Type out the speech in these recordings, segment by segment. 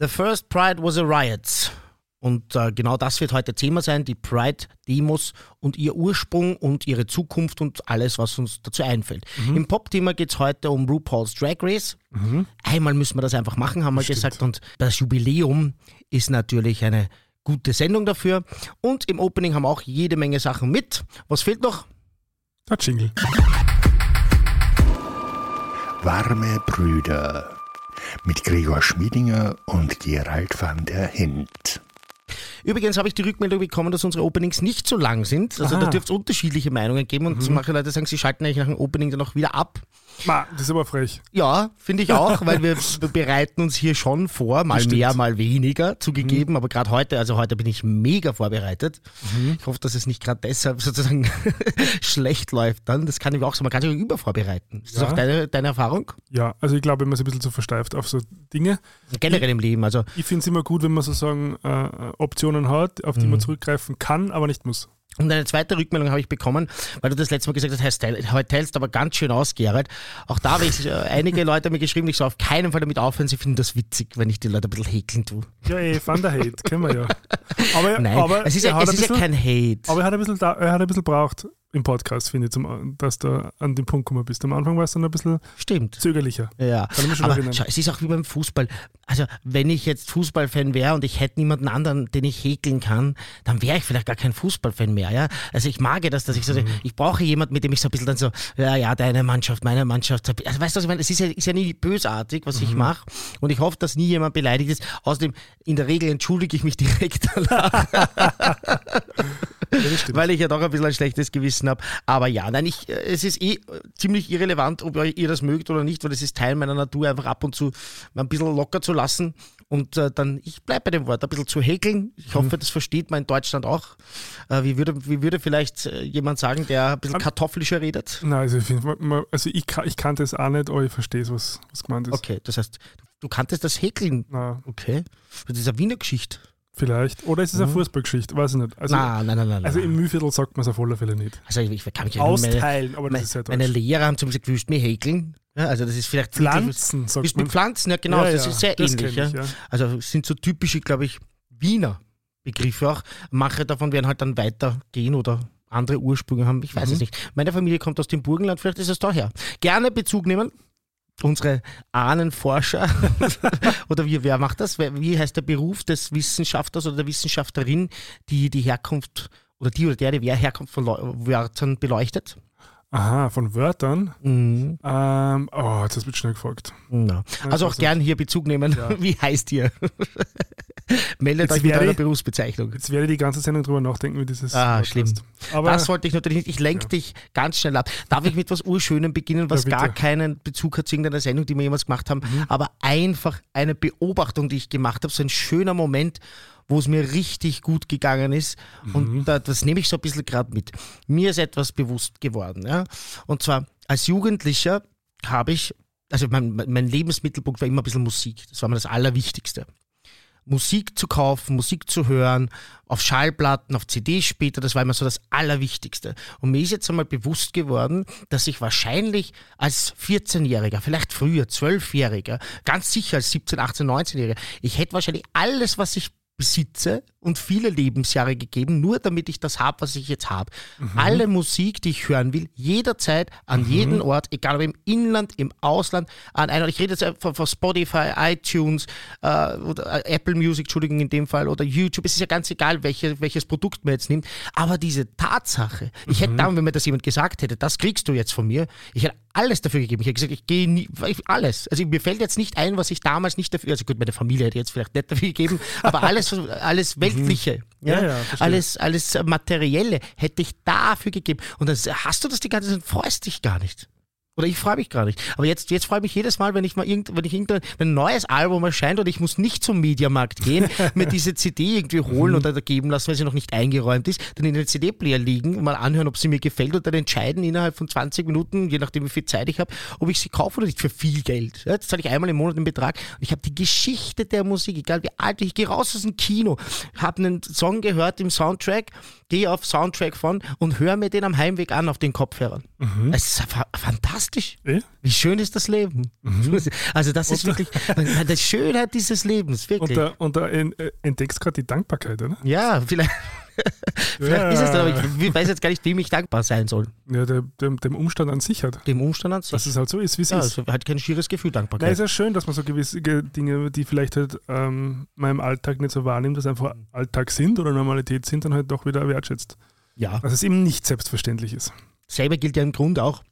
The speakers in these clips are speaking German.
The first Pride was a riot. Und äh, genau das wird heute Thema sein, die Pride-Demos und ihr Ursprung und ihre Zukunft und alles, was uns dazu einfällt. Mhm. Im Pop-Thema geht es heute um RuPaul's Drag Race. Einmal müssen wir das einfach machen, haben wir Stimmt. gesagt. Und das Jubiläum ist natürlich eine gute Sendung dafür. Und im Opening haben wir auch jede Menge Sachen mit. Was fehlt noch? Der Jingle. Warme Brüder mit Gregor Schmiedinger und Gerald van der Hint. Übrigens habe ich die Rückmeldung bekommen, dass unsere Openings nicht so lang sind. Also Aha. da dürfte es unterschiedliche Meinungen geben und manche Leute sagen, sie schalten eigentlich nach dem Opening dann auch wieder ab. Ma, das ist aber frech. Ja, finde ich auch, weil wir bereiten uns hier schon vor, mal Das stimmt. mehr, mal weniger zugegeben, aber gerade heute, also heute bin ich mega vorbereitet. Ich hoffe, dass es nicht gerade deshalb sozusagen schlecht läuft dann. Das kann ich auch so, man kann sich übervorbereiten. Ist das Ja. auch deine, deine Erfahrung? Ja, also ich glaube, wenn man sich ein bisschen so versteift auf so Dinge. Generell im Leben, also Ich finde es immer gut, wenn man sozusagen äh, Optionen hat, auf die man zurückgreifen kann, aber nicht muss. Und eine zweite Rückmeldung habe ich bekommen, weil du das letzte Mal gesagt hast, Herr Steil, heute teilst aber ganz schön aus, Gerald. Auch da habe ich äh, einige Leute mir geschrieben, ich soll auf keinen Fall damit aufhören, sie finden das witzig, wenn ich die Leute ein bisschen häkeln tue. Ja, eh, Van der Hate, können wir ja. Aber, Nein, aber es ist, ja, es ist ja bisschen- kein Hate. Aber er hat ein bisschen, er hat ein bisschen braucht im Podcast, finde ich, zum, dass du an den Punkt gekommen bist. Am Anfang warst du noch ein bisschen Stimmt. zögerlicher. Ja, aber schau, es ist auch wie beim Fußball. Also, wenn ich jetzt Fußballfan wäre und ich hätte niemanden anderen, den ich häkeln kann, dann wäre ich vielleicht gar kein Fußballfan mehr, ja. Also, ich mag ja das, dass ich so, Mhm. ich brauche jemanden, mit dem ich so ein bisschen dann so, ja, ja, deine Mannschaft, meine Mannschaft. Also, weißt du, was ich meine? Es ist ja, ist ja nie bösartig, was Mhm. ich mache. Und ich hoffe, dass nie jemand beleidigt ist. Außerdem, in der Regel entschuldige ich mich direkt danach. Ja, weil ich ja doch ein bisschen ein schlechtes Gewissen habe. Aber ja, nein, ich, äh, es ist eh äh, ziemlich irrelevant, ob ihr das mögt oder nicht, weil es ist Teil meiner Natur, einfach ab und zu mal ein bisschen locker zu lassen und äh, dann, ich bleibe bei dem Wort, ein bisschen zu häkeln. Ich hoffe, das versteht man in Deutschland auch. Äh, wie, würde, wie würde vielleicht äh, jemand sagen, der ein bisschen kartoffelischer redet? Nein, also ich, find, also ich, kann- ich kannte es auch nicht, aber ich verstehe, was, was gemeint ist. Okay, das heißt, du kanntest das Häkeln. Na, Okay. Das ist eine Wiener Geschichte. Vielleicht. Oder ist es eine Fußballgeschichte? Weiß ich nicht. Also, nein, nein, nein, nein. also im Mühlviertel sagt man es auf alle Fälle nicht. also ich, ich kann mich erinnern, meine, Austeilen, aber das meine, ist sehr meine. Lehrer haben zu mir gesagt, willst du mir häkeln? Ja, also das ist vielleicht Pflanzen, sagt man. mit Pflanzen, ja genau, Ja, das ja, ist sehr das ähnlich. Ja. ich, ja. Also sind so typische, glaube ich, Wiener Begriffe auch. Manche davon werden halt dann weitergehen oder andere Ursprünge haben. Ich weiß Mhm. es nicht. Meine Familie kommt aus dem Burgenland, vielleicht ist es daher. Gerne Bezug nehmen. Unsere Ahnenforscher oder wie, wer macht das? Wie heißt der Beruf des Wissenschaftlers oder der Wissenschaftlerin, die die Herkunft oder die oder der, die Herkunft von Wörtern beleuchtet? Aha, von Wörtern. Mhm. Ähm, oh, jetzt mich schnell gefragt. Ja. Also auch weiß gern hier Bezug nehmen. Wie heißt ihr? Meldet Jetzt euch mit eurer ich- Berufsbezeichnung. Jetzt werde ich die ganze Sendung drüber nachdenken, wie dieses. Ah, Wort schlimm. Aber das wollte ich natürlich nicht. Ich lenke dich ganz schnell ab. Darf ich mit was Urschönem beginnen, was Ja. Mhm. gar keinen Bezug hat zu irgendeiner Sendung, die wir jemals gemacht haben, aber einfach eine Beobachtung, die ich gemacht habe, so ein schöner Moment, wo es mir richtig gut gegangen ist. Mhm. Und da, das nehme ich so ein bisschen gerade mit. Mir ist etwas bewusst geworden. Ja? Und zwar als Jugendlicher habe ich, also mein, mein Lebensmittelpunkt war immer ein bisschen Musik. Das war mir das Allerwichtigste. Musik zu kaufen, Musik zu hören, auf Schallplatten, auf CDs später, das war immer so das Allerwichtigste. Und mir ist jetzt einmal bewusst geworden, dass ich wahrscheinlich als 14-Jähriger, vielleicht früher, 12-Jähriger, ganz sicher als 17, 18, 19-Jähriger, ich hätte wahrscheinlich alles, was ich besitze und viele Lebensjahre gegeben, nur damit ich das habe, was ich jetzt habe. Alle Musik, die ich hören will, jederzeit, an jeden Ort, egal ob im Inland, im Ausland, an einer, ich rede jetzt von, von Spotify, iTunes, äh, oder äh, Apple Music, Entschuldigung, in dem Fall, oder YouTube, es ist ja ganz egal, welche, welches Produkt man jetzt nimmt, aber diese Tatsache, ich hätte dann, wenn mir das jemand gesagt hätte, das kriegst du jetzt von mir, ich hätte alles dafür gegeben. Ich hätte gesagt, ich gehe nie, ich- alles. Also mir fällt jetzt nicht ein, was ich damals nicht dafür, also gut, meine Familie hätte jetzt vielleicht nicht dafür gegeben, aber alles, alles Weltliche, ja, Ja, alles, alles Materielle hätte ich dafür gegeben. Und dann hast du das die ganze Zeit, freust dich gar nicht. Oder ich freue mich gar nicht. Aber jetzt, jetzt freue ich mich jedes Mal, wenn ich mal irgend, wenn ich irgendein wenn ein neues Album erscheint und ich muss nicht zum Mediamarkt gehen, mir diese CD irgendwie holen oder geben lassen, weil sie noch nicht eingeräumt ist, dann in den CD-Player liegen und mal anhören, ob sie mir gefällt und dann entscheiden innerhalb von 20 Minuten, je nachdem wie viel Zeit ich habe, ob ich sie kaufe oder nicht für viel Geld. Ja, jetzt zahle ich einmal im Monat den Betrag und ich habe die Geschichte der Musik, egal wie alt ich, ich gehe raus aus dem Kino, habe einen Song gehört im Soundtrack, auf Soundtrack von und höre mir den am Heimweg an auf den Kopfhörern. Es ist fa fantastisch. Eh? Wie schön ist das Leben? Also das ist wirklich die Schönheit dieses Lebens, Und wirklich. da, und da äh, entdeckst gerade die Dankbarkeit, oder? ja, vielleicht, vielleicht ist es das, aber ich weiß jetzt gar nicht, wem ich dankbar sein soll. Ja, der, dem, dem Umstand an sich hat. Dem Umstand an sich. Dass es halt so ist, wie es ja, ist. also hat kein schieres Gefühl, Dankbarkeit. ist ja schön, dass man so gewisse Ge- Dinge, die vielleicht halt ähm, man im Alltag nicht so wahrnimmt, dass einfach Alltag sind oder Normalität sind, dann halt doch wieder wertschätzt. ja. Dass es eben nicht selbstverständlich ist. Selber gilt ja im Grunde auch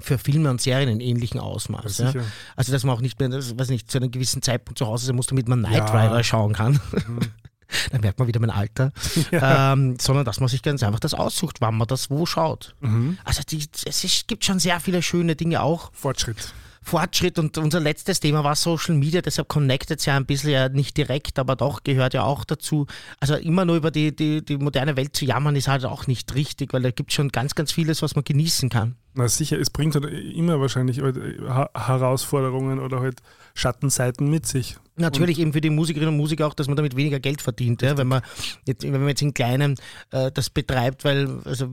für Filme und Serien in ähnlichem Ausmaß. Ja? Also, dass man auch nicht mehr, das, weiß nicht, zu einem gewissen Zeitpunkt zu Hause sein muss, damit man Knight Ja. Rider schauen kann. Mhm. Dann merkt man wieder mein Alter. Ja. Ähm, sondern dass man sich ganz einfach das aussucht, wann man das wo schaut. Mhm. Also die, es ist, gibt schon sehr viele schöne Dinge auch. Fortschritt. Fortschritt und unser letztes Thema war Social Media, deshalb connectet es ja ein bisschen ja nicht direkt, aber doch gehört ja auch dazu. Also immer nur über die, die, die moderne Welt zu jammern, ist halt auch nicht richtig, weil da gibt schon ganz, ganz vieles, was man genießen kann. Na sicher, es bringt halt immer wahrscheinlich halt Ha- Herausforderungen oder halt Schattenseiten mit sich. Natürlich eben für die Musikerinnen und Musiker auch, dass man damit weniger Geld verdient, ja, wenn man jetzt, wenn man jetzt in Kleinen äh, das betreibt, weil also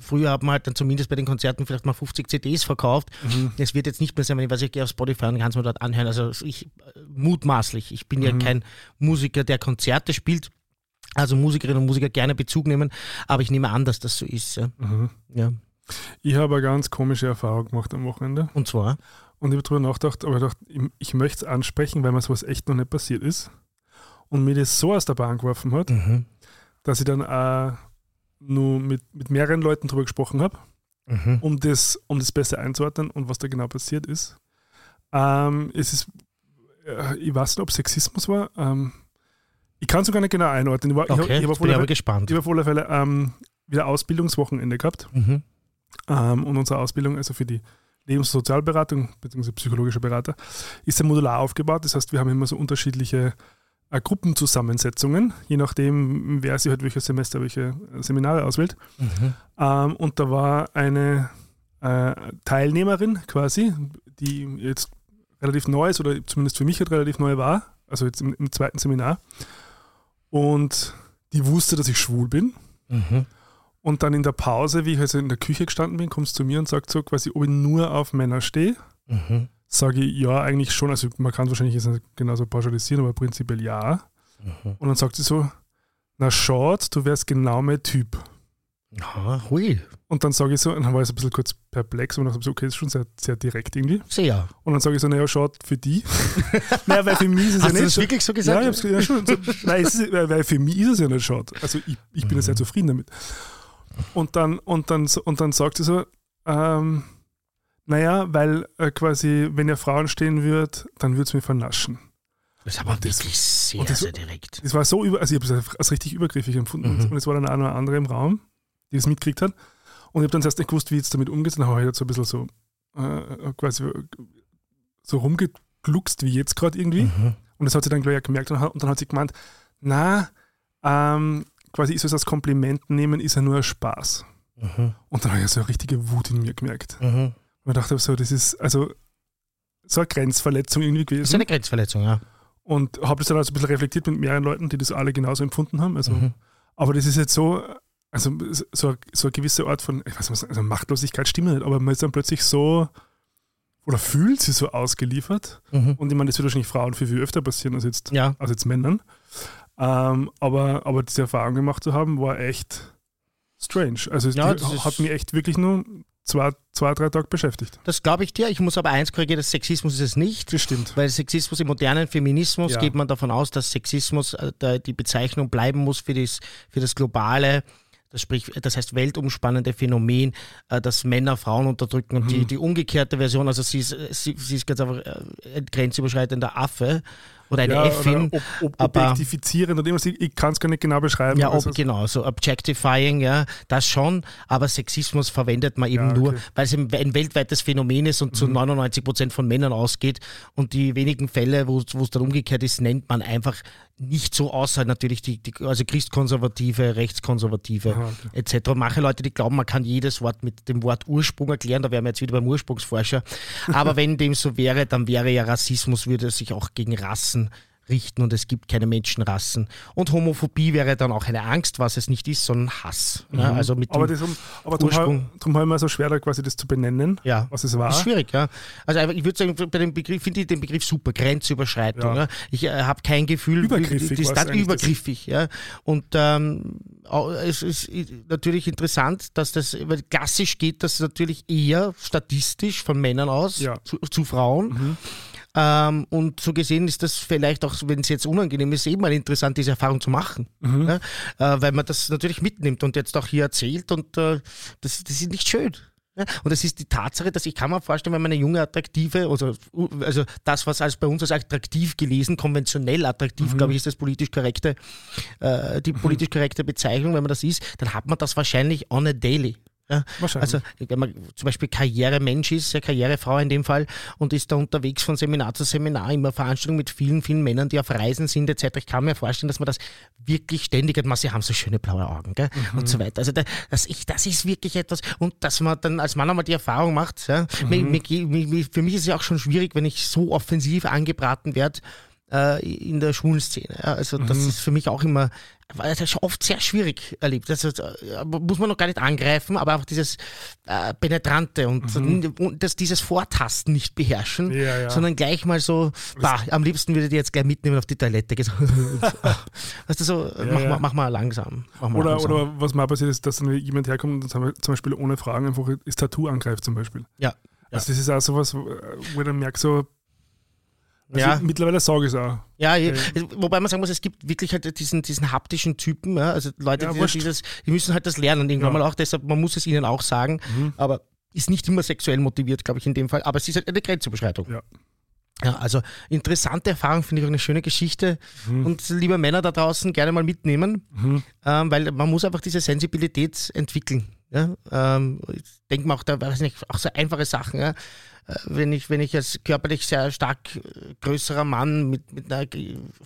früher hat man halt dann zumindest bei den Konzerten vielleicht mal 50 CDs verkauft. Es wird jetzt nicht mehr sein, wenn ich weiß, ich gehe auf Spotify und kann es mir dort anhören. Also ich äh, mutmaßlich, ich bin ja kein Musiker, der Konzerte spielt. Also Musikerinnen und Musiker gerne Bezug nehmen, aber ich nehme an, dass das so ist. Ja. Mhm. Ja. Ich habe eine ganz komische Erfahrung gemacht am Wochenende. Und zwar, Und ich habe darüber nachgedacht, aber ich, dachte, ich, ich möchte es ansprechen, weil mir sowas echt noch nicht passiert ist. Und mir das so aus der Bahn geworfen hat, mhm. dass ich dann auch nur mit, mit mehreren Leuten darüber gesprochen habe, Mhm. um das, um das besser einzuordnen und was da genau passiert ist. Ähm, es ist, äh, ich weiß nicht, ob Sexismus war. Ähm, ich kann es sogar nicht genau einordnen. Ich, war, ich, okay, ich habe jetzt auf bin ich aber Fälle, gespannt. ich hab auf alle Fälle ähm, wieder Ausbildungswochenende gehabt. Mhm. Ähm, und unsere Ausbildung, also für die Lebens- und Sozialberatung bzw. psychologische Berater, ist ja modular aufgebaut. Das heißt, wir haben immer so unterschiedliche äh, Gruppenzusammensetzungen, je nachdem, wer sich halt welches Semester welche äh, Seminare auswählt. Mhm. Ähm, und da war eine äh, Teilnehmerin quasi, die jetzt relativ neu ist oder zumindest für mich halt relativ neu war, also jetzt im, im zweiten Seminar. Und die wusste, dass ich schwul bin. Mhm. Und dann in der Pause, wie ich also in der Küche gestanden bin, kommst du zu mir und sagst so quasi, ob ich nur auf Männer stehe. Mhm. Sage ich ja, eigentlich schon. Also man kann es wahrscheinlich jetzt nicht genauso pauschalisieren, aber prinzipiell ja. Mhm. Und dann sagt sie so, na schaut, du wärst genau mein Typ. Ja, hui, Und dann sage ich so, und dann war ich so ein bisschen kurz perplex und dachte so, okay, das ist schon sehr, sehr direkt irgendwie. sehr. Und dann sage ich so, naja, schaut für die. naja, weil für mich ist es Hast ja du nicht das so. wirklich so Ja, gesagt? ich hab's ja schon. So, nein, ist, weil für mich ist es ja nicht schade. Also ich, ich bin ja sehr Mhm. zufrieden damit. Und dann, und dann, und dann sagt sie so, ähm, naja, weil äh, quasi, wenn ihr Frauen stehen würdet, dann würde es mir vernaschen. Das aber Und das- wirklich sehr, das- sehr direkt. Das war so über, also ich habe es als richtig übergriffig empfunden. Mhm. Und es war dann auch noch eine andere im Raum, die das mitgekriegt hat. Und ich habe dann zuerst nicht gewusst, wie jetzt damit umgeht. Dann habe ich halt so ein bisschen so äh, quasi so rumgegluckst wie jetzt gerade irgendwie. Mhm. Und das hat sie dann gleich gemerkt und, und dann hat sie gemeint, na, ähm, quasi ist es als Kompliment nehmen, ist ja nur ein Spaß. Mhm. Und dann habe ich so eine richtige Wut in mir gemerkt. Mhm. Und ich dachte so, das ist also so eine Grenzverletzung irgendwie Das ist gewesen. eine Grenzverletzung, ja. Und habe das dann also ein bisschen reflektiert mit mehreren Leuten, die das alle genauso empfunden haben. Also, Mhm. Aber das ist jetzt so, also so, so eine gewisse Art von, ich weiß nicht, also Machtlosigkeit stimmt nicht, aber man ist dann plötzlich so oder fühlt sich so ausgeliefert. Mhm. Und ich meine, das wird wahrscheinlich Frauen viel, viel öfter passieren als jetzt Ja, als jetzt Männern. Ähm, aber, aber diese Erfahrung gemacht zu haben, war echt strange. Also es Ja, die hat mich echt wirklich nur zwei, zwei drei Tage beschäftigt. das glaube ich dir. Ich muss aber eins korrigieren, das Sexismus ist es nicht. Stimmt. Weil Sexismus im modernen Feminismus Ja. geht man davon aus, dass Sexismus äh, die Bezeichnung bleiben muss für das, für das globale, das, sprich, das heißt weltumspannende Phänomen, äh, dass Männer Frauen unterdrücken und die, Mhm. die umgekehrte Version, also sie ist, sie, sie ist ganz einfach äh, ein grenzüberschreitender Affe oder eine ja, Effin. oder ob, ob, objektifizierend und irgendwas, ich, ich kann es gar nicht genau beschreiben. Ja, ob, also, genau, so Objectifying, ja, das schon, aber Sexismus verwendet man eben Ja, nur, okay. weil es ein, weltweites Phänomen ist und zu 99 Prozent von Männern ausgeht und die wenigen Fälle, wo wo es dann umgekehrt ist, nennt man einfach nicht so außer natürlich die, die also Christkonservative, Rechtskonservative Aha, okay. etc. Manche Leute, die glauben, man kann jedes Wort mit dem Wort Ursprung erklären, da wären wir jetzt wieder beim Ursprungsforscher. Aber wenn dem so wäre, dann wäre ja Rassismus, würde sich auch gegen Rassen richten und es gibt keine Menschenrassen. Und Homophobie wäre dann auch eine Angst, was es nicht ist, sondern Hass. Ja, Mhm. also mit aber darum, Ursprung. darum habe ich mir so schwer, da quasi das zu benennen, Ja. was es war. Ist schwierig, ja. Also ich würde sagen, bei dem Begriff finde ich den Begriff super, Grenzüberschreitung. Ja. Ja. Ich äh, habe kein Gefühl, Übergriffig das ist dann übergriffig, ja. Und ähm, es ist natürlich interessant, dass das, weil klassisch geht das natürlich eher statistisch von Männern aus Ja. zu, zu Frauen. Ähm, und so gesehen ist das vielleicht auch, wenn es jetzt unangenehm ist, eben mal interessant, diese Erfahrung zu machen. Mhm. Ja? Äh, weil man das natürlich mitnimmt und jetzt auch hier erzählt und äh, das, das ist nicht schön. Und das ist die Tatsache, dass ich kann mir vorstellen, wenn man eine junge, attraktive, also, also das, was als bei uns als attraktiv gelesen, konventionell attraktiv, Mhm. glaube ich, ist das politisch korrekte, äh, die politisch korrekte Bezeichnung, wenn man das ist, dann hat man das wahrscheinlich on a daily. Ja, also wenn man zum Beispiel Karrieremensch ist, ja, Karrierefrau in dem Fall, und ist da unterwegs von Seminar zu Seminar, immer Veranstaltungen mit vielen, vielen Männern, die auf Reisen sind etc. Ich kann mir vorstellen, dass man das wirklich ständig hat. Man, sie haben so schöne blaue Augen gell? und so weiter. Also da, das, ich, das ist wirklich etwas, und dass man dann als Mann einmal die Erfahrung macht. Ja? Mir, mir, mir, mir- für mich ist es ja auch schon schwierig, wenn ich so offensiv angebraten werde äh, in der schwulen Szene. Ja? Also das ist für mich auch immer weil das schon oft sehr schwierig erlebt. Das ist, äh, muss man noch gar nicht angreifen, aber einfach dieses äh, Penetrante und, und das, dieses Vortasten nicht beherrschen, Ja, ja. sondern gleich mal so, bah, am liebsten würde ich die jetzt gleich mitnehmen auf die Toilette. weißt du, so, mach, ja. Mal, mach mal langsam. Mach mal Oder, langsam. oder was mal passiert ist, dass dann jemand herkommt und zum Beispiel ohne Fragen einfach das Tattoo angreift zum Beispiel. ja. Also das ist auch sowas, wo wo ich dann merke so, also ja. mittlerweile sage ich es auch. Ja, ja, wobei man sagen muss, es gibt wirklich halt diesen, diesen haptischen Typen, ja, also Leute, Ja, die, wurscht. dieses, die müssen halt das lernen irgendwann mal auch, deshalb, man muss es ihnen auch sagen, Mhm. aber ist nicht immer sexuell motiviert, glaube ich, in dem Fall, aber es ist halt eine Grenzüberschreitung. Ja. Ja, also interessante Erfahrung, finde ich auch eine schöne Geschichte Mhm. und liebe Männer da draußen gerne mal mitnehmen, ähm, weil man muss einfach diese Sensibilität entwickeln. Ja? Ähm, ich denke mir auch, da weiß nicht, auch so einfache Sachen. Ja? Wenn ich, wenn ich als körperlich sehr stark äh, größerer Mann mit, mit einer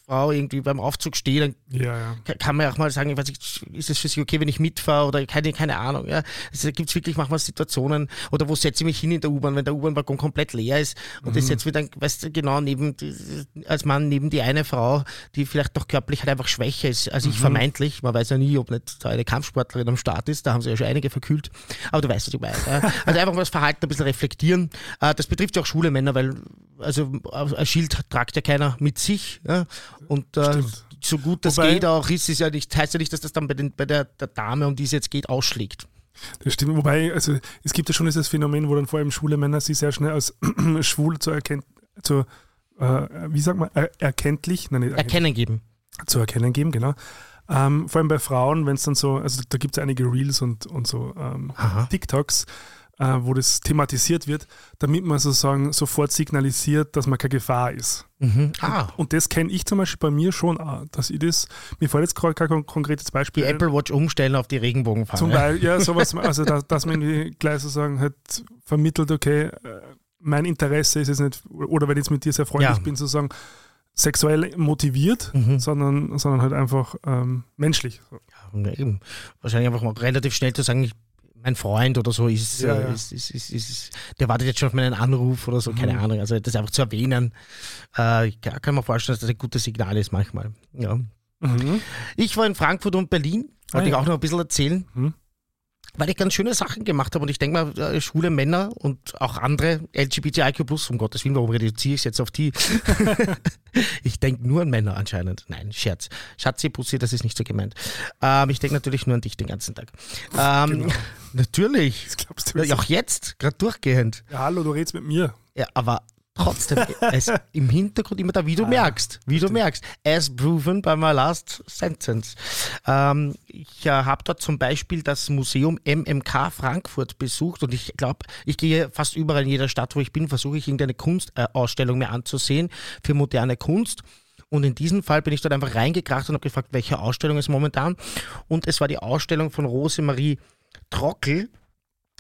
Frau irgendwie beim Aufzug stehe, dann Ja, ja. ka- kann man ja auch mal sagen, ich weiß nicht, ist es für Sie okay, wenn ich mitfahre oder keine, keine Ahnung. Ja? Also, da gibt es wirklich manchmal Situationen, oder wo setze ich mich hin in der U-Bahn, wenn der U-Bahn-Waggon komplett leer ist und das jetzt wieder, weißt du, genau neben, die, als Mann neben die eine Frau, die vielleicht doch körperlich halt einfach schwächer ist als ich vermeintlich. Man weiß ja nie, ob nicht eine Kampfsportlerin am Start ist, da haben sie ja schon einige verkühlt. Aber du weißt, was ich meine. Also einfach mal das Verhalten ein bisschen reflektieren. Äh, Das betrifft ja auch schwule Männer, weil also ein Schild tragt ja keiner mit sich. Ja? Und äh, so gut das Wobei- geht auch ist, ist ja nicht, heißt ja nicht, dass das dann bei, den, bei der, der Dame, um die es jetzt geht, ausschlägt. Das stimmt. Wobei, also es gibt ja schon dieses Phänomen, wo dann vor allem schwule Männer sich sehr schnell als schwul zu erkennen, zu, äh, wie sagt man, er erkenntlich, nein, nicht Erkennen geben. zu erkennen geben, genau. Ähm, vor allem bei Frauen, wenn es dann so, also da gibt es einige Reels und, und so ähm. TikToks, äh, wo das thematisiert wird, damit man sozusagen sofort signalisiert, dass man keine Gefahr ist. Mhm. Ah, Und das kenne ich zum Beispiel bei mir schon auch, dass ich das, mir fällt jetzt gerade kein kon- konkretes Beispiel die ein. Apple Watch umstellen auf die Regenbogenfarbe. Zum Beispiel, ja, sowas, also da, dass man gleich sozusagen halt vermittelt, okay, äh, mein Interesse ist jetzt nicht, oder wenn ich jetzt mit dir sehr freundlich Ja. bin, sozusagen sexuell motiviert, Mhm. sondern, sondern halt einfach ähm, menschlich. So. Ja, eben. Wahrscheinlich einfach mal relativ schnell zu sagen, ich, mein Freund oder so ist, Ja, äh, ist, ist, ist, ist, der wartet jetzt schon auf meinen Anruf oder so, keine Mhm. Ahnung. Also das einfach zu erwähnen, äh, ich kann kann mir vorstellen, dass das ein gutes Signal ist manchmal. Ja. Mhm. Ich war in Frankfurt und Berlin, Ah, wollte ich ja. auch noch ein bisschen erzählen, Mhm. Weil ich ganz schöne Sachen gemacht habe und ich denke mal, äh, schwule Männer und auch andere LGBTIQ+, um Gottes Willen, warum reduziere ich es jetzt auf die? ich denke nur an Männer anscheinend. Nein, Scherz. Schatzi, Pussy, das ist nicht so gemeint. Ähm, ich denke natürlich nur an dich den ganzen Tag. Ähm, Genau. Natürlich. Das glaubst du ja, auch jetzt, gerade durchgehend. ja, hallo, du redest mit mir. Ja, aber trotzdem, es im Hintergrund immer da, wie du merkst, wie du merkst, as proven by my last sentence. Ähm, ich äh, habe dort zum Beispiel das Museum MMK Frankfurt besucht und ich glaube, ich gehe fast überall in jeder Stadt, wo ich bin, versuche ich irgendeine Kunstausstellung mir anzusehen für moderne Kunst. Und in diesem Fall bin ich dort einfach reingekracht und habe gefragt, welche Ausstellung ist momentan. Und es war die Ausstellung von Rosemarie Trockel,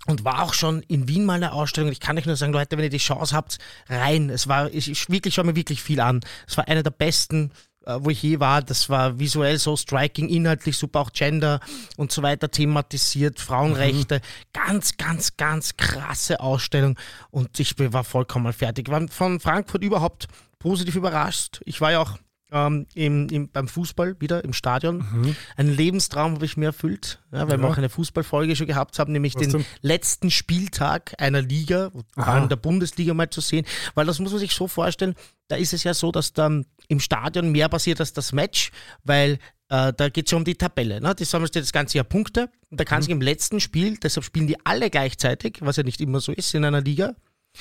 und war auch schon in Wien mal eine Ausstellung. Ich kann euch nur sagen, Leute, wenn ihr die Chance habt, rein. Es war, ich, ich wirklich, schau mir wirklich viel an. Es war einer der besten, äh, wo ich je war. Das war visuell so striking, inhaltlich super, auch Gender und so weiter thematisiert, Frauenrechte. Ganz, ganz, ganz krasse Ausstellung. Und ich war vollkommen fertig. War von Frankfurt überhaupt positiv überrascht. Ich war ja auch ähm, im, im, beim Fußball wieder im Stadion. Mhm. Ein Lebenstraum habe ich mir erfüllt, ja, weil ja. wir auch eine Fußballfolge schon gehabt haben, nämlich Was den denn? letzten Spieltag einer Liga, in der Bundesliga mal zu sehen. Weil das muss man sich so vorstellen, da ist es ja so, dass dann im Stadion mehr passiert als das Match, weil äh, da geht es ja um die Tabelle. Ne? Die sammelst du das ganze Jahr Punkte und da kannst du mhm. im letzten Spiel, deshalb spielen die alle gleichzeitig, was ja nicht immer so ist in einer Liga,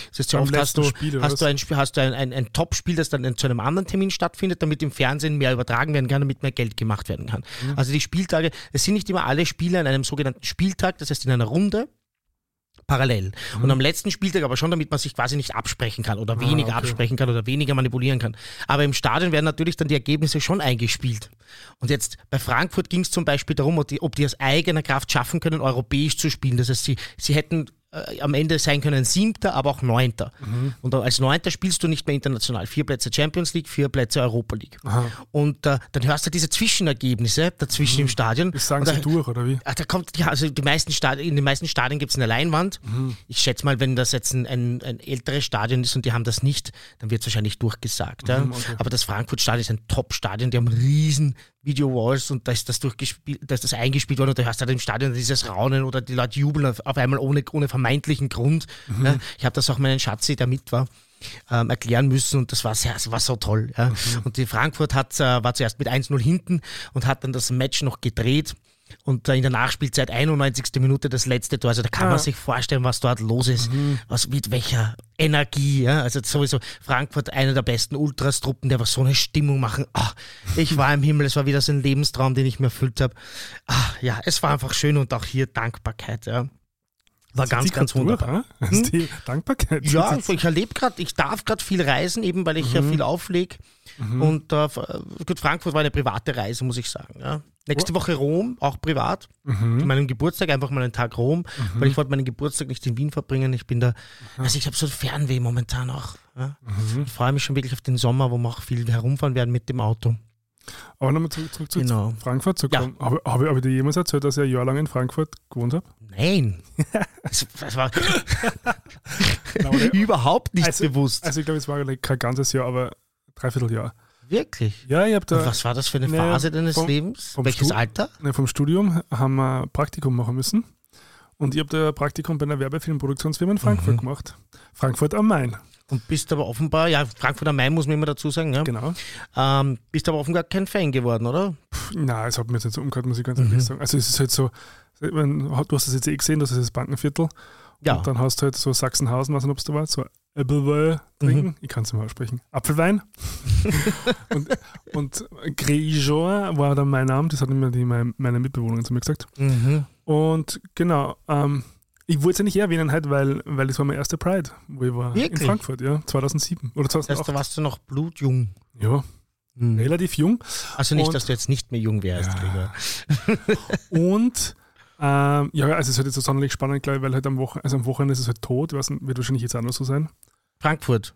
das heißt, ja oft hast du, Spiel, hast, du ein, hast du ein, ein, ein Top-Spiel, das dann zu einem anderen Termin stattfindet, damit im Fernsehen mehr übertragen werden kann, damit mehr Geld gemacht werden kann. Mhm. Also die Spieltage, es sind nicht immer alle Spiele an einem sogenannten Spieltag, das heißt in einer Runde, parallel. Mhm. Und am letzten Spieltag aber schon, damit man sich quasi nicht absprechen kann oder ah, weniger okay. absprechen kann oder weniger manipulieren kann. Aber im Stadion werden natürlich dann die Ergebnisse schon eingespielt. Und jetzt bei Frankfurt ging es zum Beispiel darum, ob die, ob die aus eigener Kraft schaffen können, europäisch zu spielen. Das heißt, sie, sie hätten äh, am Ende sein können Siebter, aber auch Neunter. Mhm. Und als Neunter spielst du nicht mehr international. Vier Plätze Champions League, vier Plätze Europa League. Aha. Und äh, dann hörst du diese Zwischenergebnisse dazwischen mhm. im Stadion. Das sagen da, sie durch, oder wie? Ah, da kommt, ja, also die meisten Stadien, in den meisten Stadien gibt es eine Leinwand. Mhm. Ich schätze mal, wenn das jetzt ein, ein, ein, älteres Stadion ist und die haben das nicht, dann wird es wahrscheinlich durchgesagt. Ja? Mhm, okay. Aber das Frankfurt-Stadion ist ein Top-Stadion, die haben riesen Video Walls und da ist das durchgespielt, da ist das eingespielt worden und du hast halt im Stadion dieses Raunen oder die Leute jubeln auf, auf einmal ohne, ohne vermeintlichen Grund. Mhm. Ja, ich habe das auch meinen Schatzi, der mit war, ähm, erklären müssen und das war sehr, das war so toll. Ja. Mhm. Und die Frankfurt hat, äh, war zuerst mit 1-0 hinten und hat dann das Match noch gedreht und in der Nachspielzeit 91. Minute das letzte Tor. Also da kann ja. man sich vorstellen, was dort los ist, mhm. was mit welcher Energie. Ja? Also sowieso Frankfurt einer der besten Ultrastruppen, die einfach so eine Stimmung machen. Ach, ich war im Himmel, es war wieder so ein Lebenstraum, den ich mir erfüllt habe. Ach, ja, es war einfach schön und auch hier Dankbarkeit. Ja. War das ganz, ganz wunderbar. Durch, hm? Die Dankbarkeit. Ja, ich erlebe gerade, ich darf gerade viel reisen, eben weil ich mhm. ja viel auflege. Mhm. Und äh, gut, Frankfurt war eine private Reise, muss ich sagen. Ja. Nächste Woche Rom, auch privat. Mhm. Meinen Geburtstag, einfach mal einen Tag Rom, mhm. weil ich wollte meinen Geburtstag nicht in Wien verbringen. Ich bin da, also ich habe so Fernweh momentan auch. Ja. Mhm. Ich freue mich schon wirklich auf den Sommer, wo wir auch viel herumfahren werden mit dem Auto. Aber nochmal zurück, zurück zu genau. Frankfurt zu kommen. Ja. Habe, habe, habe ich dir jemals erzählt, dass ich ein Jahr lang in Frankfurt gewohnt habe? Nein. das, das war überhaupt nicht also, bewusst. Also ich glaube, es war kein ganzes Jahr, aber dreiviertel Jahr. Wirklich? Ja, ich habe da. Und was war das für eine ne, Phase deines vom, Lebens? Vom Welches Stu Alter? Ne, vom Studium haben wir Praktikum machen müssen. Und ich habe da Praktikum bei einer Werbefilmproduktionsfirma in Frankfurt mhm. gemacht. Frankfurt am Main. Und bist aber offenbar, ja, Frankfurt am Main muss man immer dazu sagen, ja. Genau. Ähm, bist aber offenbar kein Fan geworden, oder? Nein, es hat mir jetzt nicht so umgehört, muss ich ganz ehrlich mhm. sagen. Also es ist halt so, du hast das jetzt eh gesehen, das ist das Bankenviertel. Ja. Und dann hast du halt so Sachsenhausen, weiß nicht, ob es da war, so Äppelwein trinken. Mhm. Ich kann es mal aussprechen. Apfelwein. und und Gréjon war dann mein Name, das hat immer die, meine, meine Mitbewohnerin zu mir gesagt. Mhm. Und genau, ähm, ich wollte es ja nicht erwähnen halt, weil, weil das war mein erster Pride, wo ich war Wirklich? in Frankfurt, ja, 2007 oder 2008. Das heißt, da warst du noch blutjung. Ja, mhm. relativ jung. Also nicht, und, dass du jetzt nicht mehr jung wärst, ja. und ähm, ja, also es ist halt jetzt so sonderlich spannend, glaube ich, weil halt am, Wochen also am Wochenende ist es halt tot, weiß wird wahrscheinlich jetzt auch noch so sein. Frankfurt.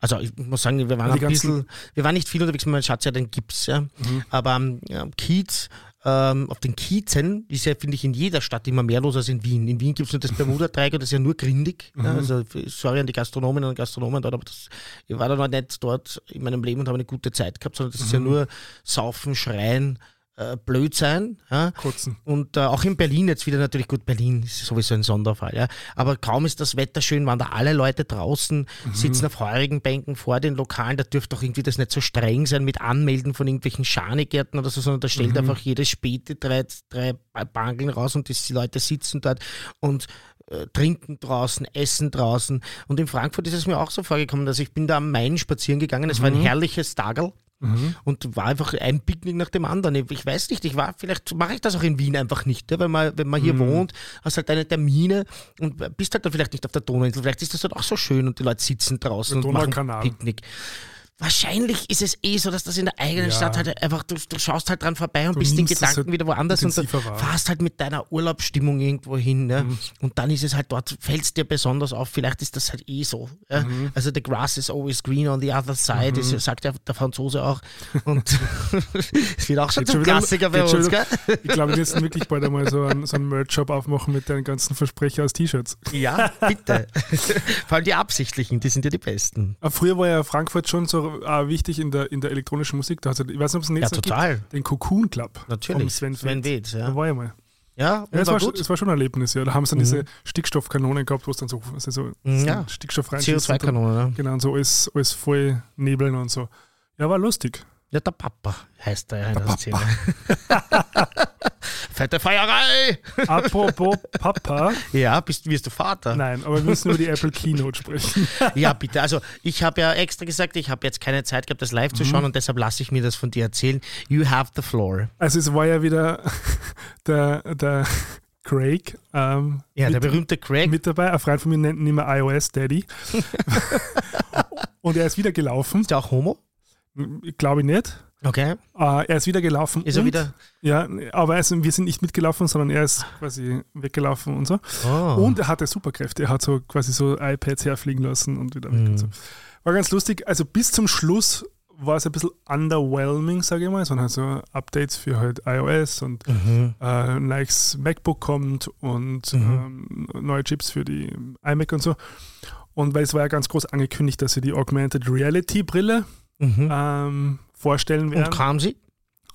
Also ich muss sagen, wir waren ein bisschen, wir waren nicht viel unterwegs, mein Schatz ja den Gips, ja. Mhm. Aber am ja, Kiez, ähm, auf den Kiezen ist ja, finde ich, in jeder Stadt immer mehr los als in Wien. In Wien gibt es nur das Bermuda-Dreieck und das ist ja nur grindig. Mhm. Ja, also sorry an die Gastronomen und Gastronomen dort, aber das, ich war da noch nicht dort in meinem Leben und habe eine gute Zeit gehabt, sondern das mhm. ist ja mhm. nur Saufen, Schreien, äh, blöd sein. Ja? Kurzen. Und äh, auch in Berlin jetzt wieder natürlich gut, Berlin ist sowieso ein Sonderfall. Ja? Aber kaum ist das Wetter schön, waren da alle Leute draußen, mhm. sitzen auf heurigen Bänken vor den Lokalen. Da dürfte doch irgendwie das nicht so streng sein mit Anmelden von irgendwelchen Schanigärten oder so, sondern da stellt mhm. einfach jedes Späte drei, drei Bangeln raus und die Leute sitzen dort und äh, trinken draußen, essen draußen. Und in Frankfurt ist es mir auch so vorgekommen, dass ich bin da am Main spazieren gegangen. Es mhm. war ein mhm. herrliches Tagel. Mhm. Und war einfach ein Picknick nach dem anderen. Ich weiß nicht, ich war, vielleicht mache ich das auch in Wien einfach nicht, weil man, wenn man hier mhm. wohnt, hast halt deine Termine und bist halt dann vielleicht nicht auf der Donauinsel. Vielleicht ist das halt auch so schön und die Leute sitzen draußen und machen Picknick. Wahrscheinlich ist es eh so, dass das in der eigenen ja. Stadt halt einfach, du, du, schaust halt dran vorbei und du bist in Gedanken halt wieder woanders und dann fahrst halt mit deiner Urlaubsstimmung irgendwo hin. Ne? Mhm. Und dann ist es halt dort, fällt es dir besonders auf, vielleicht ist das halt eh so. Ja? Mhm. Also the grass is always green on the other side, mhm. das sagt ja der Franzose auch. Und es wird auch schon zum Klassiker bei uns, gell? Ich glaube, wir müssen wirklich bald einmal so einen, so einen Merch-Shop aufmachen mit deinen ganzen Versprecher aus T-Shirts. Ja, bitte. Vor allem die absichtlichen, die sind ja die besten. Aber früher war ja Frankfurt schon so doch auch wichtig in der, in der elektronischen Musik. Da hast du, ich weiß nicht, ob es einen Ja, total. gibt, den Cocoon Club. Natürlich. Vom Sven, Sven Wetz, ja. Da war ich mal. Ja, Ja, es war war, schon- gut. es war schon ein Erlebnis, ja. Da haben sie dann Mhm. diese Stickstoffkanonen gehabt, wo es dann so, also so Mhm, ja. Stickstoff dann- CO2-Kanone, ne? Genau, und so alles, alles voll nebeln und so. Ja, war lustig. Ja, der Papa heißt er ja in der Szene. Fette Feierei! Apropos Papa. Ja, bist, wirst du Vater? Nein, aber wir müssen über die Apple Keynote sprechen. Ja, bitte. Also ich habe ja extra gesagt, ich habe jetzt keine Zeit gehabt, das live Mhm. zu schauen und deshalb lasse ich mir das von dir erzählen. You have the floor. Also es war ja wieder der, der Craig ähm, Ja, der mit, berühmte Craig. mit dabei. Ein Freund von mir nennt ihn immer iOS Daddy. und er ist wieder gelaufen. ist der auch Homo? Glaube ich nicht. Okay. Äh, er ist wieder gelaufen. Ist er und, wieder? Ja, aber also, wir sind nicht mitgelaufen, sondern er ist quasi weggelaufen und so. Oh. Und er hatte Superkräfte. Er hat so quasi so iPads herfliegen lassen und wieder weg Mhm. und so. War ganz lustig. Also bis zum Schluss war es ein bisschen underwhelming, sage ich mal. Es waren halt so Updates für halt iOS und Mhm. äh, neues MacBook kommt und ähm, neue Chips für die iMac und so. Und weil es war ja ganz groß angekündigt, dass sie die Augmented Reality Brille Mhm. ähm, vorstellen werden. Und kam sie?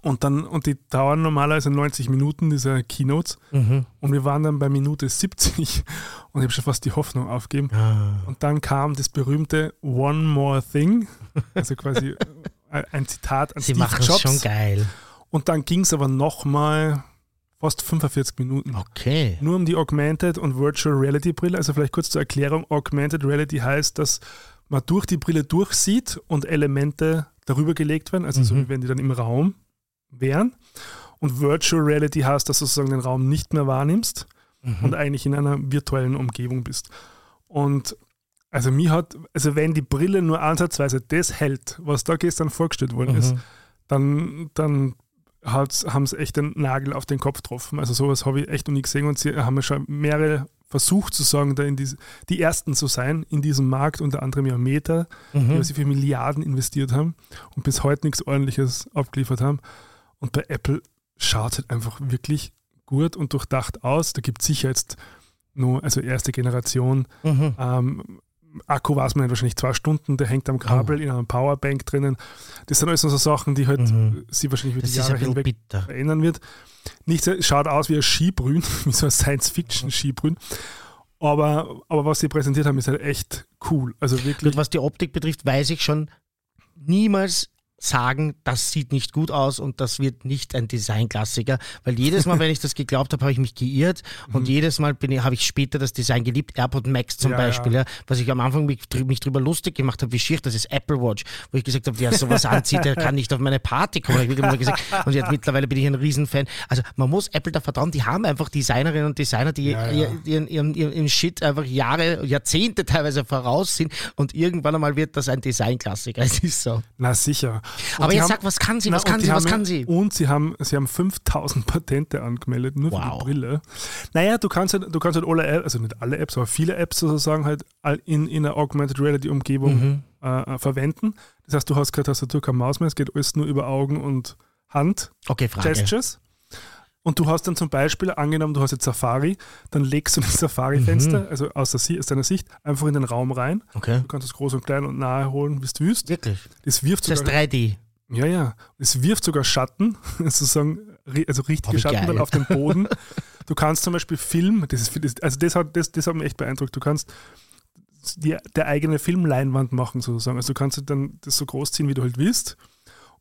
Und dann, und die dauern normalerweise 90 Minuten, diese Keynotes. Mhm. Und wir waren dann bei Minute 70 und ich habe schon fast die Hoffnung aufgegeben. Ah. Und dann kam das berühmte One More Thing, also quasi äh, ein Zitat an Sie Steve machen Jobs. schon geil. Und dann ging es aber nochmal fast 45 Minuten. Okay. Nur um die Augmented und Virtual Reality Brille. Also vielleicht kurz zur Erklärung. Augmented Reality heißt, dass man durch die Brille durchsieht und Elemente darüber gelegt werden, also so Mhm. wie wenn die dann im Raum wären. Und Virtual Reality heißt, dass du sozusagen den Raum nicht mehr wahrnimmst Mhm. und eigentlich in einer virtuellen Umgebung bist. Und also mir hat, also wenn die Brille nur ansatzweise das hält, was da gestern vorgestellt worden ist, Mhm. dann, dann hat's, haben sie echt den Nagel auf den Kopf getroffen. Also sowas habe ich echt noch nie gesehen und sie haben ja schon mehrere versucht zu sagen, da in diese, die Ersten zu sein in diesem Markt, unter anderem ja Meta, die Mhm. was sie für Milliarden investiert haben und bis heute nichts ordentliches abgeliefert haben. Und bei Apple schaut es halt einfach wirklich gut und durchdacht aus. Da gibt es sicher jetzt nur, also erste Generation, Mhm. ähm, Akku weiß man nicht, wahrscheinlich zwei Stunden, der hängt am Kabel in einer Powerbank drinnen. Das sind alles so Sachen, die halt Mhm. sie wahrscheinlich über Das die Jahre hinweg bitter. verändern wird. Nicht, so- schaut aus wie ein Skibrühen, wie so ein Science-Fiction-Skibrühen. Aber, aber was sie präsentiert haben, ist halt echt cool. Also wirklich. Gut, was die Optik betrifft, weiß ich schon niemals sagen, das sieht nicht gut aus und das wird nicht ein Designklassiker, weil jedes Mal, wenn ich das geglaubt habe, habe ich mich geirrt und jedes Mal bin ich, habe ich später das Design geliebt, AirPod Max zum Ja, Beispiel, ja. was ich am Anfang mich, mich drüber lustig gemacht habe, wie schier das ist, Apple Watch, wo ich gesagt habe, wer sowas anzieht, der kann nicht auf meine Party kommen, ich mal gesagt und jetzt mittlerweile bin ich ein Riesenfan. Also man muss Apple da vertrauen, die haben einfach Designerinnen und Designer, die Ja, ja. ihr- ihren, ihren, ihren, ihren Shit einfach Jahre, Jahrzehnte teilweise voraus sind und irgendwann einmal wird das ein Designklassiker. Es ist so. Na sicher. Und Aber jetzt haben- sag, was kann sie, Na, was und kann sie, was haben- kann sie? Und sie haben, sie haben 5000 Patente angemeldet, nur für Wow. die Brille. Naja, du kannst halt, du kannst halt alle Apps, also nicht alle Apps, aber viele Apps sozusagen halt in, in einer Augmented Reality Umgebung Mhm. äh, verwenden. Das heißt, du hast keine Tastatur, keine Maus mehr, es geht alles nur über Augen und Hand. Okay, Frage. Gestures. Und du hast dann zum Beispiel, angenommen, du hast jetzt Safari, dann legst du das Safari-Fenster, Mhm. also aus, der, aus deiner Sicht, einfach in den Raum rein. Okay. Du kannst es groß und klein und nahe holen, wie du willst. Wirklich. Das wirft Das sogar, heißt 3D. ja, ja, es wirft sogar Schatten, sozusagen, also richtige Oh, Schatten geil. dann auf den Boden. Du kannst zum Beispiel Film, das ist, das- also das hat, das, das hat mich echt beeindruckt, du kannst die, der eigene Filmleinwand machen sozusagen. Also du kannst dann das so groß ziehen, wie du halt willst.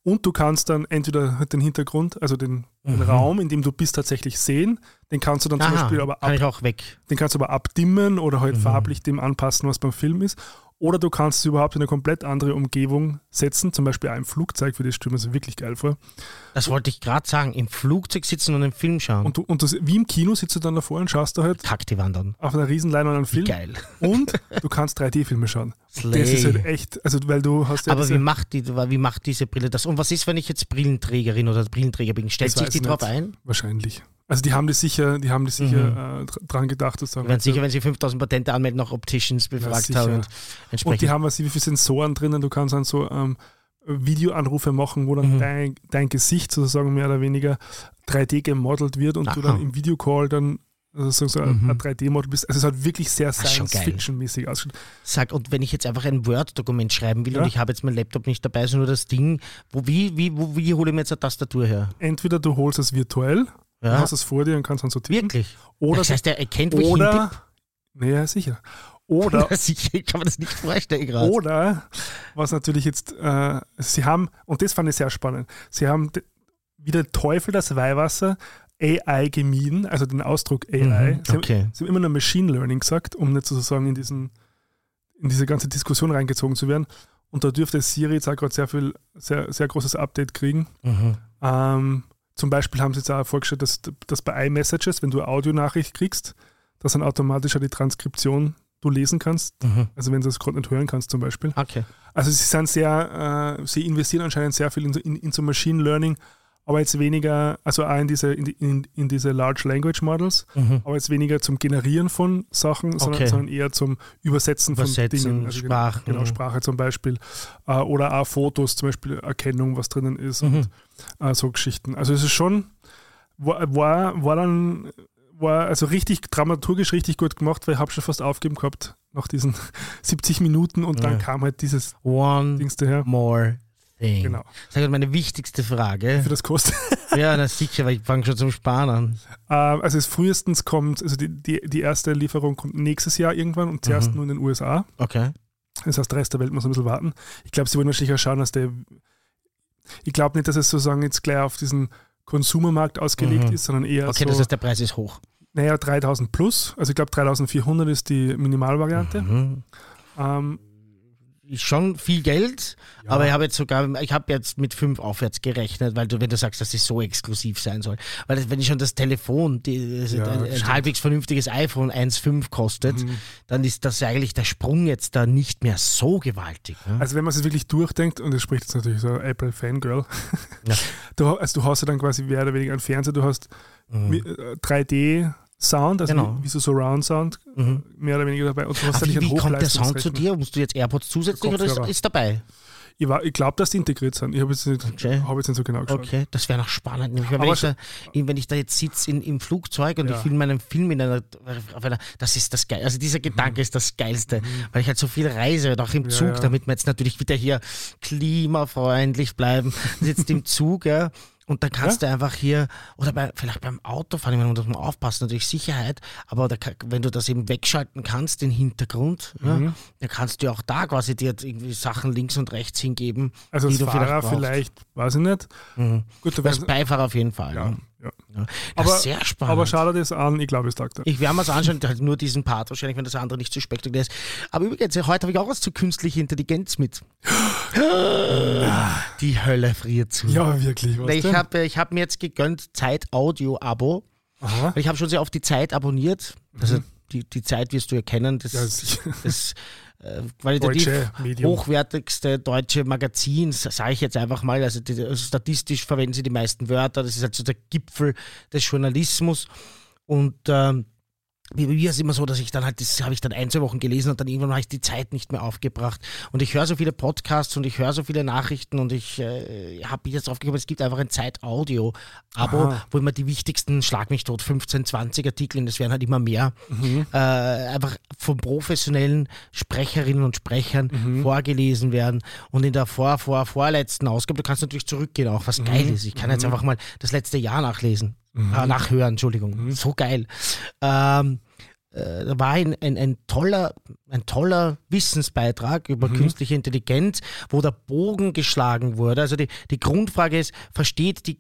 Und du kannst dann entweder den Hintergrund, also den, den Mhm. Raum, in dem du bist, tatsächlich sehen. Den kannst du dann zum Aha, Beispiel aber kann ab, ich auch weg. den kannst du aber abdimmen oder halt Mhm. farblich dem anpassen, was beim Film ist. Oder du kannst es überhaupt in eine komplett andere Umgebung setzen, zum Beispiel auch im Flugzeug, für das stelle ich mir wirklich geil vor. Das wollte ich gerade sagen. Im Flugzeug sitzen und einen Film schauen. Und, du, und das, wie im Kino sitzt du dann davor und schaust da halt Kack die wandern. auf einer riesen Leinwand einen Film. Geil. Und du kannst 3D-Filme schauen. Slay. Das ist halt echt, also weil du hast ja Aber wie macht, die, wie macht diese Brille das? Und was ist, wenn ich jetzt Brillenträgerin oder Brillenträger bin? Stellt sich die drauf ein? wahrscheinlich. Also die haben das sicher, die haben das sicher äh, dr- dran gedacht, dass werden sicher, wenn sie 5000 Patente anmelden, noch Opticians befragt sicher. haben. Und Und entsprechend. die haben was wie viele Sensoren drinnen, du kannst dann so ähm, Videoanrufe machen, wo dann Mhm. dein, dein Gesicht sozusagen mehr oder weniger 3D gemodelt wird und du dann Aha. im Videocall dann Also so, ein 3D-Model bist. Also es hat wirklich sehr. Science-Fiction-mäßig ausgeschaut. Sag, und wenn ich jetzt einfach ein Word-Dokument schreiben will Ja. und ich habe jetzt mein Laptop nicht dabei, sondern nur das Ding, wo, wie, wie, wo, wie hole ich mir jetzt eine Tastatur her? Entweder du holst es virtuell, du Ja, hast es vor dir und kannst dann so tippen. wirklich. Oder, das heißt, er erkennt, wo ich oder, naja, sicher. Oder, ich kann mir das nicht vorstellen gerade. Oder, was natürlich jetzt, äh, sie haben, und das fand ich sehr spannend, sie haben wie der Teufel das Weihwasser AI gemieden, also den Ausdruck AI. Mhm, sie, okay. haben, sie haben immer nur Machine Learning gesagt, um nicht sozusagen in, diesen, in diese ganze Diskussion reingezogen zu werden. Und da dürfte Siri jetzt auch gerade sehr viel, sehr, sehr großes Update kriegen. Mhm. Ähm, zum Beispiel haben sie jetzt auch vorgestellt, dass, dass bei iMessages, wenn du eine Audionachricht kriegst, dass dann automatisch auch die Transkription du lesen kannst. Mhm. Also wenn du das gerade nicht hören kannst zum Beispiel. Okay. Also sie sind sehr, äh, sie investieren anscheinend sehr viel in, so- in, in so Machine Learning, aber jetzt weniger, also auch in diese, in, in, in diese Large Language Models, Mhm. aber jetzt weniger zum Generieren von Sachen, sondern, Okay. sondern eher zum Übersetzen, Übersetzen, von Dingen. Also Sprachen. Genau, Sprache zum Beispiel. Äh, oder auch Fotos, zum Beispiel Erkennung, was drinnen ist Mhm. und äh, so Geschichten. Also es ist schon, war, war, war dann, war also richtig dramaturgisch richtig gut gemacht, weil ich habe schon fast aufgeben gehabt nach diesen 70 Minuten und dann Ja. kam halt dieses One Dings daher. more thing. Genau. Sag mal, meine wichtigste Frage. Für das kostet. ja, na sicher, weil ich fange schon zum Sparen an. Ähm, also es frühestens kommt, also die, die, die erste Lieferung kommt nächstes Jahr irgendwann und zuerst Mhm. nur in den USA. Okay. Das heißt, der Rest der Welt muss ein bisschen warten. Ich glaube, sie wollen wahrscheinlich auch schauen, dass der. Ich glaube nicht, dass es sozusagen jetzt gleich auf diesen Konsumermarkt ausgelegt Mhm. ist, sondern eher Okay, so, das heißt, der Preis ist hoch. naja, 3000 plus. Also ich glaube, 3400 ist die Minimalvariante. Mhm. Ähm, Ist schon viel Geld, Ja. aber ich habe jetzt sogar, ich habe jetzt mit fünf aufwärts gerechnet, weil du, wenn du sagst, dass es so exklusiv sein soll. Weil das, wenn ich schon das Telefon, die, also Ja, ein, ein halbwegs vernünftiges iPhone 1,5 kostet, Mhm. dann ist das eigentlich der Sprung jetzt da nicht mehr so gewaltig. Ne? Also wenn man es wirklich durchdenkt, und das spricht jetzt natürlich so Apple Fangirl, Ja. du, also du hast ja dann quasi mehr oder weniger einen Fernseher, du hast Mhm. mi- äh, 3D Sound, also Genau. wie, wie so Surround Sound, Mhm. mehr oder weniger dabei. Und du hast wie, kommt der Sound zu dir? Musst du jetzt AirPods zusätzlich oder ist, ist dabei? Ich, war- ich glaube, dass die integriert sind. Ich habe jetzt, nicht- Okay. hab jetzt nicht so genau geschaut. Okay, das wäre noch spannend. nämlich, Wenn, ich da, wenn ich da jetzt sitze in, im Flugzeug und Ja. ich filme einen Film in einer, auf einer, das ist das Geil. Also dieser Gedanke ist das Geilste, weil ich halt so viel reise und auch im Mhm. Ja, Zug, ja. damit wir jetzt natürlich wieder hier klimafreundlich bleiben. Sitzt im Zug, ja. Und dann kannst du einfach hier, oder bei, vielleicht beim Autofahren, ich meine, da muss man aufpassen, natürlich Sicherheit, aber da, wenn du das eben wegschalten kannst, den Hintergrund, ja, Mhm. dann kannst du auch da quasi dir irgendwie Sachen links und rechts hingeben. Also die als du vielleicht Fahrer brauchst. vielleicht, weiß ich nicht. Mhm. Gut, du Als Beifahrer auf jeden Fall. ja, ne? Ja. Ja. Das Aber- ist sehr spannend. Aber schau dir das an, ich glaube, es taugt ich werde mir es anschauen, halt nur diesen Part wahrscheinlich, wenn das andere nicht zu spektakulär ist. Aber übrigens, heute habe ich auch was zu künstlicher Intelligenz mit. Die Hölle friert zu. Ja, wirklich. Was ich habe ich hab mir jetzt gegönnt Zeit-Audio-Abo. Ich habe schon sehr oft die Zeit abonniert. Also die, die Zeit wirst du erkennen. Das, Mhm. Ja, sicher. das äh, qualitativ Deutsche Medium. hochwertigste deutsche Magazin, sage ich jetzt einfach mal. Also, die, also statistisch verwenden sie die meisten Wörter. Das ist halt so der Gipfel des Journalismus. Und ähm, bei mir ist es immer so, dass ich dann halt, das habe ich dann ein, zwei Wochen gelesen und dann irgendwann habe ich die Zeit nicht mehr aufgebracht. Und ich höre so viele Podcasts und ich höre so viele Nachrichten und ich äh, habe jetzt aufgekommen, es gibt einfach ein Zeit-Audio-Abo, wo immer die wichtigsten, schlag mich tot, 15, 20 Artikel, und es werden halt immer mehr, äh, einfach von professionellen Sprecherinnen und Sprechern vorgelesen werden. Und in der vor, vor, vorletzten Ausgabe, du kannst natürlich zurückgehen auch, was geil ist. Ich kann jetzt einfach mal das letzte Jahr nachlesen. Äh, nachhören, Entschuldigung. So geil. Ähm, äh, da war ein, ein, ein, toller, ein toller Wissensbeitrag über künstliche Intelligenz, wo der Bogen geschlagen wurde. Also die, die Grundfrage ist, versteht die,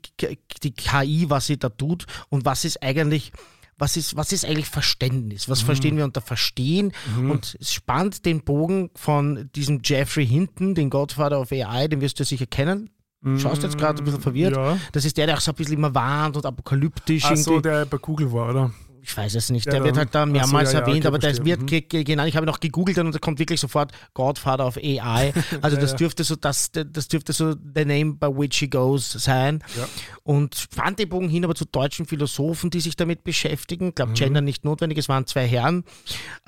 die KI, was sie da tut und was ist eigentlich was ist, was ist eigentlich Verständnis? Was verstehen wir unter Verstehen? Und es spannt den Bogen von diesem Jeffrey Hinton, den Godfather of AI, den wirst du sicher kennen. Schaust jetzt gerade ein bisschen verwirrt. Ja. Das ist der, der auch so ein bisschen immer warnt und apokalyptisch Ach so, der bei Google war, oder? Ich weiß es nicht. Der Der wird halt da Ach so, mehrmals ja, ja, erwähnt, okay, aber der wird ge- genannt. Ich habe noch gegoogelt und da kommt wirklich sofort Godfather of AI. Also Ja, das ja. dürfte so das, das dürfte so the name by which he goes sein. Ja. Und spannt den Bogen hin aber zu deutschen Philosophen, die sich damit beschäftigen. Ich Mhm. glaube, Gender nicht notwendig, es waren zwei Herren,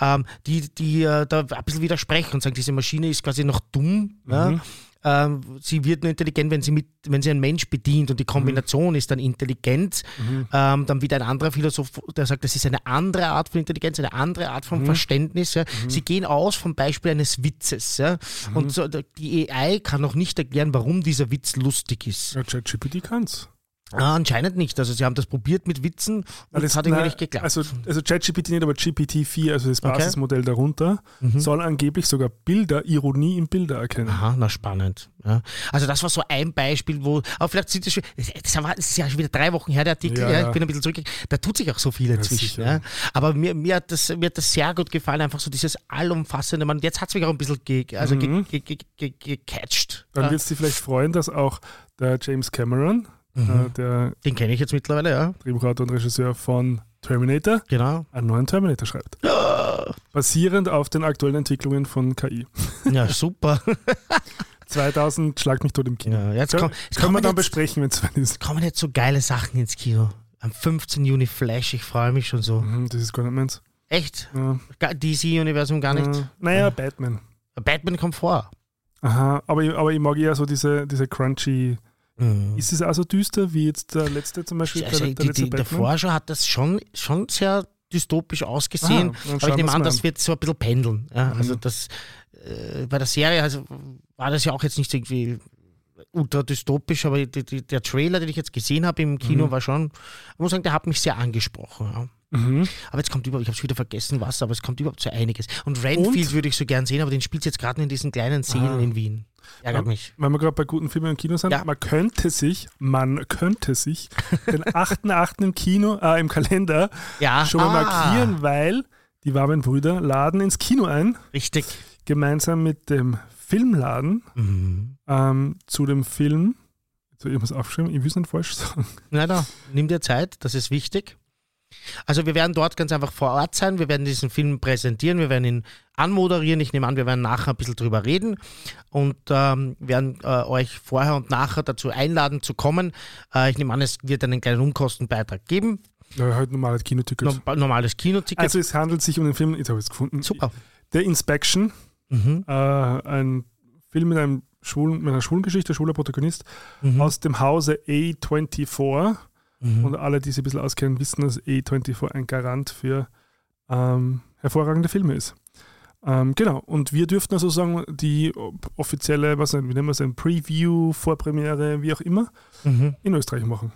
ähm, die, die äh, da ein bisschen widersprechen und sagen, diese Maschine ist quasi noch dumm. Mhm. Ähm, sie wird nur intelligent, wenn sie, mit, wenn sie einen Mensch bedient und die Kombination ist dann Intelligenz. Ähm, dann wieder ein anderer Philosoph, der sagt, das ist eine andere Art von Intelligenz, eine andere Art von Verständnis. Ja. Sie gehen aus vom Beispiel eines Witzes. Ja. Und so, die AI kann noch nicht erklären, warum dieser Witz lustig ist. Ja, ChatGPT kann's. Ah, anscheinend nicht. Also sie haben das probiert mit Witzen und es es- hat irgendwie nicht geklappt. Also, also ChatGPT nicht, aber GPT-4, also das Okay. Mhm. Basismodell darunter, soll angeblich sogar Bilder, Ironie in Bilder erkennen. Aha, na spannend. Ja. Also das war so ein Beispiel, wo, aber vielleicht sind das schon, das, ist ja schon wieder drei Wochen her, der Artikel, Ja, ja, ich bin ein bisschen zurück, da tut sich auch so viel. Ja. Aber mir, mir, hat das, mir hat das sehr gut gefallen, einfach so dieses allumfassende, man, jetzt hat es mich auch ein bisschen ge, also Mhm. ge, ge, ge, ge, gecatcht. Dann wird es dich vielleicht freuen, dass auch der James Cameron, Mhm. äh, der Den kenne ich jetzt mittlerweile, ja, Drehbuchautor und Regisseur von Terminator, genau. einen neuen Terminator schreibt. Basierend auf den aktuellen Entwicklungen von KI. Ja, super. 2000 schlag mich tot im Kino. Ja, jetzt komm, es können wir dann jetzt, besprechen, wenn es soweit ist. kommen jetzt so geile Sachen ins Kino. Am 15. Juni Flash, ich freue mich schon so. Mhm, das ist gar nicht meins. Echt? Ja. DC-Universum gar nicht? Ja. Naja, Batman. Batman kommt vor. Aha, aber, ich- aber ich mag eher so diese, diese crunchy. Mhm. Ist es auch so düster wie jetzt der letzte zum Beispiel? Also, der, der letzte die, der? Forscher hat das schon, schon sehr dystopisch ausgesehen. Ah, aber ich nehme an, mal das wird so ein bisschen pendeln. Ja, Mhm. Also das äh, bei der Serie also, war das ja auch jetzt nicht irgendwie ultra dystopisch, aber die, die, der Trailer, den ich jetzt gesehen habe im Kino, Mhm. war schon, ich muss sagen, der hat mich sehr angesprochen. Ja. Mhm. Aber jetzt kommt überhaupt, ich habe schon wieder vergessen, was, aber es kommt überhaupt so einiges. Und Renfield würde ich so gern sehen, aber den spielt jetzt gerade in diesen kleinen Szenen Ah. in Wien. Ärgert mich. Weil wir gerade bei guten Filmen im Kino sind, Ja. man könnte sich, man könnte sich den 8.8. im Kino, äh, im Kalender Ja, schon mal ah, markieren, weil die warmen Brüder laden ins Kino ein, Richtig. gemeinsam mit dem Filmladen Mhm. ähm, zu dem Film. Habe ich muss aufgeschrieben, ich will es nicht falsch sagen. Na da, nimm dir Zeit, das ist wichtig. Also wir werden dort ganz einfach vor Ort sein, wir werden diesen Film präsentieren, wir werden ihn anmoderieren. Ich nehme an, wir werden nachher ein bisschen drüber reden und ähm, werden äh, euch vorher und nachher dazu einladen zu kommen. Äh, ich nehme an, es wird einen kleinen Unkostenbeitrag geben. Ja, halt normales Kinoticket. No normales Kinoticket. Also es handelt sich um den Film, jetzt habe ich es gefunden, Super. The Inspection, Mhm. äh, ein Film mit, einem schwulen, mit einer schwulen Geschichte, schwuler Protagonist, Mhm. aus dem Hause A24. Mhm. Und alle, die sich ein bisschen auskennen, wissen, dass A24 ein Garant für ähm, hervorragende Filme ist. Ähm, genau, und wir dürften also sagen, die offizielle, was wie nennen wir es, ein Preview, Vorpremiere, wie auch immer, Mhm. in Österreich machen.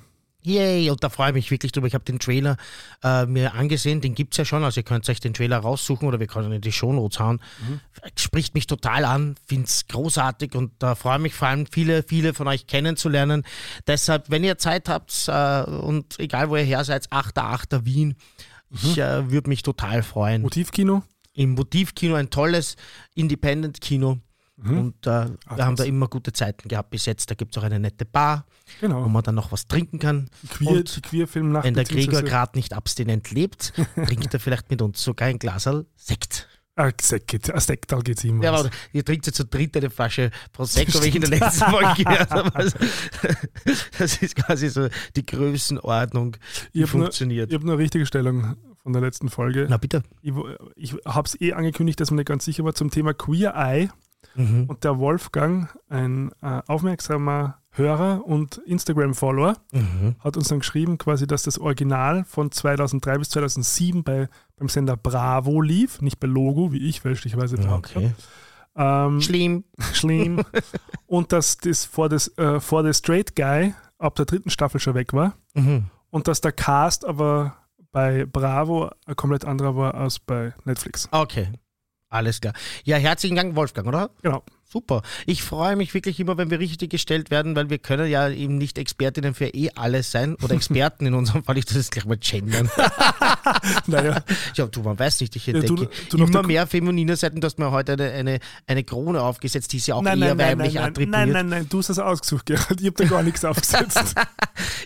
Yay, und da freue ich mich wirklich drüber. Ich habe den Trailer äh, mir angesehen, den gibt es ja schon, also ihr könnt euch den Trailer raussuchen oder wir können ihn in die Shownotes hauen. Spricht mich total an, finde es großartig und da freue mich vor allem viele, viele von euch kennenzulernen. Deshalb, wenn ihr Zeit habt äh, und egal wo ihr her seid, 8.8. Wien, ich äh, würde mich total freuen. Motivkino, Im Motivkino ein tolles Independent-Kino und äh, Ach, wir haben da immer gute Zeiten gehabt bis jetzt. Da gibt es auch eine nette Bar, wo genau. man dann noch was trinken kann. Queer, und Queerfilmnacht. Wenn der Gregor gerade nicht abstinent lebt, trinkt er vielleicht mit uns sogar ein Glaserl Sekt. Ah, Sekt Sektal geht es immer. Ja, aber ihr trinkt jetzt zu dritt eine Flasche Prosecco, wie ich in der letzten Folge gehört habe. Also, das ist quasi so die Größenordnung, die ich habe funktioniert. ich hab nur eine richtige Stellung von der letzten Folge. Na bitte. Ich, wo- ich habe es eh angekündigt, dass man nicht ganz sicher war zum Thema Queer Eye. Mhm. Und der Wolfgang, ein äh, aufmerksamer Hörer und Instagram-Follower, Mhm. hat uns dann geschrieben, quasi, dass das Original von 2003 bis 2007 bei, beim Sender Bravo lief, nicht bei Logo, wie ich fälschlicherweise behauptet Okay. Ähm, Schlimm. schlimm. und dass das vor, das äh, vor The Straight Guy ab der dritten Staffel schon weg war. Mhm. Und dass der Cast aber bei Bravo ein komplett anderer war als bei Netflix. Okay. Alles klar. Ja, herzlichen Dank, Wolfgang, oder? Genau. Super. Ich freue mich wirklich immer, wenn wir richtig gestellt werden, weil wir können ja eben nicht Expertinnen für eh alles sein oder Experten in unserem Fall. Ich das gleich mal gendern. Naja, Ja, du, man weiß nicht, ich Ja, entdecke noch immer mehr feminine Seiten. Du hast mir heute eine, eine, eine Krone aufgesetzt, die ist ja auch nein, eher nein, weiblich nein, attribuiert. nein, nein, nein, du hast das ausgesucht, Gerhard. Ich habe da gar nichts aufgesetzt.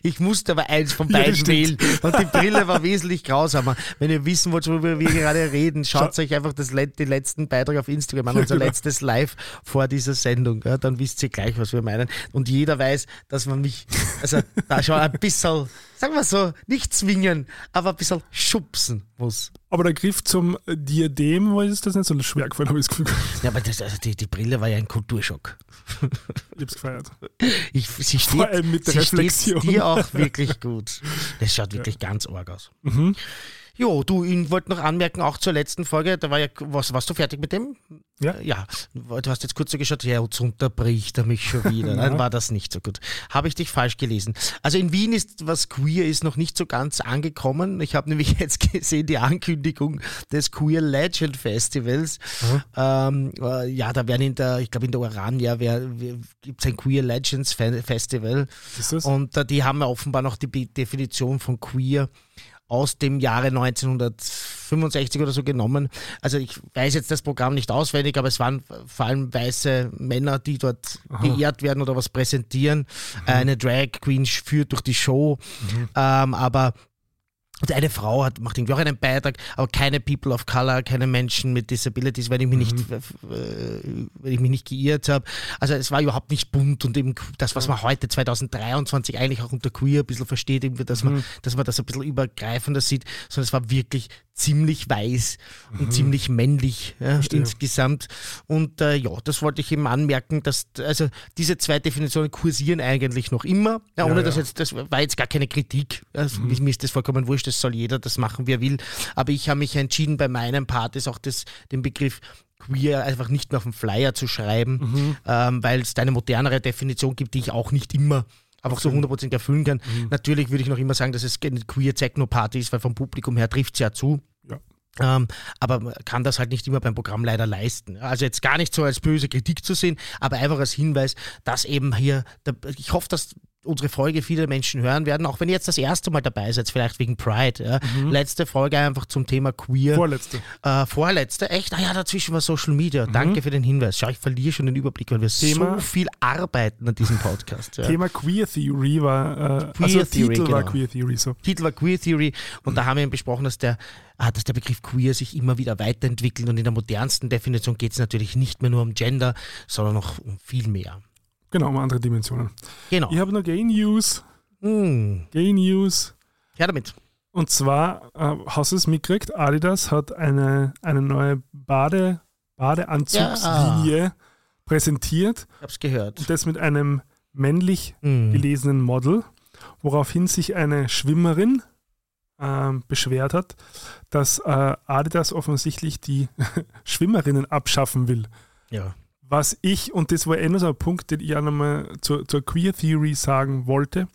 Ich musste aber eins von Ja, beiden das wählen. Und die Brille war wesentlich grausamer. Wenn ihr wissen wollt, worüber wir gerade reden, schaut euch einfach das, den letzten Beitrag auf Instagram an, Ja, unser genau. letztes Live vor dieser Sendung. Ja, dann wisst ihr gleich, was wir meinen. Und jeder weiß, dass man mich, also da schon ein bisschen, sagen wir so, nicht zwingen, aber ein bisschen schubsen muss. Aber der Griff zum Diadem war ist das nicht so schwer gefallen, habe ich das Gefühl. Ja, aber das, also die, die Brille war ja ein Kulturschock. Ich hab's gefeiert. Ich, sie steht, Vor allem mit der sie Reflexion. dir auch wirklich gut. Das schaut wirklich ganz arg aus. Mhm. Jo, du, ich wollte noch anmerken, auch zur letzten Folge, da war ja, was, warst du fertig mit dem? Ja. Ja, du hast jetzt kurz so geschaut, ja, jetzt unterbricht er mich schon wieder. Dann war das nicht so gut. Habe ich dich falsch gelesen. Also in Wien ist, was queer ist, noch nicht so ganz angekommen. Ich habe nämlich jetzt gesehen, die Ankündigung des Queer Legend Festivals. Ähm, äh, ja, da werden in der, ich glaube in der Orania gibt es ein Queer Legends Fe- Festival. Ist das? Und äh, die haben ja offenbar noch die Be- Definition von queer aus dem Jahre 1965 oder so genommen. Also ich weiß jetzt das Programm nicht auswendig, aber es waren vor allem weiße Männer, die dort geehrt werden oder was präsentieren. Äh, Eine Drag Queen führt durch die Show, ähm, aber und eine Frau hat, macht irgendwie auch einen Beitrag, aber keine People of Color, keine Menschen mit Disabilities, wenn ich mich nicht, äh, wenn ich mich nicht geirrt habe. Also es war überhaupt nicht bunt und eben das, was man heute 2023 eigentlich auch unter queer ein bisschen versteht, irgendwie, dass man, dass man das ein bisschen übergreifender sieht, sondern es war wirklich ziemlich weiß und ziemlich männlich ja, insgesamt. Und äh, ja, das wollte ich eben anmerken, dass also diese zwei Definitionen kursieren eigentlich noch immer, ja, ohne Ja, dass jetzt, das war jetzt gar keine Kritik. Also, Mir ist das vollkommen wurscht, das soll jeder das machen, wie er will. Aber ich habe mich entschieden, bei meinem Part ist auch das, den Begriff queer einfach nicht mehr auf dem Flyer zu schreiben, ähm, weil es da eine modernere Definition gibt, die ich auch nicht immer einfach so 100% erfüllen kann. Natürlich würde ich noch immer sagen, dass es eine queer Techno-Party ist, weil vom Publikum her trifft es ja zu. Ja. Ähm, aber man kann das halt nicht immer beim Programm leider leisten. Also jetzt gar nicht so als böse Kritik zu sehen, aber einfach als Hinweis, dass eben hier, ich hoffe, dass unsere Folge viele Menschen hören werden, auch wenn ihr jetzt das erste Mal dabei seid, vielleicht wegen Pride. Ja. Letzte Folge einfach zum Thema Queer. Vorletzte. Äh, vorletzte, echt? Ah ja, dazwischen war Social Media. Danke für den Hinweis. Schau, ich verliere schon den Überblick, weil wir Thema- so viel arbeiten an diesem Podcast. Ja. Thema Queer Theory war, äh, Queer also Theory, Titel war genau. Queer Theory, so. Titel war Queer Theory und da haben wir eben besprochen, dass der, ah, dass der Begriff Queer sich immer wieder weiterentwickelt und in der modernsten Definition geht es natürlich nicht mehr nur um Gender, sondern noch um viel mehr. Genau, um andere Dimensionen. Genau. Ich habe noch Gay News. Hm. Gay News. Ja, damit. Und zwar, äh, hast du es mitgekriegt, Adidas hat eine, eine neue Bade, Badeanzugslinie präsentiert Ich hab's gehört. und das mit einem männlich Hm. gelesenen Model, woraufhin sich eine Schwimmerin ähm, beschwert hat, dass äh, Adidas offensichtlich die Schwimmerinnen abschaffen will. Ja. Was ich, und das war eh noch so ein Punkt, den ich auch nochmal zur, zur Queer Theory sagen wollte,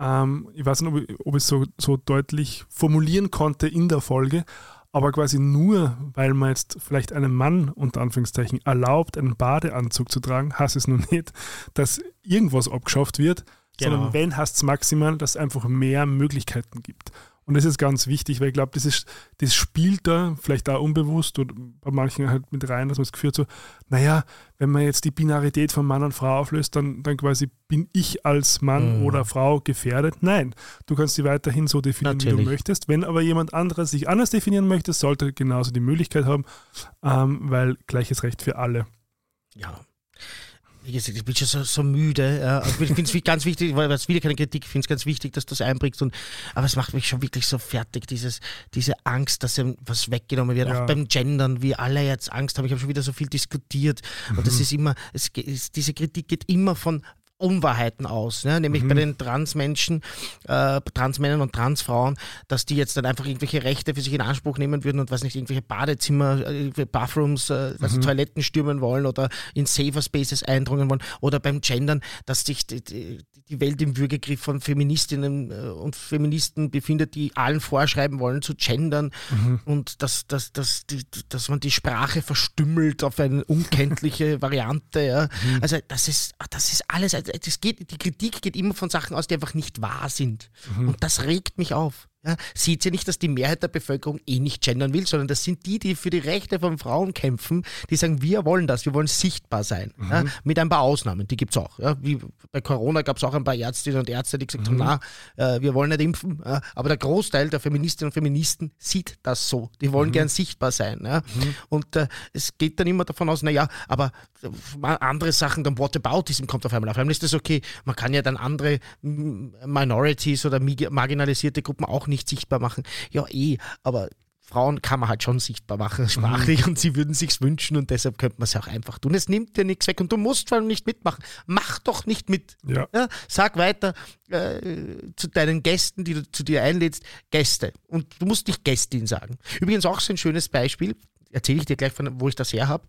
ähm, ich weiß nicht, ob ich, ob ich es so, so deutlich formulieren konnte in der Folge, aber quasi nur, weil man jetzt vielleicht einem Mann unter Anführungszeichen erlaubt, einen Badeanzug zu tragen, heißt es nur nicht, dass irgendwas abgeschafft wird, Genau. sondern wenn, heißt es maximal, dass es einfach mehr Möglichkeiten gibt. Und das ist ganz wichtig, weil ich glaube, das, ist, das spielt da vielleicht auch unbewusst oder bei manchen halt mit rein, dass man das Gefühl hat, so, naja, wenn man jetzt die Binarität von Mann und Frau auflöst, dann, dann quasi bin ich als Mann Mhm. oder Frau gefährdet. Nein, du kannst sie weiterhin so definieren, wie Natürlich. du möchtest. Wenn aber jemand anderes sich anders definieren möchte, sollte genauso die Möglichkeit haben, ähm, weil gleiches Recht für alle. Ja. Wie gesagt, ich bin schon so, so müde. Ja. Ich finde es ganz wichtig, weil es wieder keine Kritik, ich finde es ganz wichtig, dass du das einbringst. Und, aber es macht mich schon wirklich so fertig, dieses, diese Angst, dass ihm was weggenommen wird. Ja. Auch beim Gendern, wie alle jetzt Angst haben. Ich habe schon wieder so viel diskutiert. Und das ist immer, es, es, diese Kritik geht immer von Unwahrheiten aus, ne? nämlich bei den Transmenschen, äh, Transmännern und Transfrauen, dass die jetzt dann einfach irgendwelche Rechte für sich in Anspruch nehmen würden und was nicht, irgendwelche Badezimmer, äh, irgendwelche Bathrooms, äh, also Toiletten stürmen wollen oder in Safer Spaces eindringen wollen oder beim Gendern, dass sich die, die, Welt im Würgegriff von Feministinnen äh, und Feministen befindet, die allen vorschreiben wollen zu gendern und dass, dass, dass, die, dass man die Sprache verstümmelt auf eine unkenntliche Variante. Ja. Also das ist, das ist alles, das geht, die Kritik geht immer von Sachen aus, die einfach nicht wahr sind. Und das regt mich auf. Ja, sieht sie nicht, dass die Mehrheit der Bevölkerung eh nicht gendern will, sondern das sind die, die für die Rechte von Frauen kämpfen, die sagen, wir wollen das, wir wollen sichtbar sein. Mhm. Ja, mit ein paar Ausnahmen, die gibt es auch. Ja, wie bei Corona gab es auch ein paar Ärztinnen und Ärzte, die gesagt mhm. haben, na, äh, wir wollen nicht impfen. Ja, aber der Großteil der Feministinnen und Feministen sieht das so. Die wollen mhm. gern sichtbar sein. Mhm. Und äh, es geht dann immer davon aus, naja, aber andere Sachen, dann Whataboutism kommt auf einmal. Auf einmal ist das okay. Man kann ja dann andere Minorities oder marginalisierte Gruppen auch nicht sichtbar machen. Ja, eh, aber Frauen kann man halt schon sichtbar machen, sprachlich, mhm. und sie würden sich's wünschen und deshalb könnte man es auch einfach tun. Es nimmt dir nichts weg und du musst vor allem nicht mitmachen. Mach doch nicht mit. Ja. Ja, sag weiter äh, zu deinen Gästen, die du zu dir einlädst, Gäste. Und du musst nicht Gästin sagen. Übrigens auch so ein schönes Beispiel, erzähle ich dir gleich, von, wo ich das her habe.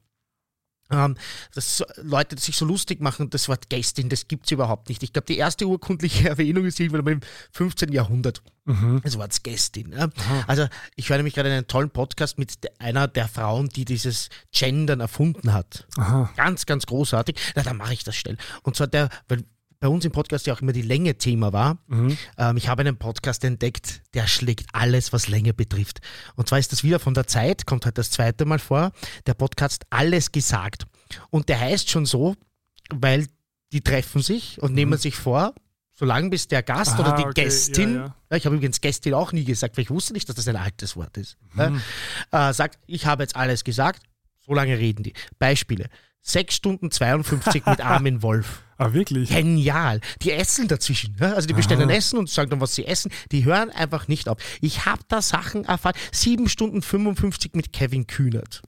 Ähm, dass Leute sich so lustig machen, das Wort Gästin, das gibt es überhaupt nicht. Ich glaube, die erste urkundliche Erwähnung ist irgendwann im 15. Jahrhundert. Mhm. Das Wort Gästin. Ja. Also ich höre nämlich gerade einen tollen Podcast mit einer der Frauen, die dieses Gendern erfunden hat. Aha. Ganz, ganz großartig. Na, dann mache ich das schnell. Und zwar der, weil bei uns im Podcast ja auch immer die Länge Thema war. Mhm. Ähm, ich habe einen Podcast entdeckt, der schlägt alles, was Länge betrifft. Und zwar ist das wieder von der Zeit, kommt halt das zweite Mal vor, der Podcast Alles gesagt. Und der heißt schon so, weil die treffen sich und mhm. nehmen sich vor, solange bis der Gast Aha, oder die okay. Gästin, ja, ja. ich habe übrigens Gästin auch nie gesagt, weil ich wusste nicht, dass das ein altes Wort ist, mhm. äh, sagt, ich habe jetzt alles gesagt, so lange reden die. Beispiele. 6 Stunden 52 mit Armin Wolf. Ah, wirklich? Genial. Die essen dazwischen. Ja? Also die bestellen Aha. Essen und sagen dann, was sie essen. Die hören einfach nicht auf. Ich habe da Sachen erfahren. 7 Stunden 55 mit Kevin Kühnert.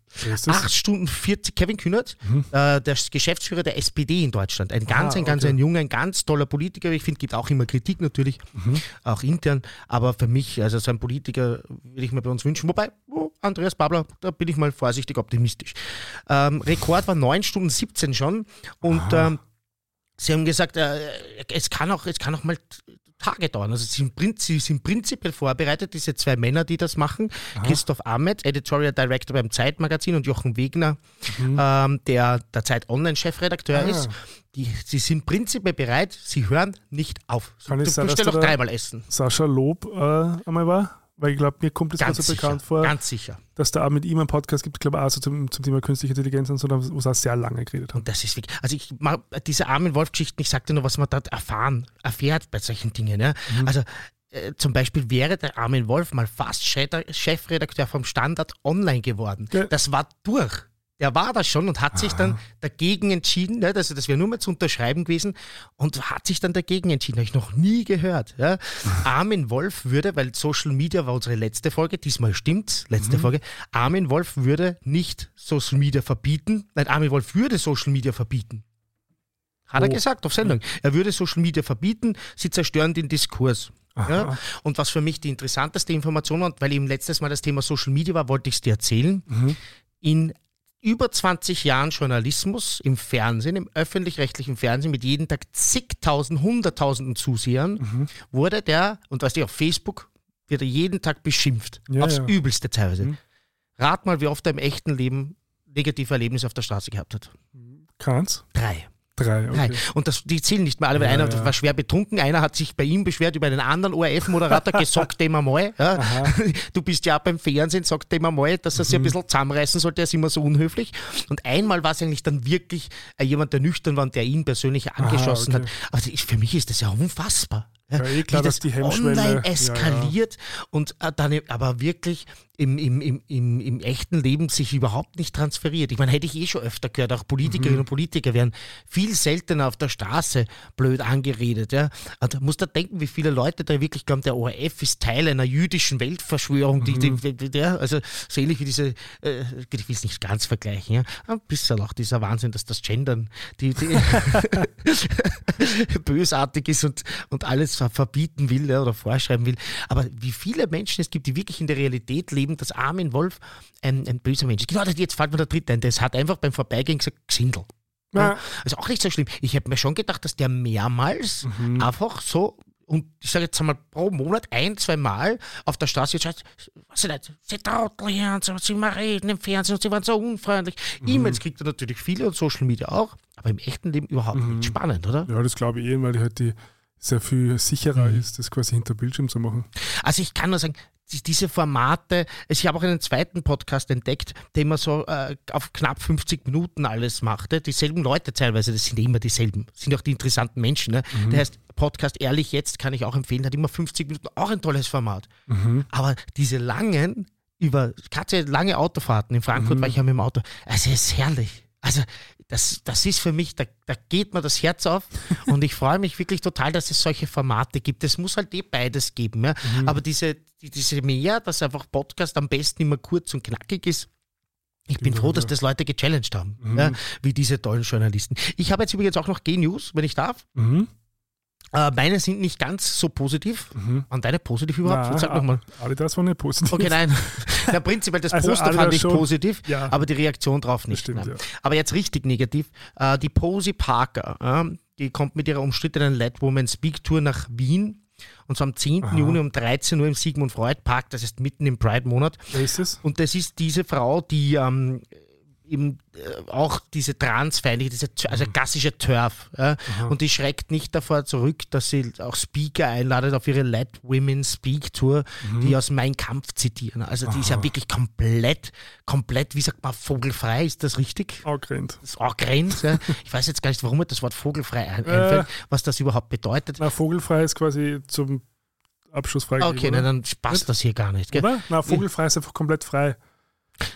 8 Stunden 40, Kevin Kühnert, mhm. äh, der Geschäftsführer der SPD in Deutschland. Ein ganz, ah, ein ganz okay. ein junger, ein ganz toller Politiker. Ich finde, gibt auch immer Kritik natürlich, mhm. auch intern. Aber für mich, also so ein Politiker würde ich mir bei uns wünschen. Wobei, oh, Andreas Babler, da bin ich mal vorsichtig optimistisch. Ähm, Rekord war 9 Stunden 17 schon. Und ähm, Sie haben gesagt, äh, es, kann auch, es kann auch mal Tage dauern. Also sie sind, sie sind prinzipiell vorbereitet, diese zwei Männer, die das machen. Aha. Christoph Ahmed, Editorial Director beim Zeitmagazin und Jochen Wegner, mhm. ähm, der der Zeit Online-Chefredakteur ah. ist. Die, sie sind prinzipiell bereit, sie hören nicht auf. Kann du, ich sagen, dass auch dreimal essen. Sascha Lob äh, einmal war? Weil ich glaube, mir kommt das ganz so bekannt vor. Ganz sicher. Dass da auch mit ihm einen Podcast gibt, glaube ich, auch so zum, zum Thema künstliche Intelligenz und so, wo es auch sehr lange geredet hat. Und das ist wirklich, also ich mag diese Armin Wolf-Geschichten, ich sagte nur, was man dort erfahren, erfährt bei solchen Dingen. Ja? Mhm. Also äh, zum Beispiel wäre der Armin Wolf mal fast Chefredakteur vom Standard Online geworden. Ja. Das war durch der war da schon und hat sich dann dagegen entschieden, ne, also das wäre nur mal zu unterschreiben gewesen und hat sich dann dagegen entschieden, habe ich noch nie gehört. Ja. Armin Wolf würde, weil Social Media war unsere letzte Folge, diesmal stimmt, letzte mhm. Folge, Armin Wolf würde nicht Social Media verbieten, nein, Armin Wolf würde Social Media verbieten. Hat oh. er gesagt auf Sendung. Er würde Social Media verbieten, sie zerstören den Diskurs. Ja? Und was für mich die interessanteste Information war, weil eben letztes Mal das Thema Social Media war, wollte ich es dir erzählen. Mhm. In über 20 Jahren Journalismus im Fernsehen, im öffentlich-rechtlichen Fernsehen mit jeden Tag zigtausend, hunderttausenden Zusehern, mhm. wurde der, und weißt du, auf Facebook wird er jeden Tag beschimpft. Ja, aufs ja. Übelste teilweise. Mhm. Rat mal, wie oft er im echten Leben negative Erlebnisse auf der Straße gehabt hat. Keins? Drei. Drei, okay. Drei. Und das, die zählen nicht mehr alle, weil ja, einer ja. war schwer betrunken, einer hat sich bei ihm beschwert über einen anderen ORF-Moderator, gesagt dem einmal, ja, du bist ja auch beim Fernsehen, sagt dem einmal, dass er sich ein mhm. bisschen zusammenreißen sollte, er ist immer so unhöflich. Und einmal war es eigentlich dann wirklich äh, jemand, der nüchtern war und der ihn persönlich angeschossen Aha, okay. hat. Also ich, für mich ist das ja unfassbar. Ja, eh klar, wie das die online eskaliert und äh, dann aber wirklich im, im, im, im, im echten Leben sich überhaupt nicht transferiert. Ich meine, hätte ich eh schon öfter gehört, auch Politikerinnen mhm. und Politiker werden viel seltener auf der Straße blöd angeredet. Ja. Und da muss da denken, wie viele Leute da wirklich glauben, der ORF ist Teil einer jüdischen Weltverschwörung. Die, mhm. die, die, also so ähnlich wie diese, äh, ich will es nicht ganz vergleichen, ja. ein bisschen auch dieser Wahnsinn, dass das Gendern die, die bösartig ist und, und alles verbieten will ja, oder vorschreiben will. Aber wie viele Menschen es gibt, die wirklich in der Realität leben, eben, dass Armin Wolf ein, ein böser Mensch ist. Genau, jetzt fällt mir der dritte ein. Das hat einfach beim Vorbeigehen gesagt, Xindel. Ja. Also auch nicht so schlimm. Ich hätte mir schon gedacht, dass der mehrmals mhm. einfach so und ich sage jetzt einmal pro Monat ein, zwei Mal auf der Straße jetzt was nicht, sie Trottel hier und so, sie mal reden im Fernsehen und sie waren so unfreundlich. Mhm. E-Mails kriegt er natürlich viele und Social Media auch, aber im echten Leben überhaupt mhm. nicht spannend, oder? Ja, das glaube ich eh, weil die halt die sehr viel sicherer mhm. ist, das quasi hinter Bildschirm zu machen. Also ich kann nur sagen, diese Formate, ich habe auch einen zweiten Podcast entdeckt, der immer so äh, auf knapp 50 Minuten alles machte. Dieselben Leute teilweise, das sind immer dieselben, sind auch die interessanten Menschen. Ne? Mhm. Der heißt Podcast Ehrlich Jetzt, kann ich auch empfehlen, hat immer 50 Minuten, auch ein tolles Format. Mhm. Aber diese langen, über Katze lange Autofahrten in Frankfurt mhm. war ich ja mit dem Auto, also es ist herrlich. Also das, das ist für mich, da, da geht mir das Herz auf und ich freue mich wirklich total, dass es solche Formate gibt. Es muss halt eh beides geben. Ja? Mhm. Aber diese, die, diese mehr, dass einfach Podcast am besten immer kurz und knackig ist, ich bin froh, dass das Leute gechallenged haben, mhm. ja, wie diese tollen Journalisten. Ich habe jetzt übrigens auch noch G-News, wenn ich darf. Mhm. Äh, meine sind nicht ganz so positiv. Mhm. Waren deine positiv überhaupt? Nein, Sag nochmal. Adidas war nicht positiv. Okay, nein. Ja, prinzipiell das also Poster fand ich schon, positiv, ja. aber die Reaktion drauf nicht. Stimmt, ja. Aber jetzt richtig negativ. Äh, die Posey Parker, äh, die kommt mit ihrer umstrittenen Let Woman Speak Tour nach Wien. Und zwar am 10. Aha. Juni um 13 Uhr im Sigmund Freud Park, das ist mitten im Pride-Monat. Wer ist es? Und das ist diese Frau, die ähm, eben äh, auch diese transfeindliche, diese, also mhm. klassische Turf. Ja? Und die schreckt nicht davor zurück, dass sie auch Speaker einladet auf ihre Let Women Speak Tour, mhm. die aus Mein Kampf zitieren. Also die Aha. ist ja wirklich komplett, komplett, wie sagt man, vogelfrei, ist das richtig? Aggrend. Aggrend, ja. Ich weiß jetzt gar nicht, warum mir das Wort vogelfrei ein äh, einfällt, was das überhaupt bedeutet. Na, vogelfrei ist quasi zum Abschluss frei. Okay, na, dann passt das hier gar nicht. Gell? Oder? Na, vogelfrei ist einfach komplett frei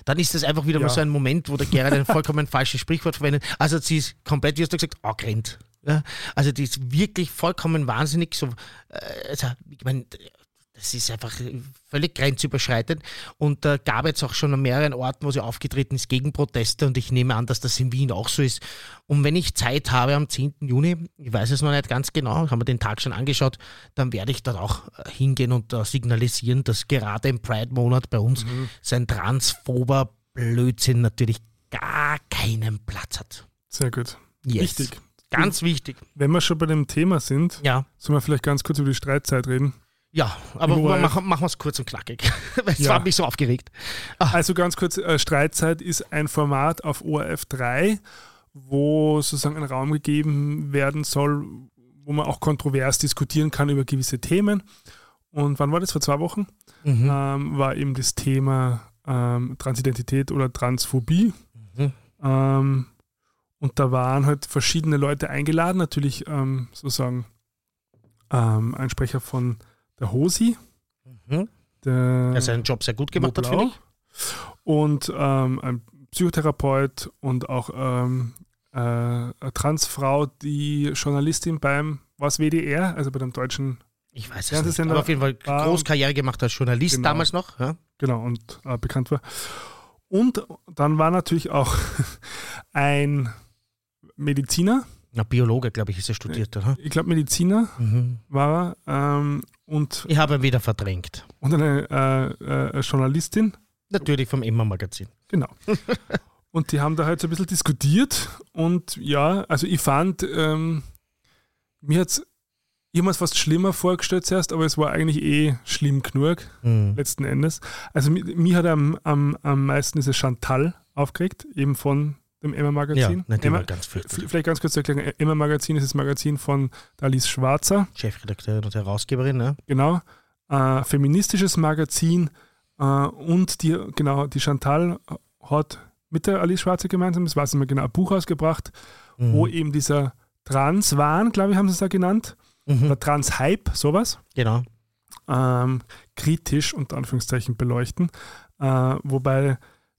dann ist das einfach wieder ja. mal so ein Moment, wo der Gerhard ein vollkommen falsches Sprichwort verwendet. Also sie ist komplett, wie hast du gesagt, angerannt. Ja, also die ist wirklich vollkommen wahnsinnig. So, äh, also, ich meine, das ist einfach völlig grenzüberschreitend. Und da gab jetzt auch schon an mehreren Orten, wo sie aufgetreten ist, gegen Proteste. Und ich nehme an, dass das in Wien auch so ist. Und wenn ich Zeit habe am 10. Juni, ich weiß es noch nicht ganz genau, haben wir den Tag schon angeschaut, dann werde ich dort auch äh, hingehen und uh, signalisieren, dass gerade im Pride-Monat bei uns mhm. sein transphober Blödsinn natürlich gar keinen Platz hat. Sehr gut. Yes. Wichtig. Ganz wichtig. Wenn wir schon bei dem Thema sind, ja. sollen wir vielleicht ganz kurz über die Streitzeit reden. Ja, aber machen, machen wir es kurz und knackig. Es ja. hat mich so aufgeregt. Ach. Also ganz kurz, äh, Streitzeit ist ein Format auf ORF 3, wo sozusagen ein Raum gegeben werden soll, wo man auch kontrovers diskutieren kann über gewisse Themen. Und wann war das? Vor zwei Wochen? Mhm. Ähm, war eben das Thema ähm, Transidentität oder Transphobie. Mhm. Ähm, und da waren halt verschiedene Leute eingeladen, natürlich ähm, sozusagen ähm, ein Sprecher von der Hosi. Mhm. Der, der seinen Job sehr gut gemacht hat, finde ich. Und ähm, ein Psychotherapeut und auch ähm, äh, eine Transfrau, die Journalistin beim was WDR, also bei dem deutschen ich weiß es nicht, aber auf jeden Fall groß Karriere gemacht als Journalist genau, damals noch. Ja? Genau, und äh, bekannt war. Und dann war natürlich auch ein Mediziner, na, Biologe, glaube ich, ist er studiert, oder? Ich glaube, Mediziner mhm. war er. Ähm, und ich habe ihn wieder verdrängt. Und eine äh, äh, Journalistin. Natürlich vom Emma-Magazin. Genau. und die haben da halt so ein bisschen diskutiert. Und ja, also ich fand, ähm, mir hat es jemals fast schlimmer vorgestellt zuerst, aber es war eigentlich eh schlimm genug, mhm. letzten Endes. Also mir, mir hat am, am, am meisten diese Chantal aufgeregt, eben von dem Emma-Magazin. Ja, Emma, ganz vielleicht ganz kurz zu erklären: Emma-Magazin ist das Magazin von Alice Schwarzer. Chefredakteurin und Herausgeberin, ne? Genau. Äh, feministisches Magazin äh, und die, genau, die Chantal hat mit der Alice Schwarzer gemeinsam, das weiß ich mal genau, ein Buch ausgebracht, mhm. wo eben dieser Trans-Wahn, glaube ich, haben sie es da genannt, mhm. oder Trans-Hype, sowas. Genau. Ähm, kritisch unter Anführungszeichen beleuchten. Äh, wobei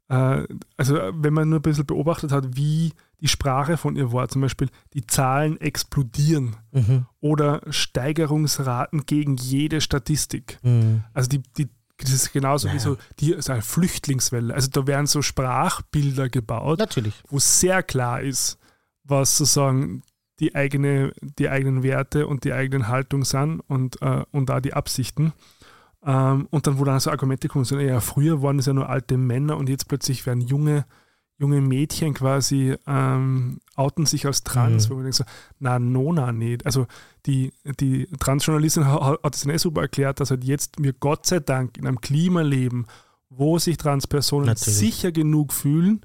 also wenn man nur ein bisschen beobachtet hat, wie die Sprache von ihr war, zum Beispiel die Zahlen explodieren mhm. oder Steigerungsraten gegen jede Statistik. Mhm. Also die, die, das ist genauso naja. wie so die also eine Flüchtlingswelle. Also da werden so Sprachbilder gebaut, Natürlich. wo sehr klar ist, was sozusagen die, eigene, die eigenen Werte und die eigenen Haltung sind und, äh, und da die Absichten. Ähm, und dann, wo dann so Argumente kommen, so, ja, früher waren es ja nur alte Männer und jetzt plötzlich werden junge, junge Mädchen quasi ähm, outen sich als trans, mhm. wo man denkt so, na, nona nicht. Also die, die Transjournalistin hat, es ja super erklärt, dass halt jetzt wir Gott sei Dank in einem Klima leben, wo sich Transpersonen Natürlich. sicher genug fühlen,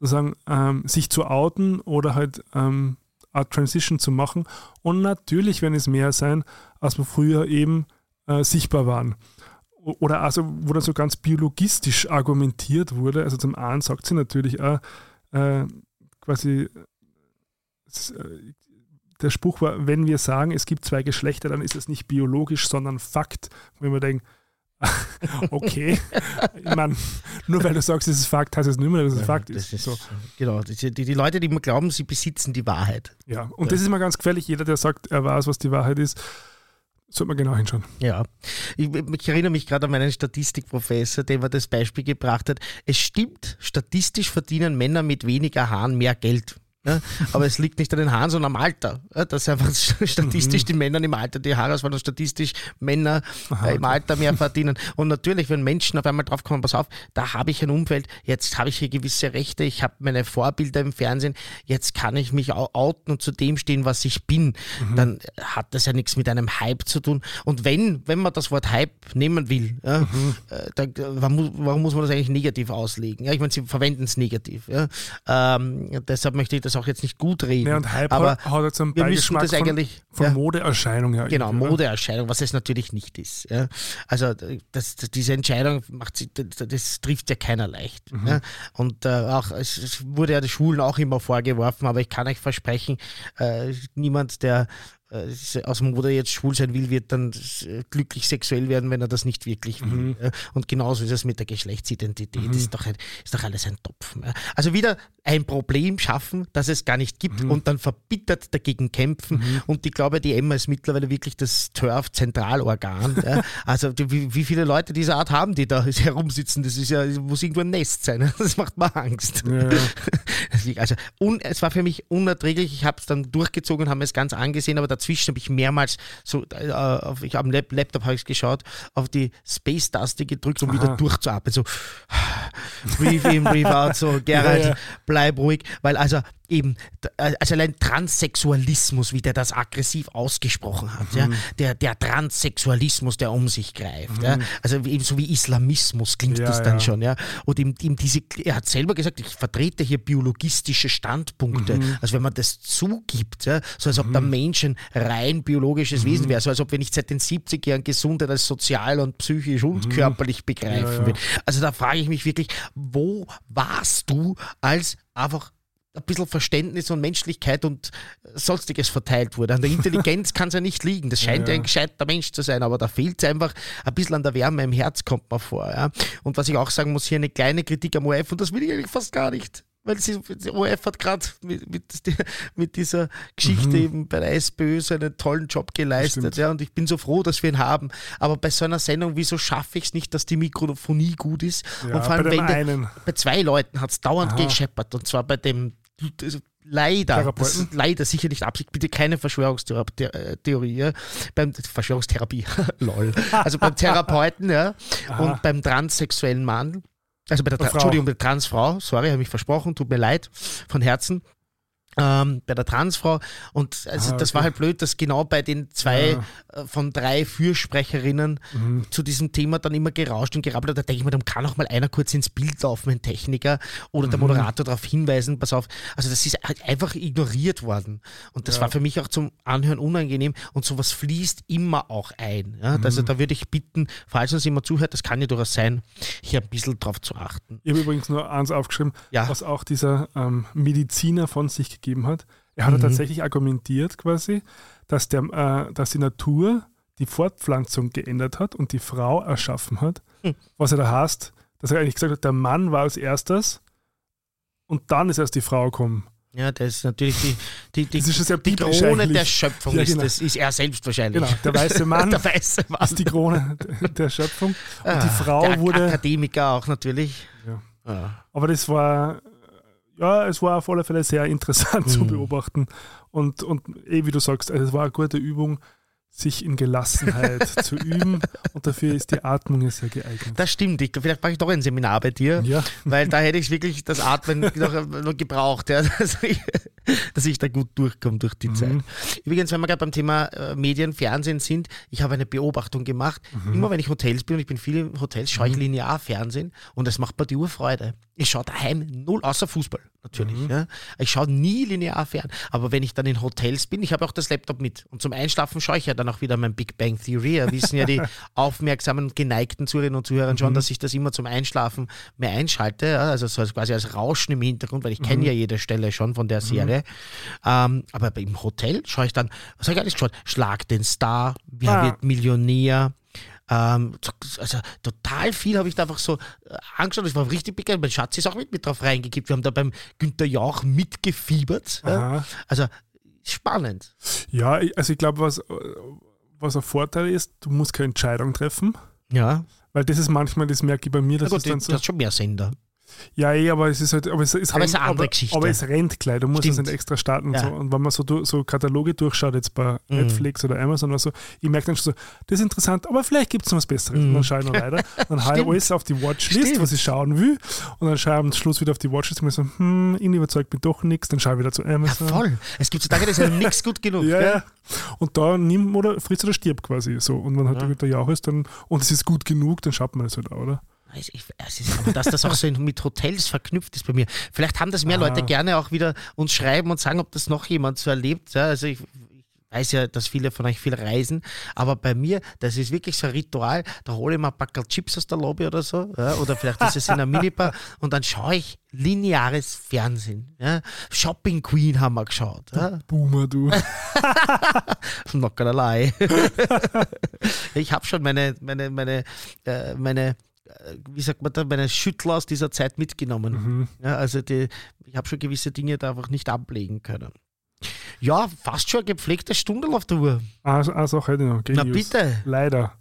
sozusagen ähm, sich zu outen oder halt ähm, Art Transition zu machen. Und natürlich werden es mehr sein, als wir früher eben äh, sichtbar waren. Oder also, wo dann so ganz biologistisch argumentiert wurde. Also zum einen sagt sie natürlich auch, äh, quasi, äh, der Spruch war, wenn wir sagen, es gibt zwei Geschlechter, dann ist es nicht biologisch, sondern Fakt. Wenn man denkt, okay, ich meine, nur weil du sagst, es ist Fakt, heißt es nicht mehr, dass es ja, Fakt ist. ist. So. Genau, die, die, Leute, die immer glauben, sie besitzen die Wahrheit. Ja, und ja. das ist immer ganz gefährlich. Jeder, der sagt, er weiß, was die Wahrheit ist, sollte man genau hinschauen. Ja, ich, ich erinnere mich gerade an meinen Statistikprofessor, der mir das Beispiel gebracht hat. Es stimmt, statistisch verdienen Männer mit weniger Haaren mehr Geld. Ja, aber es liegt nicht an den Haaren, sondern am Alter. Ja, dass einfach statistisch mhm. die Männer im Alter die Haare ausfallen und statistisch Männer Aha, äh, im Alter mehr verdienen. Und natürlich, wenn Menschen auf einmal draufkommen, pass auf, da habe ich ein Umfeld, jetzt habe ich hier gewisse Rechte, ich habe meine Vorbilder im Fernsehen, jetzt kann ich mich outen und zu dem stehen, was ich bin. Mhm. Dann hat das ja nichts mit einem Hype zu tun. Und wenn, wenn man das Wort Hype nehmen will, ja, mhm. Äh, dann, warum, muss man das eigentlich negativ auslegen? Ich meine, sie verwenden es negativ. Ähm, deshalb möchte ich das das auch jetzt nicht gut reden. Ja, und Hype aber hat jetzt einen müssen das eigentlich von, von ja, Modeerscheinung her. Genau, Modeerscheinung, was es natürlich nicht ist. Ja. Also das, diese Entscheidung macht das, das trifft ja keiner leicht. Mhm. Ja. Und äh, auch es, es, wurde ja den Schulen auch immer vorgeworfen, aber ich kann euch versprechen, äh, niemand, der aus dem Mode jetzt schwul sein will, wird dann glücklich sexuell werden, wenn er das nicht wirklich will. Mhm. Und genauso ist es mit der Geschlechtsidentität. Mhm. Ist, doch ein, ist doch alles ein Topf. Also wieder ein Problem schaffen, das es gar nicht gibt mhm. und dann verbittert dagegen kämpfen. Mhm. Und ich glaube, die Emma ist mittlerweile wirklich das TURF-Zentralorgan. Also wie, wie, viele Leute dieser Art haben, die da herumsitzen? Das ist ja, muss irgendwo ein Nest sein. Das macht mir Angst. Ja. also un, es war für mich unerträglich. Ich habe es dann durchgezogen und habe es ganz angesehen, aber dazwischen habe ich mehrmals so, äh, auf, ich habe am Laptop habe ich geschaut, auf die Space-Taste gedrückt, um Aha. wieder durchzuatmen. So breathe in, breathe out, so Gerald, ja, ja. bleib ruhig, weil also eben, also allein Transsexualismus, wie der das aggressiv ausgesprochen hat, mhm. ja, der, der Transsexualismus, der um sich greift, mhm. ja, also eben so wie Islamismus klingt ja, das dann schon, ja, und ihm, ihm diese, er hat selber gesagt, ich vertrete hier biologistische Standpunkte, mhm. also wenn man das zugibt, ja, so als ob der mhm. Mensch ein rein biologisches Wesen mhm. wäre, so als ob wir nicht seit den 70 Jahren Gesundheit als sozial und psychisch und mhm. körperlich begreifen ja, Also da frage ich mich wirklich, wo warst du als einfach ein bisschen Verständnis und Menschlichkeit und sonstiges verteilt wurde. An der Intelligenz kann es ja nicht liegen. Das scheint ja, ja. ein gescheiter Mensch zu sein, aber da fehlt es einfach ein bisschen an der Wärme im Herz, kommt man vor. Ja. Und was ich auch sagen muss, hier eine kleine Kritik am ORF, und das will ich eigentlich fast gar nicht. Weil sie, die ORF hat gerade mit, mit, mit, dieser Geschichte mhm. eben bei der SPÖ so einen tollen Job geleistet. Ja, und ich bin so froh, dass wir ihn haben. Aber bei so einer Sendung, wieso schaffe ich es nicht, dass die Mikrofonie gut ist? Ja, und vor allem, bei, wenn der, bei zwei Leuten hat es dauernd Aha. gescheppert. Und zwar bei dem leider, das ist leider sicher nicht Absicht, bitte keine Verschwörungstheorie, ja. beim Verschwörungstherapie, lol. Also beim Therapeuten, ja, Aha. und beim transsexuellen Mann, also bei der, Tra Entschuldigung, bei der Transfrau, sorry, habe ich versprochen, tut mir leid, von Herzen ähm, bei der Transfrau. Und also ah, okay. das war halt blöd, dass genau bei den zwei ja. äh, von drei Fürsprecherinnen mhm. zu diesem Thema dann immer gerauscht und gerappelt hat. Da denke ich mir, dann kann auch mal einer kurz ins Bild laufen, ein Techniker oder der mhm. Moderator darauf hinweisen, pass auf. Also das ist halt einfach ignoriert worden. Und das ja. war für mich auch zum Anhören unangenehm und sowas fließt immer auch ein. Ja? Mhm. Also da würde ich bitten, falls uns jemand zuhört, das kann ja durchaus sein, hier ein bisschen drauf zu achten. Ich habe übrigens nur eins aufgeschrieben, was auch dieser ähm, Mediziner von sich gegeben hat. Er hat mhm. tatsächlich argumentiert quasi, dass, der, äh, dass die Natur die Fortpflanzung geändert hat und die Frau erschaffen hat. Mhm. Was er da heißt, dass er eigentlich gesagt hat, der Mann war als erstes und dann ist erst die Frau gekommen. Ja, das ist natürlich die, die, die, die Krone der Schöpfung, ja, genau. ist, das ist er selbst wahrscheinlich. Genau, der weiße Mann, der weiße Mann. ist die Krone der Schöpfung. Und die ah, Frau der wurde. Akademiker auch natürlich. Ja. Ah. Aber das war ja, es war auf alle Fälle sehr interessant mhm. zu beobachten. Und, und eh, wie du sagst, also es war eine gute Übung, sich in Gelassenheit zu üben und dafür ist die Atmung sehr geeignet. Das stimmt. Ich, vielleicht mache ich doch ein Seminar bei dir, ja. weil da hätte ich wirklich das Atmen noch, noch gebraucht. Ja. dass ich da gut durchkomme durch die Mhm. Zeit. Übrigens, wenn wir gerade beim Thema äh, Medien, Fernsehen sind, ich habe eine Beobachtung gemacht. Mhm. Immer wenn ich Hotels bin und ich bin viel in Hotels, schaue ich linear Fernsehen und das macht mir die Urfreude. Ich schaue daheim null, außer Fußball natürlich. Mhm. Ja. Ich schaue nie linear fern. Aber wenn ich dann in Hotels bin, ich habe auch das Laptop mit. Und zum Einschlafen schaue ich ja dann auch wieder mein Big Bang Theory. Ja, wissen ja die aufmerksamen und geneigten Zuhörerinnen und Zuhörer Mhm. schon, dass ich das immer zum Einschlafen mehr einschalte. Ja. Also so als, quasi als Rauschen im Hintergrund, weil ich Mhm. kenne ja jede Stelle schon von der Serie. Ähm, aber im Hotel schaue ich dann, was habe ich alles geschaut? Schlag den Star, Wer Ah. wird Millionär? Ähm, also total viel habe ich da einfach so äh, angeschaut. Das war richtig begeistert. Mein Schatz ist auch mit, mit drauf reingekippt. Wir haben da beim Günter Jauch mitgefiebert. Ja. Also spannend. Ja, ich- also ich glaube, was, was ein Vorteil ist, du musst keine Entscheidung treffen. Ja, Weil das ist manchmal, das merke ich bei mir, Na das gut, ist dann so. hat schon mehr Sender. Ja, eh, aber es ist halt, aber es, es Aber rennt, es ist eine andere aber, Geschichte. aber es rennt gleich, du musst es Stimmt. nicht extra starten und Ja. so. Und wenn man so, so Kataloge durchschaut, jetzt bei Mhm. Netflix oder Amazon oder so, ich merke dann schon so, das ist interessant, aber vielleicht gibt es noch was Besseres. Mhm. Und dann schaue ich noch weiter. Dann haue ich alles auf die Watchlist, Stimmt. was ich schauen will. Und dann schaue ich am Schluss wieder auf die Watchlist und mir so, hm, irgendwie überzeugt mich doch nichts. Dann schaue ich wieder zu Ja, Amazon. voll. Es gibt so Tage, da ist ja nichts gut genug. Ja, ja. Und da nimm oder frisst oder stirb quasi so. Und wenn halt Ja. der Jauch ist dann, und es ist gut genug, dann schaut man das halt auch, oder? Es ist, es ist, aber dass das auch so mit Hotels verknüpft ist bei mir. Vielleicht haben das mehr Ah. Leute gerne auch wieder uns schreiben und sagen, ob das noch jemand so erlebt. Ja, also ich, ich weiß ja, dass viele von euch viel reisen, aber bei mir, das ist wirklich so ein Ritual. Da hole ich mir ein Packel Chips aus der Lobby oder so. Ja, oder vielleicht ist es in einer Minibar und dann schaue ich lineares Fernsehen. Ja. Shopping Queen haben wir geschaut. Ja. Boomer, du. Not gonna lie. ich habe schon meine, meine, meine, äh, meine, wie sagt man da, meine Schüttler aus dieser Zeit mitgenommen. Mhm. Ja, also die, ich habe schon gewisse Dinge da einfach nicht ablegen können. Ja, fast schon ein gepflegtes Stundel auf der Uhr. Also, eine Sache hätte ich noch. Na Genius. bitte. Leider.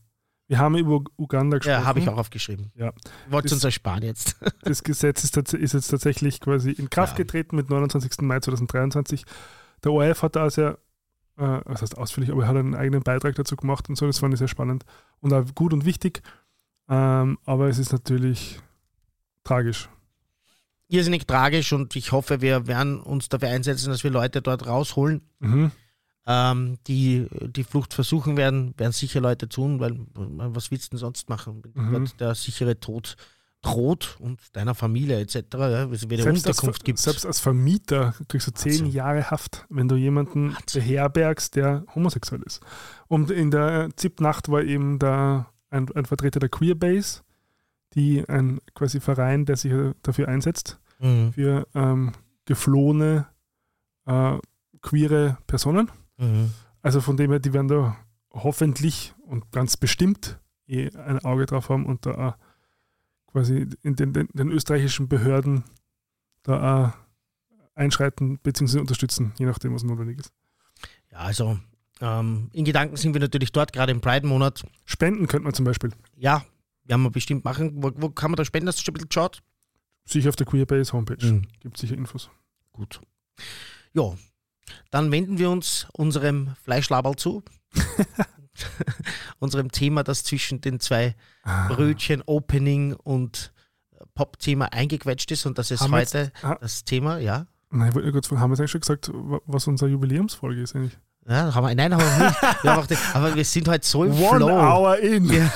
Wir haben über Uganda gesprochen. Ja, habe ich auch aufgeschrieben. Ja. Wollt uns ersparen jetzt. Das Gesetz ist, ist jetzt tatsächlich quasi in Kraft Ja. getreten mit 29. Mai 2023. Der ORF hat da sehr, äh, was heißt ausführlich, aber er hat einen eigenen Beitrag dazu gemacht und so. Das fand ich sehr spannend und auch gut und wichtig. Ähm, aber es ist natürlich tragisch. Irrsinnig tragisch und ich hoffe, wir werden uns dafür einsetzen, dass wir Leute dort rausholen. Mhm. ähm, die die Flucht versuchen werden, werden sicher Leute tun, weil was willst du denn sonst machen, wenn Mhm. dort der sichere Tod droht und deiner Familie etc., ja, wenn es wieder Selbst, Unterkunft als, gibt. selbst als Vermieter kriegst du zehn Wahnsinn. Jahre Haft, wenn du jemanden Wahnsinn. beherbergst, der homosexuell ist. Und in der ZIP-Nacht war eben da ein, ein Vertreter der Queerbase, die ein quasi Verein, der sich dafür einsetzt, Mhm. für ähm, geflohene äh, queere Personen. Mhm. Also von dem her, die werden da hoffentlich und ganz bestimmt eh ein Auge drauf haben und da quasi in den, den, den österreichischen Behörden da einschreiten bzw. unterstützen, je nachdem, was notwendig ist. Ja, also ähm, in Gedanken sind wir natürlich dort, gerade im Pride-Monat. Spenden könnte man zum Beispiel. Ja, werden wir bestimmt machen. Wo, wo kann man da spenden? Hast du schon ein bisschen geschaut? Sicher auf der Queerbase Homepage. Mhm. Gibt sicher Infos. Gut. Ja, dann wenden wir uns unserem Fleischlaberl zu. unserem Thema, das zwischen den zwei Ah. Brötchen, Opening und Pop-Thema eingequetscht ist und das ist Haben wir jetzt- heute ah. das Thema, ja. Nein, ich wollte nur kurz fragen, haben wir jetzt eigentlich schon gesagt, wa- was unsere Jubiläumsfolge ist eigentlich? Ja haben wir, nein, haben wir nicht. Wir haben den, aber wir sind heute so im One Flow. hour in.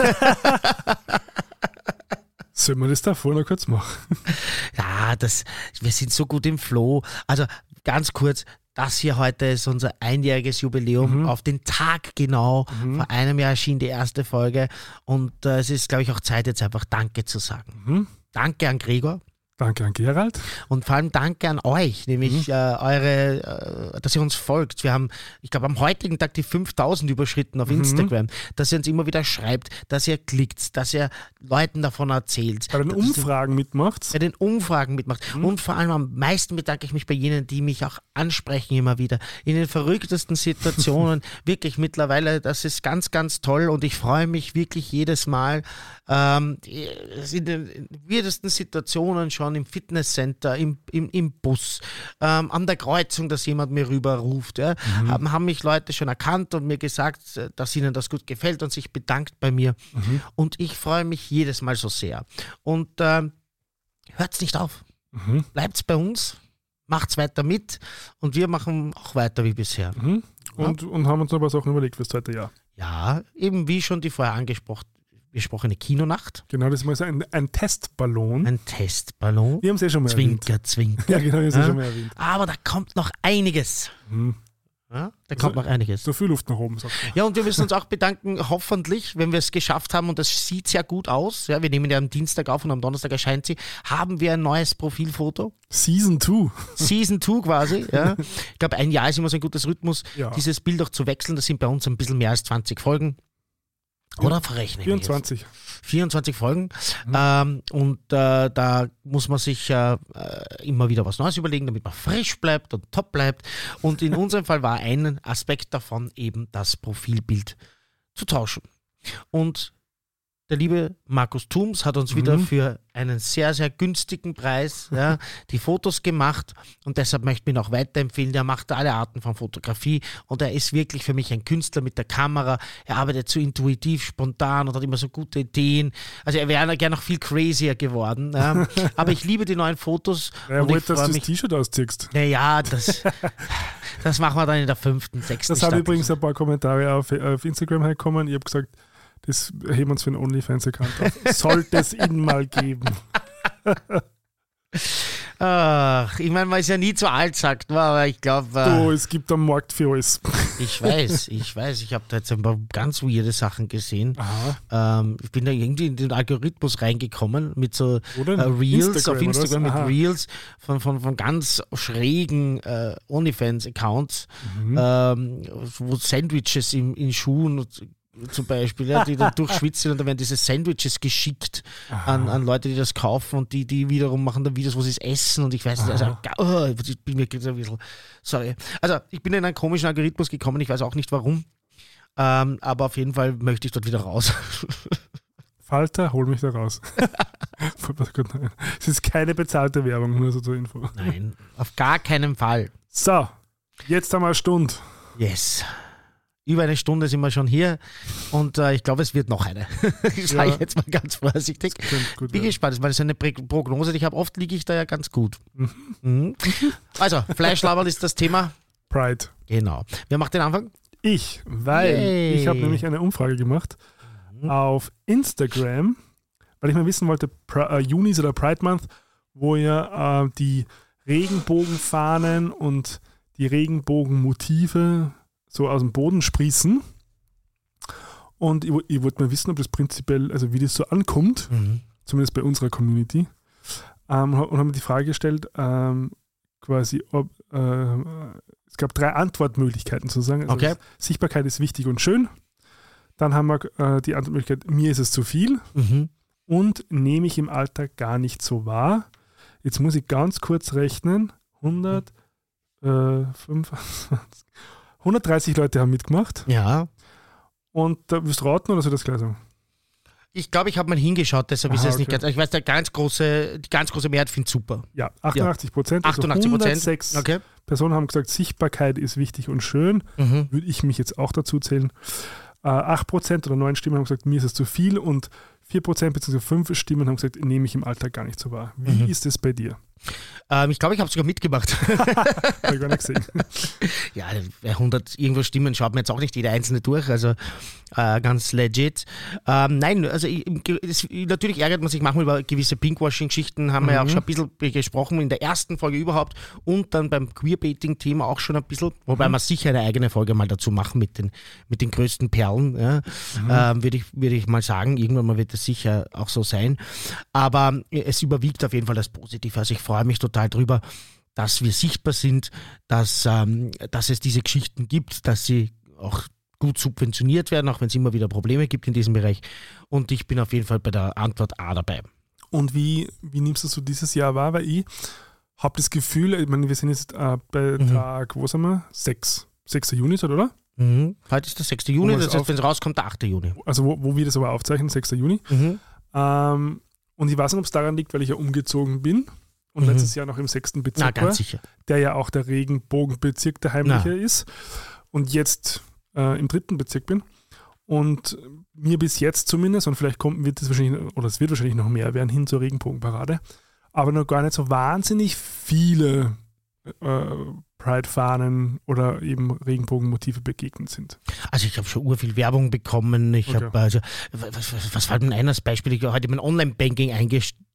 Sollen wir das davor noch kurz machen? Ja, das, wir sind so gut im Flow. Also ganz kurz, das hier heute ist unser einjähriges Jubiläum. Mhm. Auf den Tag genau. Mhm. Vor einem Jahr erschien die erste Folge. Und äh, es ist, glaube ich, auch Zeit, jetzt einfach Danke zu sagen. Mhm. Danke an Gregor. Danke an Gerald. Und vor allem danke an euch, nämlich äh, eure, äh, dass ihr uns folgt. Wir haben, ich glaube, am heutigen Tag die 5000 überschritten auf Mhm. Instagram, dass ihr uns immer wieder schreibt, dass ihr klickt, dass ihr Leuten davon erzählt. Bei den Umfragen mitmacht. bei den Umfragen mitmacht. Und vor allem am meisten bedanke ich mich bei jenen, die mich auch ansprechen immer wieder. In den verrücktesten Situationen. wirklich mittlerweile, das ist ganz, ganz toll und ich freue mich wirklich jedes Mal. Ähm, in den weirdesten Situationen schon im Fitnesscenter, im, im, im Bus, ähm, an der Kreuzung, dass jemand mir rüberruft. Ja. Haben, haben mich Leute schon erkannt und mir gesagt, äh, dass ihnen das gut gefällt und sich bedankt bei mir. Und ich freue mich jedes Mal so sehr. Und ähm, hört's nicht auf. Mhm. Bleibt's bei uns. macht's weiter mit und wir machen auch weiter wie bisher. Mhm. Und, und haben uns noch ein paar Sachen überlegt fürs zweite Jahr. Ja, eben wie schon die vorher angesprochen, besprochene Kinonacht, Genau, das ist mal so ein, ein Testballon. ein Testballon. wir haben es ja schon mal erwähnt. Zwinker, zwinker. Ja, genau, das ist Ja. schon mal erwähnt. Aber da kommt noch einiges. Mhm. Ja, da kommt noch einiges. So viel Luft nach oben, sagt man. Ja, und wir müssen uns auch bedanken, hoffentlich, wenn wir es geschafft haben, und das sieht sehr gut aus. Ja, wir nehmen ja am Dienstag auf und am Donnerstag erscheint sie. Haben wir ein neues Profilfoto? Season 2. Season 2 quasi. Ja. Ich glaube, ein Jahr ist immer so ein gutes Rhythmus, Ja. dieses Bild auch zu wechseln. Das sind bei uns ein bisschen mehr als 20 Folgen. Oder verrechnen wir jetzt? 24. 24 Folgen. Mhm. Ähm, und äh, da muss man sich äh, äh, immer wieder was Neues überlegen, damit man frisch bleibt und top bleibt. Und in unserem Fall war ein Aspekt davon eben das Profilbild zu tauschen. Und der liebe Markus Thums hat uns wieder Mhm. für einen sehr, sehr günstigen Preis ja, die Fotos gemacht und deshalb möchte ich ihn auch weiterempfehlen. Der macht alle Arten von Fotografie und er ist wirklich für mich ein Künstler mit der Kamera. Er arbeitet so intuitiv, spontan und hat immer so gute Ideen. Also er wäre gerne noch viel crazier geworden. Ja. Aber ich liebe die neuen Fotos Er und ich wollte, dass du das. T-Shirt ausziehst. Naja, das, das machen wir dann in der fünften, sechsten Das haben übrigens ein paar Kommentare auf, auf Instagram hergekommen. Ich habe gesagt, das heben wir uns für einen OnlyFans-Account auf. Sollte es ihn mal geben. Ach, ich meine, man ist ja nie zu alt, sagt man, aber ich glaube, äh, Du, es gibt am Markt für alles. ich weiß, ich weiß, ich habe da jetzt ein paar ganz weirde Sachen gesehen. Ähm, ich bin da irgendwie in den Algorithmus reingekommen mit so äh, Reels Instagram, auf? Instagram mit Aha. Reels von, von, von ganz schrägen äh, OnlyFans-Accounts, Mhm. ähm, wo Sandwiches in, in Schuhen und- zum Beispiel, ja, die dann durchschwitzen und dann werden diese Sandwiches geschickt an, an Leute, die das kaufen und die, die wiederum machen dann Videos, wo sie es essen und ich weiß nicht, also, oh, ich bin mir ein bisschen, sorry. Also ich bin in einen komischen Algorithmus gekommen, ich weiß auch nicht warum, ähm, aber auf jeden Fall möchte ich dort wieder raus. Falter, hol mich da raus. Es ist keine bezahlte Werbung, nur so zur Info. Nein, auf gar keinen Fall. So, jetzt haben wir eine Stunde. Yes. Über eine Stunde sind wir schon hier und äh, ich glaube, es wird noch eine. Ich sage Ja. jetzt mal ganz vorsichtig. Gut Bin werden. gespannt, weil das ist eine Prognose, die ich habe. Oft liege ich da ja ganz gut. Mhm. Also, Fleischlabern ist das Thema. Pride. Genau. Wer macht den Anfang? Ich, weil Yay. ich habe nämlich eine Umfrage gemacht auf Instagram, weil ich mal wissen wollte, Pri- äh, Juni ist oder Pride Month, wo ja äh, die Regenbogenfahnen und die Regenbogenmotive so aus dem Boden sprießen. Und ich, ich wollte mal wissen, ob das prinzipiell, also wie das so ankommt, zumindest bei unserer Community. Ähm, und habe mir die Frage gestellt, ähm, quasi, ob äh, es gab drei Antwortmöglichkeiten sozusagen. Also Okay. Sichtbarkeit ist wichtig und schön. Dann haben wir äh, die Antwortmöglichkeit, mir ist es zu viel Mhm. und nehme ich im Alltag gar nicht so wahr. Jetzt muss ich ganz kurz rechnen. 100, äh, 25, 130 Leute haben mitgemacht. Ja. Und da wirst du raten oder soll das gleich sagen? Ich glaube, ich habe mal hingeschaut, deshalb ist Aha, es nicht okay. ganz. Ich weiß, der ganz große, die ganz große Mehrheit findet super. Ja, 88 Prozent. 88 Prozent. 106 Okay. Personen haben gesagt, Sichtbarkeit ist wichtig und schön. Mhm. Würde ich mich jetzt auch dazu zählen. Äh, 8% oder 9 Stimmen haben gesagt, mir ist es zu viel und 4% bzw. 5 Stimmen haben gesagt, nehme ich im Alltag gar nicht so wahr. Wie Mhm. ist es bei dir? Ähm, ich glaube, ich habe sogar mitgemacht. Habe ich gar nicht gesehen. ja, bei 100 irgendwo Stimmen schaut man jetzt auch nicht jede einzelne durch, also äh, ganz legit. Ähm, nein, also ich, das, natürlich ärgert man sich manchmal über gewisse Pinkwashing-Geschichten, haben wir ja auch schon ein bisschen gesprochen in der ersten Folge überhaupt und dann beim Queerbaiting-Thema auch schon ein bisschen, wobei wir sicher eine eigene Folge mal dazu machen mit den, mit den größten Perlen, ja. ähm, würde ich, würde ich mal sagen. Irgendwann mal wird das sicher auch so sein. Aber es überwiegt auf jeden Fall das Positive. Also ich freue mich total drüber, dass wir sichtbar sind, dass, ähm, dass es diese Geschichten gibt, dass sie auch gut subventioniert werden, auch wenn es immer wieder Probleme gibt in diesem Bereich. Und ich bin auf jeden Fall bei der Antwort A dabei. Und wie, wie nimmst du so dieses Jahr wahr? Weil ich habe das Gefühl, ich meine, wir sind jetzt äh, bei Mhm. Tag, wo sind wir? 6. 6. Juni, oder? Mhm. Heute ist der 6. Juni, das heißt, wenn es rauskommt, der 8. Juni. Also wo, wo wir das aber aufzeichnen, 6. Juni. Mhm. Ähm, und ich weiß nicht, ob es daran liegt, weil ich ja umgezogen bin und Mhm. letztes Jahr noch im 6. Na, Bezirk war. ganz sicher. der ja auch der Regenbogenbezirk der heimliche ist und jetzt äh, im dritten Bezirk bin. Und mir bis jetzt zumindest, und vielleicht kommt, wird es wahrscheinlich, oder es wird wahrscheinlich noch mehr werden hin zur Regenbogenparade, aber noch gar nicht so wahnsinnig viele äh, Pride-Fahnen oder eben Regenbogenmotive begegnet sind. Also ich habe schon urviel Werbung bekommen. Ich Okay. habe also was, was, was war denn eines Beispiel? Ich habe heute mein Online-Banking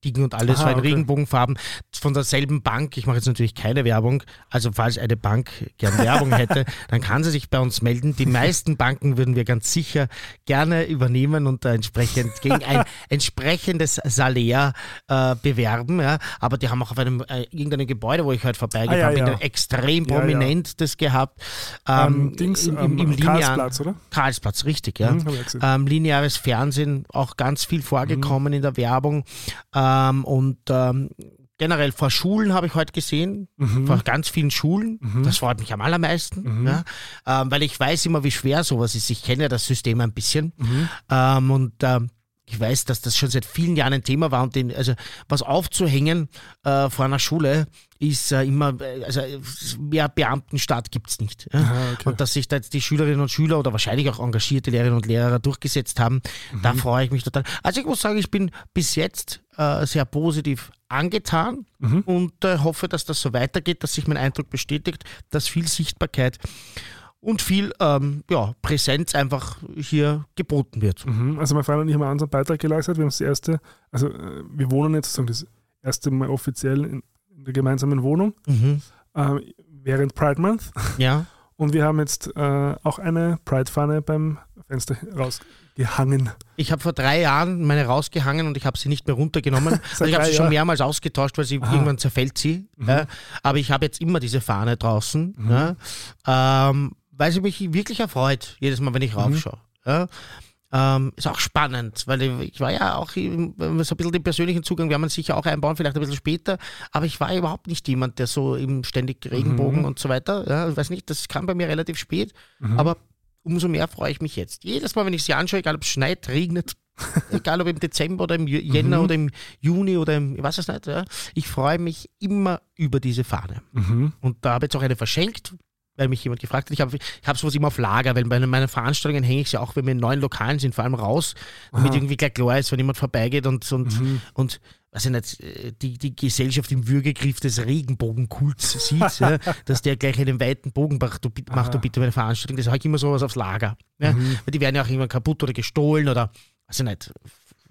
eingestiegen und alles Aha, war in okay. Regenbogenfarben von derselben Bank. Ich mache jetzt natürlich keine Werbung. Also falls eine Bank gern Werbung hätte, dann kann sie sich bei uns melden. Die meisten Banken würden wir ganz sicher gerne übernehmen und da entsprechend gegen ein entsprechendes Salär äh, bewerben. Ja. Aber die haben auch auf einem äh, irgendeinem Gebäude, wo ich heute vorbeigefahren Ah, ja, bin, ja. extrem prominent das gehabt. Ähm, Dings, im, im, ähm, im Karlsplatz, oder? Karlsplatz, richtig, ja. Mhm. Ähm, lineares Fernsehen auch ganz viel vorgekommen in der Werbung. Ähm, und ähm, generell vor Schulen habe ich heute gesehen, Mhm. vor ganz vielen Schulen. Das freut mich am allermeisten, ja. ähm, weil ich weiß immer, wie schwer sowas ist. Ich kenne ja das System ein bisschen. Mhm. Ähm, und ähm, ich weiß, dass das schon seit vielen Jahren ein Thema war und den, also was aufzuhängen äh, vor einer Schule ist äh, immer, äh, also äh, mehr Beamtenstaat gibt es nicht. Ja? Aha, okay. Und dass sich da jetzt die Schülerinnen und Schüler oder wahrscheinlich auch engagierte Lehrerinnen und Lehrer durchgesetzt haben, da freue ich mich total. Also ich muss sagen, ich bin bis jetzt äh, sehr positiv angetan und äh, hoffe, dass das so weitergeht, dass sich mein Eindruck bestätigt, dass viel Sichtbarkeit und viel ähm, ja, Präsenz einfach hier geboten wird. Mhm. Also mein Freund und ich haben unseren Beitrag geleistet. Wir haben das erste, also äh, wir wohnen jetzt sozusagen das erste Mal offiziell in, gemeinsamen Wohnung Mhm. ähm, während Pride Month. Ja. Und wir haben jetzt äh, auch eine Pride-Fahne beim Fenster rausgehangen. Ich habe vor drei Jahren meine rausgehangen und ich habe sie nicht mehr runtergenommen. also ich habe sie schon mehrmals ausgetauscht, weil sie Aha. irgendwann zerfällt sie. Ja. Aber ich habe jetzt immer diese Fahne draußen, ja. ähm, weil sie mich wirklich erfreut, jedes Mal, wenn ich raufschaue. Ja. Ähm, ist auch spannend, weil ich, war ja auch so ein bisschen den persönlichen Zugang, werden wir sicher auch einbauen, vielleicht ein bisschen später, aber ich war überhaupt nicht jemand, der so im ständig Regenbogen und so weiter, ja, ich weiß nicht, das kam bei mir relativ spät, aber umso mehr freue ich mich jetzt. Jedes Mal, wenn ich sie anschaue, egal ob es schneit, regnet, egal ob im Dezember oder im Jänner oder im Juni oder im, ich weiß es nicht, ja, ich freue mich immer über diese Fahne. Und da habe ich jetzt auch eine verschenkt, weil mich jemand gefragt hat. Ich habe ich hab sowas immer auf Lager, weil bei meinen Veranstaltungen hänge ich sie auch, wenn wir in neuen Lokalen sind, vor allem raus, damit irgendwie gleich klar ist, wenn jemand vorbeigeht und, und, und weiß ich nicht, die, die Gesellschaft im Würgegriff des Regenbogenkults sieht, ja, dass der gleich einen weiten Bogen macht, du, bitt- mach du bitte meine Veranstaltung. Das habe ich immer sowas aufs Lager. Ja, Weil die werden ja auch irgendwann kaputt oder gestohlen oder, weiß ich nicht,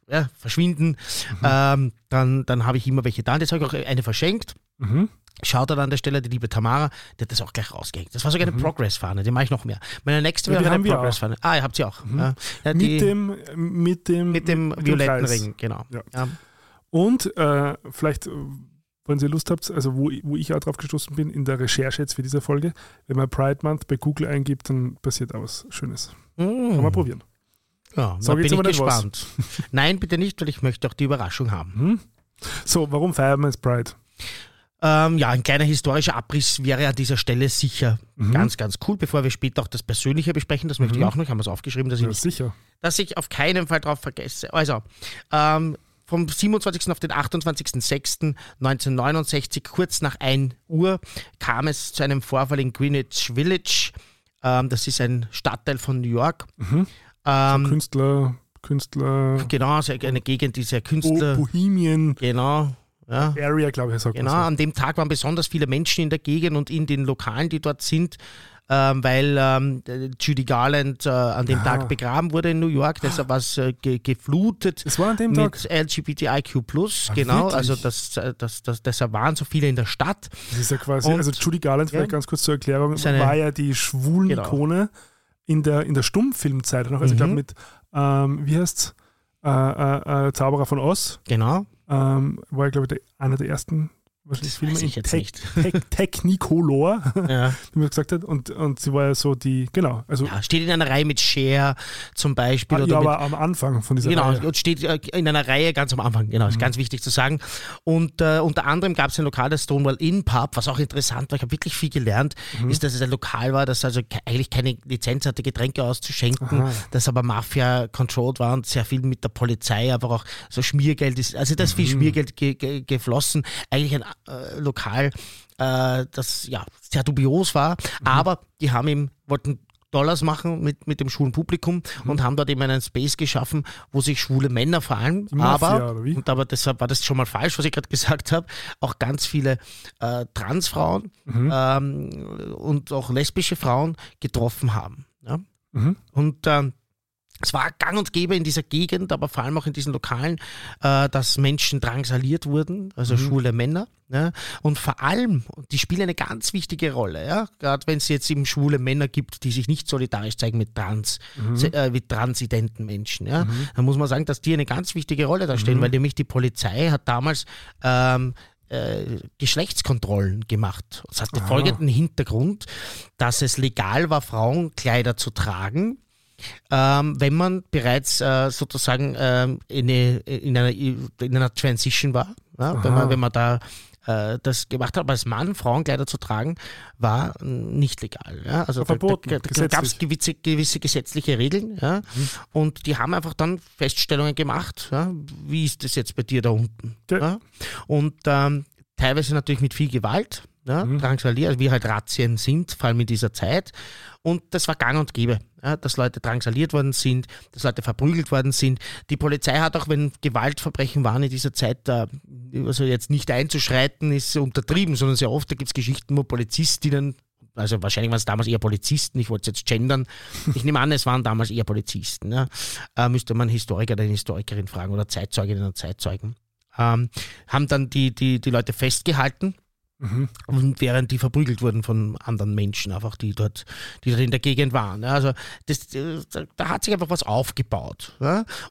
ja, verschwinden. Ähm, dann dann habe ich immer welche da. Und jetzt habe ich auch eine verschenkt. Mhm. Schaut an der Stelle, die liebe Tamara, die hat das auch gleich rausgehängt. Das war sogar eine Progress-Fahne, die mache ich noch mehr. Meine nächste Mhm. Ja, wäre die eine. Progress-Fahne. Ah, ihr habt sie auch. Ja. Ja, die, Mit, dem, mit dem mit dem violetten Kreis. Ring, genau. Ja. Ja. Und äh, vielleicht, äh, wenn ihr Lust habt, also wo, wo ich auch drauf gestoßen bin, in der Recherche jetzt für diese Folge, wenn man Pride Month bei Google eingibt, dann passiert auch was Schönes. Kann man probieren. Ja, da bin ich was. gespannt. Nein, bitte nicht, weil ich möchte auch die Überraschung haben. So, warum feiern wir jetzt Pride? Ähm, ja, ein kleiner historischer Abriss wäre an dieser Stelle sicher Mhm. ganz, ganz cool, bevor wir später auch das Persönliche besprechen. Das möchte ich auch noch, haben wir es aufgeschrieben, dass ich Ja, sicher. dass ich auf keinen Fall drauf vergesse. Also, ähm, vom 27. auf den 28.06.1969, kurz nach 1 Uhr, kam es zu einem Vorfall in Greenwich Village. Ähm, das ist ein Stadtteil von New York. Ähm, Künstler, Künstler, genau, also eine Gegend, die sehr Künstler. Bohemian Genau. Ja. Area, glaube ich, sagt Genau, man an dem Tag waren besonders viele Menschen in der Gegend und in den Lokalen, die dort sind, ähm, weil ähm, äh, Judy Garland äh, an dem Ah. Tag begraben wurde in New York, deshalb war es äh, ge geflutet. Es war an dem Tag. mit LGBTIQ+, Ah, genau, wirklich? also das, das, das, deshalb waren so viele in der Stadt. Das ist ja quasi, Und- also Judy Garland, vielleicht Ja. ganz kurz zur Erklärung, eine- war ja die schwulen Genau. Ikone in der, in der Stummfilmzeit noch. Also ich glaube Mhm. mit, ähm, wie heißt's, äh, äh, äh, Zauberer von Oz, Genau. Ähm, war glaube ich der, einer der ersten wahrscheinlich Das Filme in jetzt Te nicht. Te Technicolor, Ja. wie man gesagt hat. Und, und sie war ja so die, genau, also ja, steht in einer Reihe mit Cher zum Beispiel. ah, oder ja, mit, aber am Anfang von dieser Genau, Reihe. und steht äh, in einer Reihe ganz am Anfang, genau, ist Mhm. ganz wichtig zu sagen. Und äh, unter anderem gab es ein Lokal, das Stonewall Inn Pub, was auch interessant war, ich habe wirklich viel gelernt, Mhm. ist, dass es ein Lokal war, das also eigentlich keine Lizenz hatte, Getränke auszuschenken, Aha. das aber Mafia-controlled war und sehr viel mit der Polizei, aber auch so Schmiergeld ist, also da ist viel Mhm. Schmiergeld ge ge geflossen. Eigentlich ein äh, Lokal, äh, das ja sehr dubios war, Mhm. aber die haben ihm, wollten Dollars machen mit, mit dem schwulen Publikum Mhm. und haben dort eben einen Space geschaffen, wo sich schwule Männer vor allem, aber, und aber deshalb war das schon mal falsch, was ich gerade gesagt habe, auch ganz viele äh, Transfrauen Mhm. ähm, und auch lesbische Frauen getroffen haben. Ja? Mhm. Und ähm, es war gang und gäbe in dieser Gegend, aber vor allem auch in diesen Lokalen, äh, dass Menschen drangsaliert wurden, also schwule Männer. Ja? Und vor allem, die spielen eine ganz wichtige Rolle, ja? gerade wenn es jetzt eben schwule Männer gibt, die sich nicht solidarisch zeigen mit Trans, se- äh, mit transidenten Menschen. Ja? Dann muss man sagen, dass die eine ganz wichtige Rolle da stehen, weil nämlich die Polizei hat damals ähm, äh, Geschlechtskontrollen gemacht. Das hatte folgenden Hintergrund, dass es legal war, Frauenkleider zu tragen, ähm, wenn man bereits äh, sozusagen ähm, in, eine, in, einer, in einer Transition war. Ja? Wenn, man, wenn man da äh, das gemacht hat, aber als Mann Frauenkleider zu tragen, war nicht legal. Ja? Also Verboten, da, da, da gab es gewisse, gewisse gesetzliche Regeln ja? und die haben einfach dann Feststellungen gemacht, ja? wie ist das jetzt bei dir da unten? Und ähm, teilweise natürlich mit viel Gewalt, ja, Drangsalier, also wie halt Razzien sind, vor allem in dieser Zeit. Und das war gang und gäbe, ja, dass Leute drangsaliert worden sind, dass Leute verprügelt worden sind. Die Polizei hat auch, wenn Gewaltverbrechen waren in dieser Zeit, da, also jetzt nicht einzuschreiten, ist untertrieben, sondern sehr oft, da gibt es Geschichten, wo Polizistinnen also wahrscheinlich waren es damals eher Polizisten, ich wollte es jetzt gendern. Ich nehme an, es waren damals eher Polizisten. Ja. Äh, müsste man Historiker oder Historikerin fragen oder Zeitzeuginnen und Zeitzeugen. Ähm, haben dann die, die, die Leute festgehalten Mhm. und während die verprügelt wurden von anderen Menschen, einfach die dort, die dort in der Gegend waren. Also das, äh, da hat sich einfach was aufgebaut.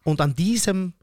Und an diesem,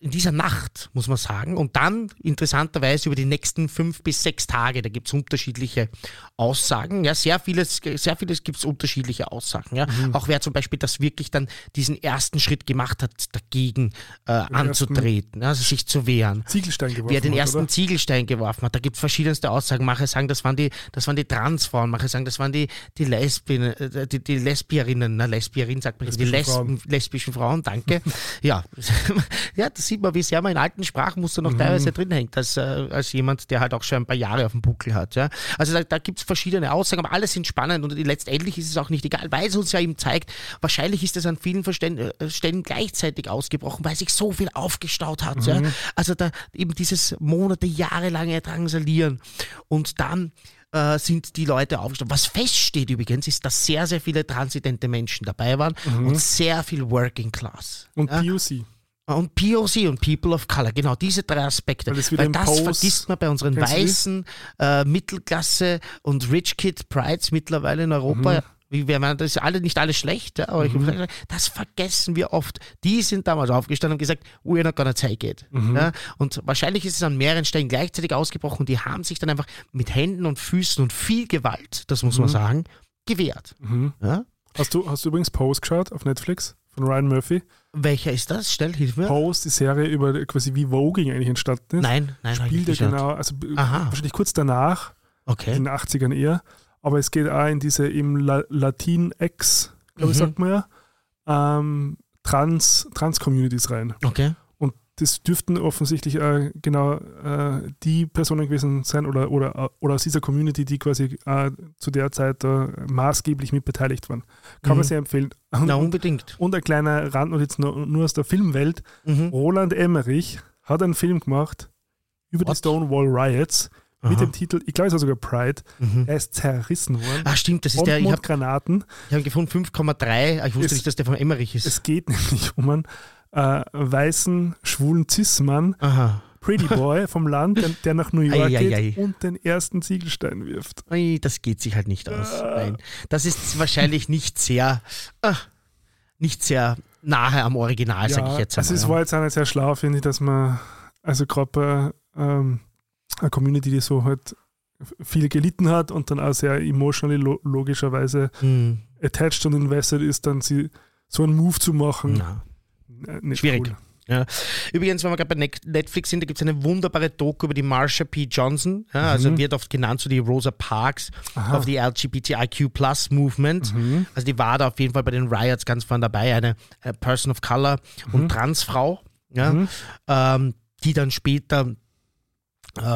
in dieser Nacht, muss man sagen, und dann interessanterweise über die nächsten fünf bis sechs Tage, da gibt es unterschiedliche Aussagen. Ja, sehr vieles, sehr vieles gibt es unterschiedliche Aussagen. Ja? Auch wer zum Beispiel das wirklich dann diesen ersten Schritt gemacht hat, dagegen äh, anzutreten, also sich zu wehren Ziegelstein geworfen wer den ersten oder? Ziegelstein geworfen hat. Da gibt es verschiedenste Aussagen. Manche sagen, das waren die, das waren die Transfrauen, manche sagen, das waren die, die Lesbien, äh, die, die Lesbierinnen, na, Lesbierin sagt man, die Lesbischen Lesben, lesbischen Frauen, danke. ja. ja, das sieht man, wie sehr man in alten Sprachmustern Mhm. noch teilweise drin hängt, als, äh, als jemand, der halt auch schon ein paar Jahre auf dem Buckel hat. Ja. Also da, da gibt es verschiedene Aussagen, aber alle sind spannend und letztendlich ist es auch nicht egal, weil es uns ja eben zeigt, wahrscheinlich ist es an vielen Verstän- äh, Stellen gleichzeitig ausgebrochen, weil sich so viel aufgestaut hat. Ja. Also da eben dieses Monate, jahrelange Drangsalieren und dann äh, sind die Leute aufgestanden. Was feststeht übrigens, ist, dass sehr, sehr viele transidente Menschen dabei waren und sehr viel Working Class. Und ja. POC. Und POC und People of Color, genau, diese drei Aspekte. Weil Weil das Pose- vergisst man bei unseren Kennst weißen äh, Mittelklasse und Rich Kid Prides mittlerweile in Europa. Mhm. Wie wir meinen, das ist alle, nicht alles schlecht, ja, aber ich, das vergessen wir oft. Die sind damals aufgestanden und gesagt, we're not gonna take it. Mhm. Ja, und wahrscheinlich ist es an mehreren Stellen gleichzeitig ausgebrochen und die haben sich dann einfach mit Händen und Füßen und viel Gewalt, das muss man sagen, gewehrt. Mhm. Ja? Hast, du, hast du übrigens Pose geschaut auf Netflix von Ryan Murphy? Welcher ist das? Stell, hilf mir. Pose, die Serie über quasi wie Voging eigentlich entstanden ist. Nein, nein, Spielt er genau, also Aha. wahrscheinlich kurz danach, Okay. in den 80ern eher. Aber es geht auch in diese im La Latin-X, glaube ich, Mhm. sagt man ja, ähm, Trans- Trans-Communities rein. Okay. Das dürften offensichtlich äh, genau äh, die Personen gewesen sein oder, oder, oder aus dieser Community, die quasi äh, zu der Zeit äh, maßgeblich mit beteiligt waren. Kann Mhm. man sehr empfehlen. Und, Na, unbedingt. und ein kleiner Randnotiz nur, nur aus der Filmwelt. Mhm. Roland Emmerich hat einen Film gemacht über die What? Stonewall Riots mit Aha. dem Titel, ich glaube es war sogar Pride, Mhm. er ist zerrissen worden. Ah, stimmt, das ist der, ich habe Granaten. ich hab gefunden 5,3. Ah, Ich wusste Es- nicht, dass der von Emmerich ist. Es geht nämlich um einen äh, weißen, schwulen Cis-Mann. Pretty Boy vom Land, der, der nach New York Ei, ei, geht ei. und den ersten Ziegelstein wirft. Das geht sich halt nicht aus. Ah. Nein. Das ist wahrscheinlich nicht sehr, ah, nicht sehr nahe am Original, sage ich jetzt also es ja. war jetzt auch nicht sehr schlau, finde ich, dass man, also gerade ähm, einer Community, die so halt viel gelitten hat und dann auch sehr emotionally lo logischerweise Hm, attached und invested ist, dann sie so einen Move zu machen. na. Äh, nicht Schwierig. Cool. Übrigens, wenn wir gerade bei Net- Netflix sind, da gibt es eine wunderbare Doku über die Marsha P. Johnson. Ja, also Mhm. wird oft genannt so die Rosa Parks Aha. of the LGBTIQ Plus Movement. Mhm. Also die war da auf jeden Fall bei den Riots ganz vorne dabei, eine äh, Person of Color und Transfrau, ja, Mhm. ähm, die dann später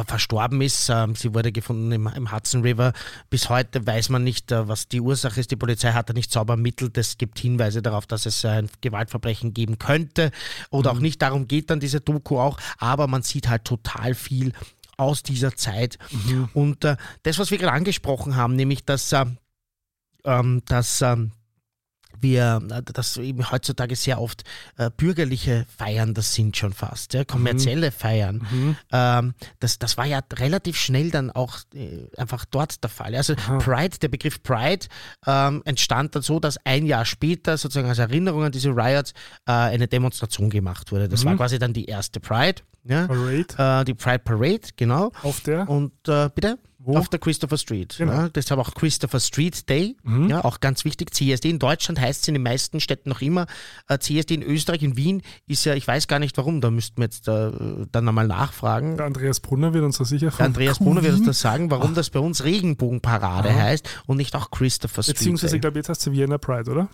verstorben ist. Ähm, sie wurde gefunden im, im, Hudson River. Bis heute weiß man nicht, äh, was die Ursache ist. Die Polizei hat da nicht sauber ermittelt. Es gibt Hinweise darauf, dass es ein Gewaltverbrechen geben könnte oder mhm. auch nicht. Darum geht dann diese Doku auch. Aber man sieht halt total viel aus dieser Zeit. Mhm. Und äh, das, was wir gerade angesprochen haben, nämlich dass, äh, ähm, dass ähm, wir, äh, dass eben heutzutage sehr oft äh, bürgerliche Feiern das sind schon fast, ja, kommerzielle mhm. Feiern. Mhm. Ähm, das, das war ja relativ schnell dann auch äh, einfach dort der Fall. Also Aha. Pride, der Begriff Pride ähm, entstand dann so, dass ein Jahr später sozusagen als Erinnerung an diese Riots äh, eine Demonstration gemacht wurde. Das mhm. war quasi dann die erste Pride. Ja? Parade. Äh, die Pride Parade, genau. Auf der? Und äh, bitte? Wo? Auf der Christopher Street. Genau. Ja, deshalb auch Christopher Street Day. Mhm. Ja, auch ganz wichtig. CSD in Deutschland heißt es in den meisten Städten noch immer. Äh, CSD in Österreich, in Wien ist ja, ich weiß gar nicht warum, da müssten wir jetzt äh, dann nochmal nachfragen. Der Andreas Brunner wird uns da sicher Der Andreas Brunner wird uns das sagen, warum Ach. das bei uns Regenbogenparade Aha. heißt und nicht auch Christopher Street Beziehungsweise, ich glaube, jetzt heißt es Vienna Pride, oder?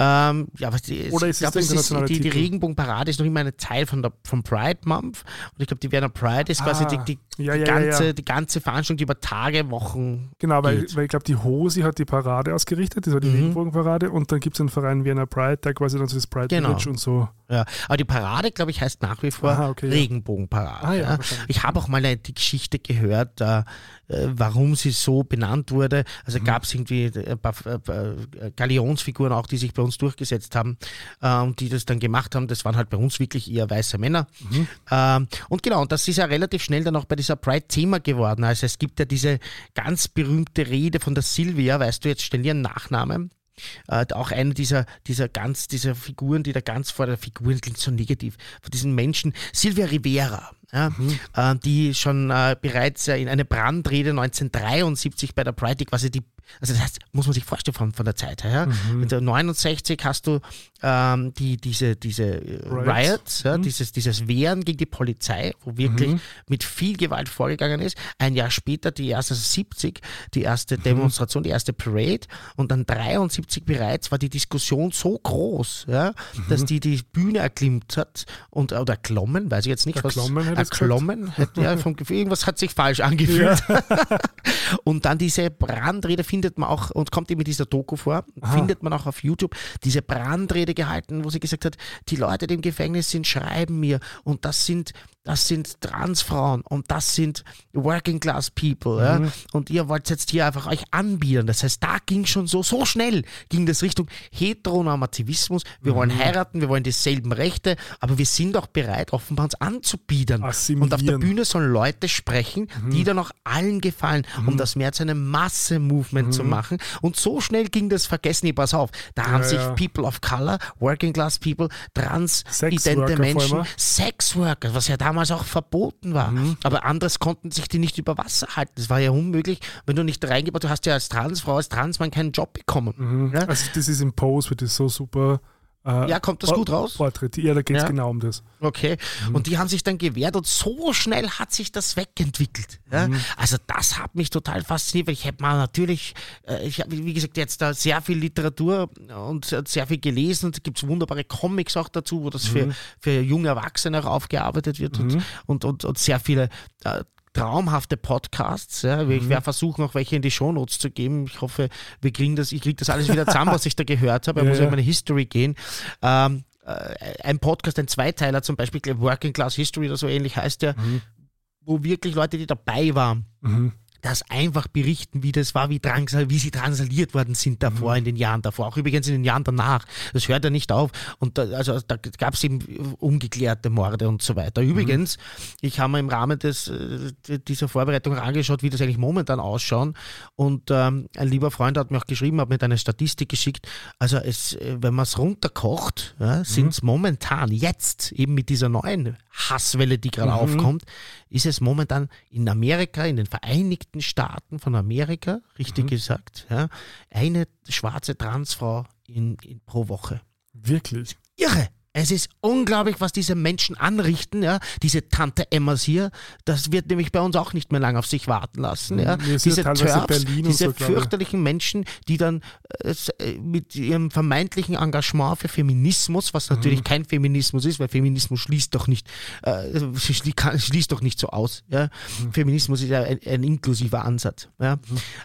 Ähm, ja, was die, oder ist es glaub, internationale ist, die, die Regenbogenparade ist noch immer eine Teil von der, vom Pride Month und ich glaube, die Vienna Pride ist ah. quasi die, die, ja, ja, ganze, ja, die ganze Veranstaltung, die über Tage, Wochen. Genau, weil, weil ich glaube, die Hose hat die Parade ausgerichtet, das war die mhm. Regenbogenparade und dann gibt es einen Verein Vienna Pride, der quasi dann so das Pride genau. Village und so. Ja, aber die Parade, glaube ich, heißt nach wie vor Aha, okay, Regenbogenparade. Ah, ja, ich habe auch mal die Geschichte gehört, äh, warum sie so benannt wurde. Also mhm. gab es irgendwie ein paar, äh, Galionsfiguren auch, die sich bei uns durchgesetzt haben äh, und die das dann gemacht haben. Das waren halt bei uns wirklich eher weiße Männer. Mhm. Ähm, und genau, und das ist ja relativ schnell dann auch bei dieser Pride Thema geworden. Also es gibt ja diese ganz berühmte Rede von der Silvia, weißt du jetzt stell dir einen Nachnamen? Äh, auch eine dieser, dieser ganz, dieser Figuren, die da ganz vor der Figuren klingt so negativ, von diesen Menschen, Silvia Rivera, ja, mhm. äh, die schon äh, bereits in eine Brandrede 1973 bei der Pride quasi die also das heißt, muss man sich vorstellen von, von der Zeit her. Mhm. Mit der 69 hast du ähm, die, diese, diese Riots, Riots ja, mhm. dieses, dieses Wehren gegen die Polizei, wo wirklich mhm. mit viel Gewalt vorgegangen ist. Ein Jahr später die erste, also 70, die erste mhm. Demonstration, die erste Parade und dann 73 bereits war die Diskussion so groß, ja, dass mhm. die die Bühne erklimmt hat und oder erklommen, weiß ich jetzt nicht, erklommen was erklommen, hätte, ja, vom Gefühl, irgendwas hat sich falsch angefühlt. Ja. und dann diese Brandrede findet man auch und kommt eben mit dieser Doku vor, Aha. findet man auch auf YouTube diese Brandrede gehalten, wo sie gesagt hat, die Leute, die im Gefängnis sind, schreiben mir und das sind das sind Transfrauen und das sind Working Class People. Mhm. Ja? Und ihr wollt jetzt hier einfach euch anbieten. Das heißt, da ging schon so, so schnell ging das Richtung Heteronormativismus. Wir mhm. wollen heiraten, wir wollen dieselben Rechte, aber wir sind auch bereit, offenbar uns anzubieten. Und auf der Bühne sollen Leute sprechen, mhm. die dann auch allen gefallen, um mhm. das mehr zu einem Masse-Movement zu mhm. machen. Und so schnell ging das vergessen. Ich pass auf, da ja, haben sich ja. People of Color, Working Class People, trans-idente Menschen, Sexworker, was ja da damals auch verboten war. Mhm. Aber anderes konnten sich die nicht über Wasser halten. Das war ja unmöglich, wenn du nicht reingebaut, du hast ja als Transfrau, als Transmann keinen Job bekommen. Mhm. Ja? Also das ist im Pose, wird das so super äh, ja, kommt das gut raus? Portrait. Ja, da geht es ja. genau um das. Okay. Mhm. Und die haben sich dann gewehrt und so schnell hat sich das wegentwickelt. Ja? Mhm. Also das hat mich total fasziniert, weil ich habe mal natürlich, äh, ich habe wie gesagt jetzt da sehr viel Literatur und sehr viel gelesen und es gibt wunderbare Comics auch dazu, wo das mhm. für, für junge Erwachsene auch aufgearbeitet wird und, mhm. und, und, und, sehr viele äh, traumhafte Podcasts. Ja. Ich mhm. werde versuchen, auch welche in die Shownotes zu geben. Ich hoffe, wir kriegen das, ich kriege das alles wieder zusammen, was ich da gehört habe. Ich ja, muss ja in meine History gehen. Ähm, äh, ein Podcast, ein Zweiteiler zum Beispiel, Working Class History oder so ähnlich heißt der, mhm. wo wirklich Leute, die dabei waren, mhm das einfach berichten, wie das war, wie, drangsal, wie sie drangsaliert worden sind davor, mhm. in den Jahren davor, auch übrigens in den Jahren danach. Das hört ja nicht auf. Und da, also da gab es eben ungeklärte Morde und so weiter. Übrigens, mhm. ich habe mir im Rahmen des, äh, dieser Vorbereitung angeschaut, wie das eigentlich momentan ausschaut. Und ähm, ein lieber Freund hat mir auch geschrieben, hat mir eine Statistik geschickt. Also es, äh, wenn man es runterkocht, ja, sind es mhm. momentan jetzt eben mit dieser neuen Hasswelle, die gerade mhm. aufkommt, ist es momentan in Amerika, in den Vereinigten Staaten von Amerika, richtig mhm. gesagt, ja, eine schwarze Transfrau in, in, pro Woche. Wirklich? Irre! Es ist unglaublich, was diese Menschen anrichten, ja. Diese Tante Emmas hier, das wird nämlich bei uns auch nicht mehr lange auf sich warten lassen, ja. Mhm. Diese Berlin und diese so, fürchterlichen Menschen, die dann äh, äh, mit ihrem vermeintlichen Engagement für Feminismus, was Mhm. natürlich kein Feminismus ist, weil Feminismus schließt doch nicht, äh, schließt doch nicht so aus, ja. Mhm. Feminismus ist ja ein, ein inklusiver Ansatz, ja.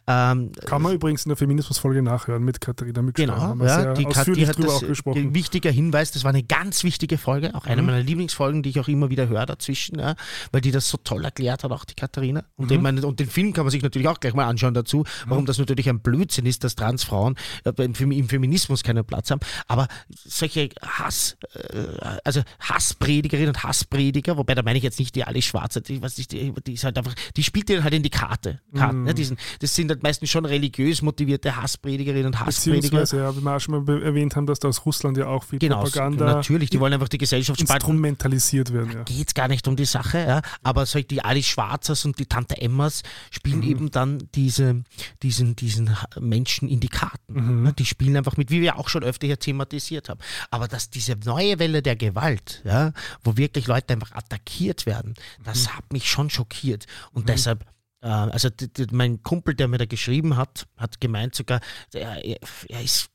Ähm, Kann man übrigens in der Feminismusfolge nachhören mit Katharina Mückstein. Genau, ja, die, Kat- die hat das, auch gesprochen. Mhm. ein wichtiger Hinweis, das war eine ganz wichtige Folge, auch eine meiner Lieblingsfolgen, die ich auch immer wieder höre dazwischen, ja, weil die das so toll erklärt hat, auch die Katharina. Und, Mhm. den, und den Film kann man sich natürlich auch gleich mal anschauen dazu, warum das natürlich ein Blödsinn ist, dass Transfrauen äh, im Feminismus keinen Platz haben. Aber solche Hass, äh, also Hasspredigerinnen und Hassprediger, wobei da meine ich jetzt nicht die Alice Schwarze, die, was ist, die, die ist halt einfach, die spielt dir halt in die Karte. Karten, Mhm. ne, diesen, das sind halt meistens schon religiös motivierte Hasspredigerinnen und Hassprediger. Beziehungsweise, ja, wie wir auch schon mal erwähnt haben, dass da aus Russland ja auch viel Genau, Propaganda natürlich, die wollen einfach die Gesellschaft spalten. instrumentalisiert werden. Ja. Geht es gar nicht um die Sache, ja. aber so die Alice Schwarzers und die Tante Emmas spielen Mhm. eben dann diese, diesen, diesen Menschen in die Karten. Mhm. Ne? Die spielen einfach mit, wie wir auch schon öfter hier thematisiert haben. Aber dass diese neue Welle der Gewalt, ja, wo wirklich Leute einfach attackiert werden, das Mhm. hat mich schon schockiert. Und deshalb äh, also d- d- mein Kumpel, der mir da geschrieben hat, hat gemeint sogar, er, er ist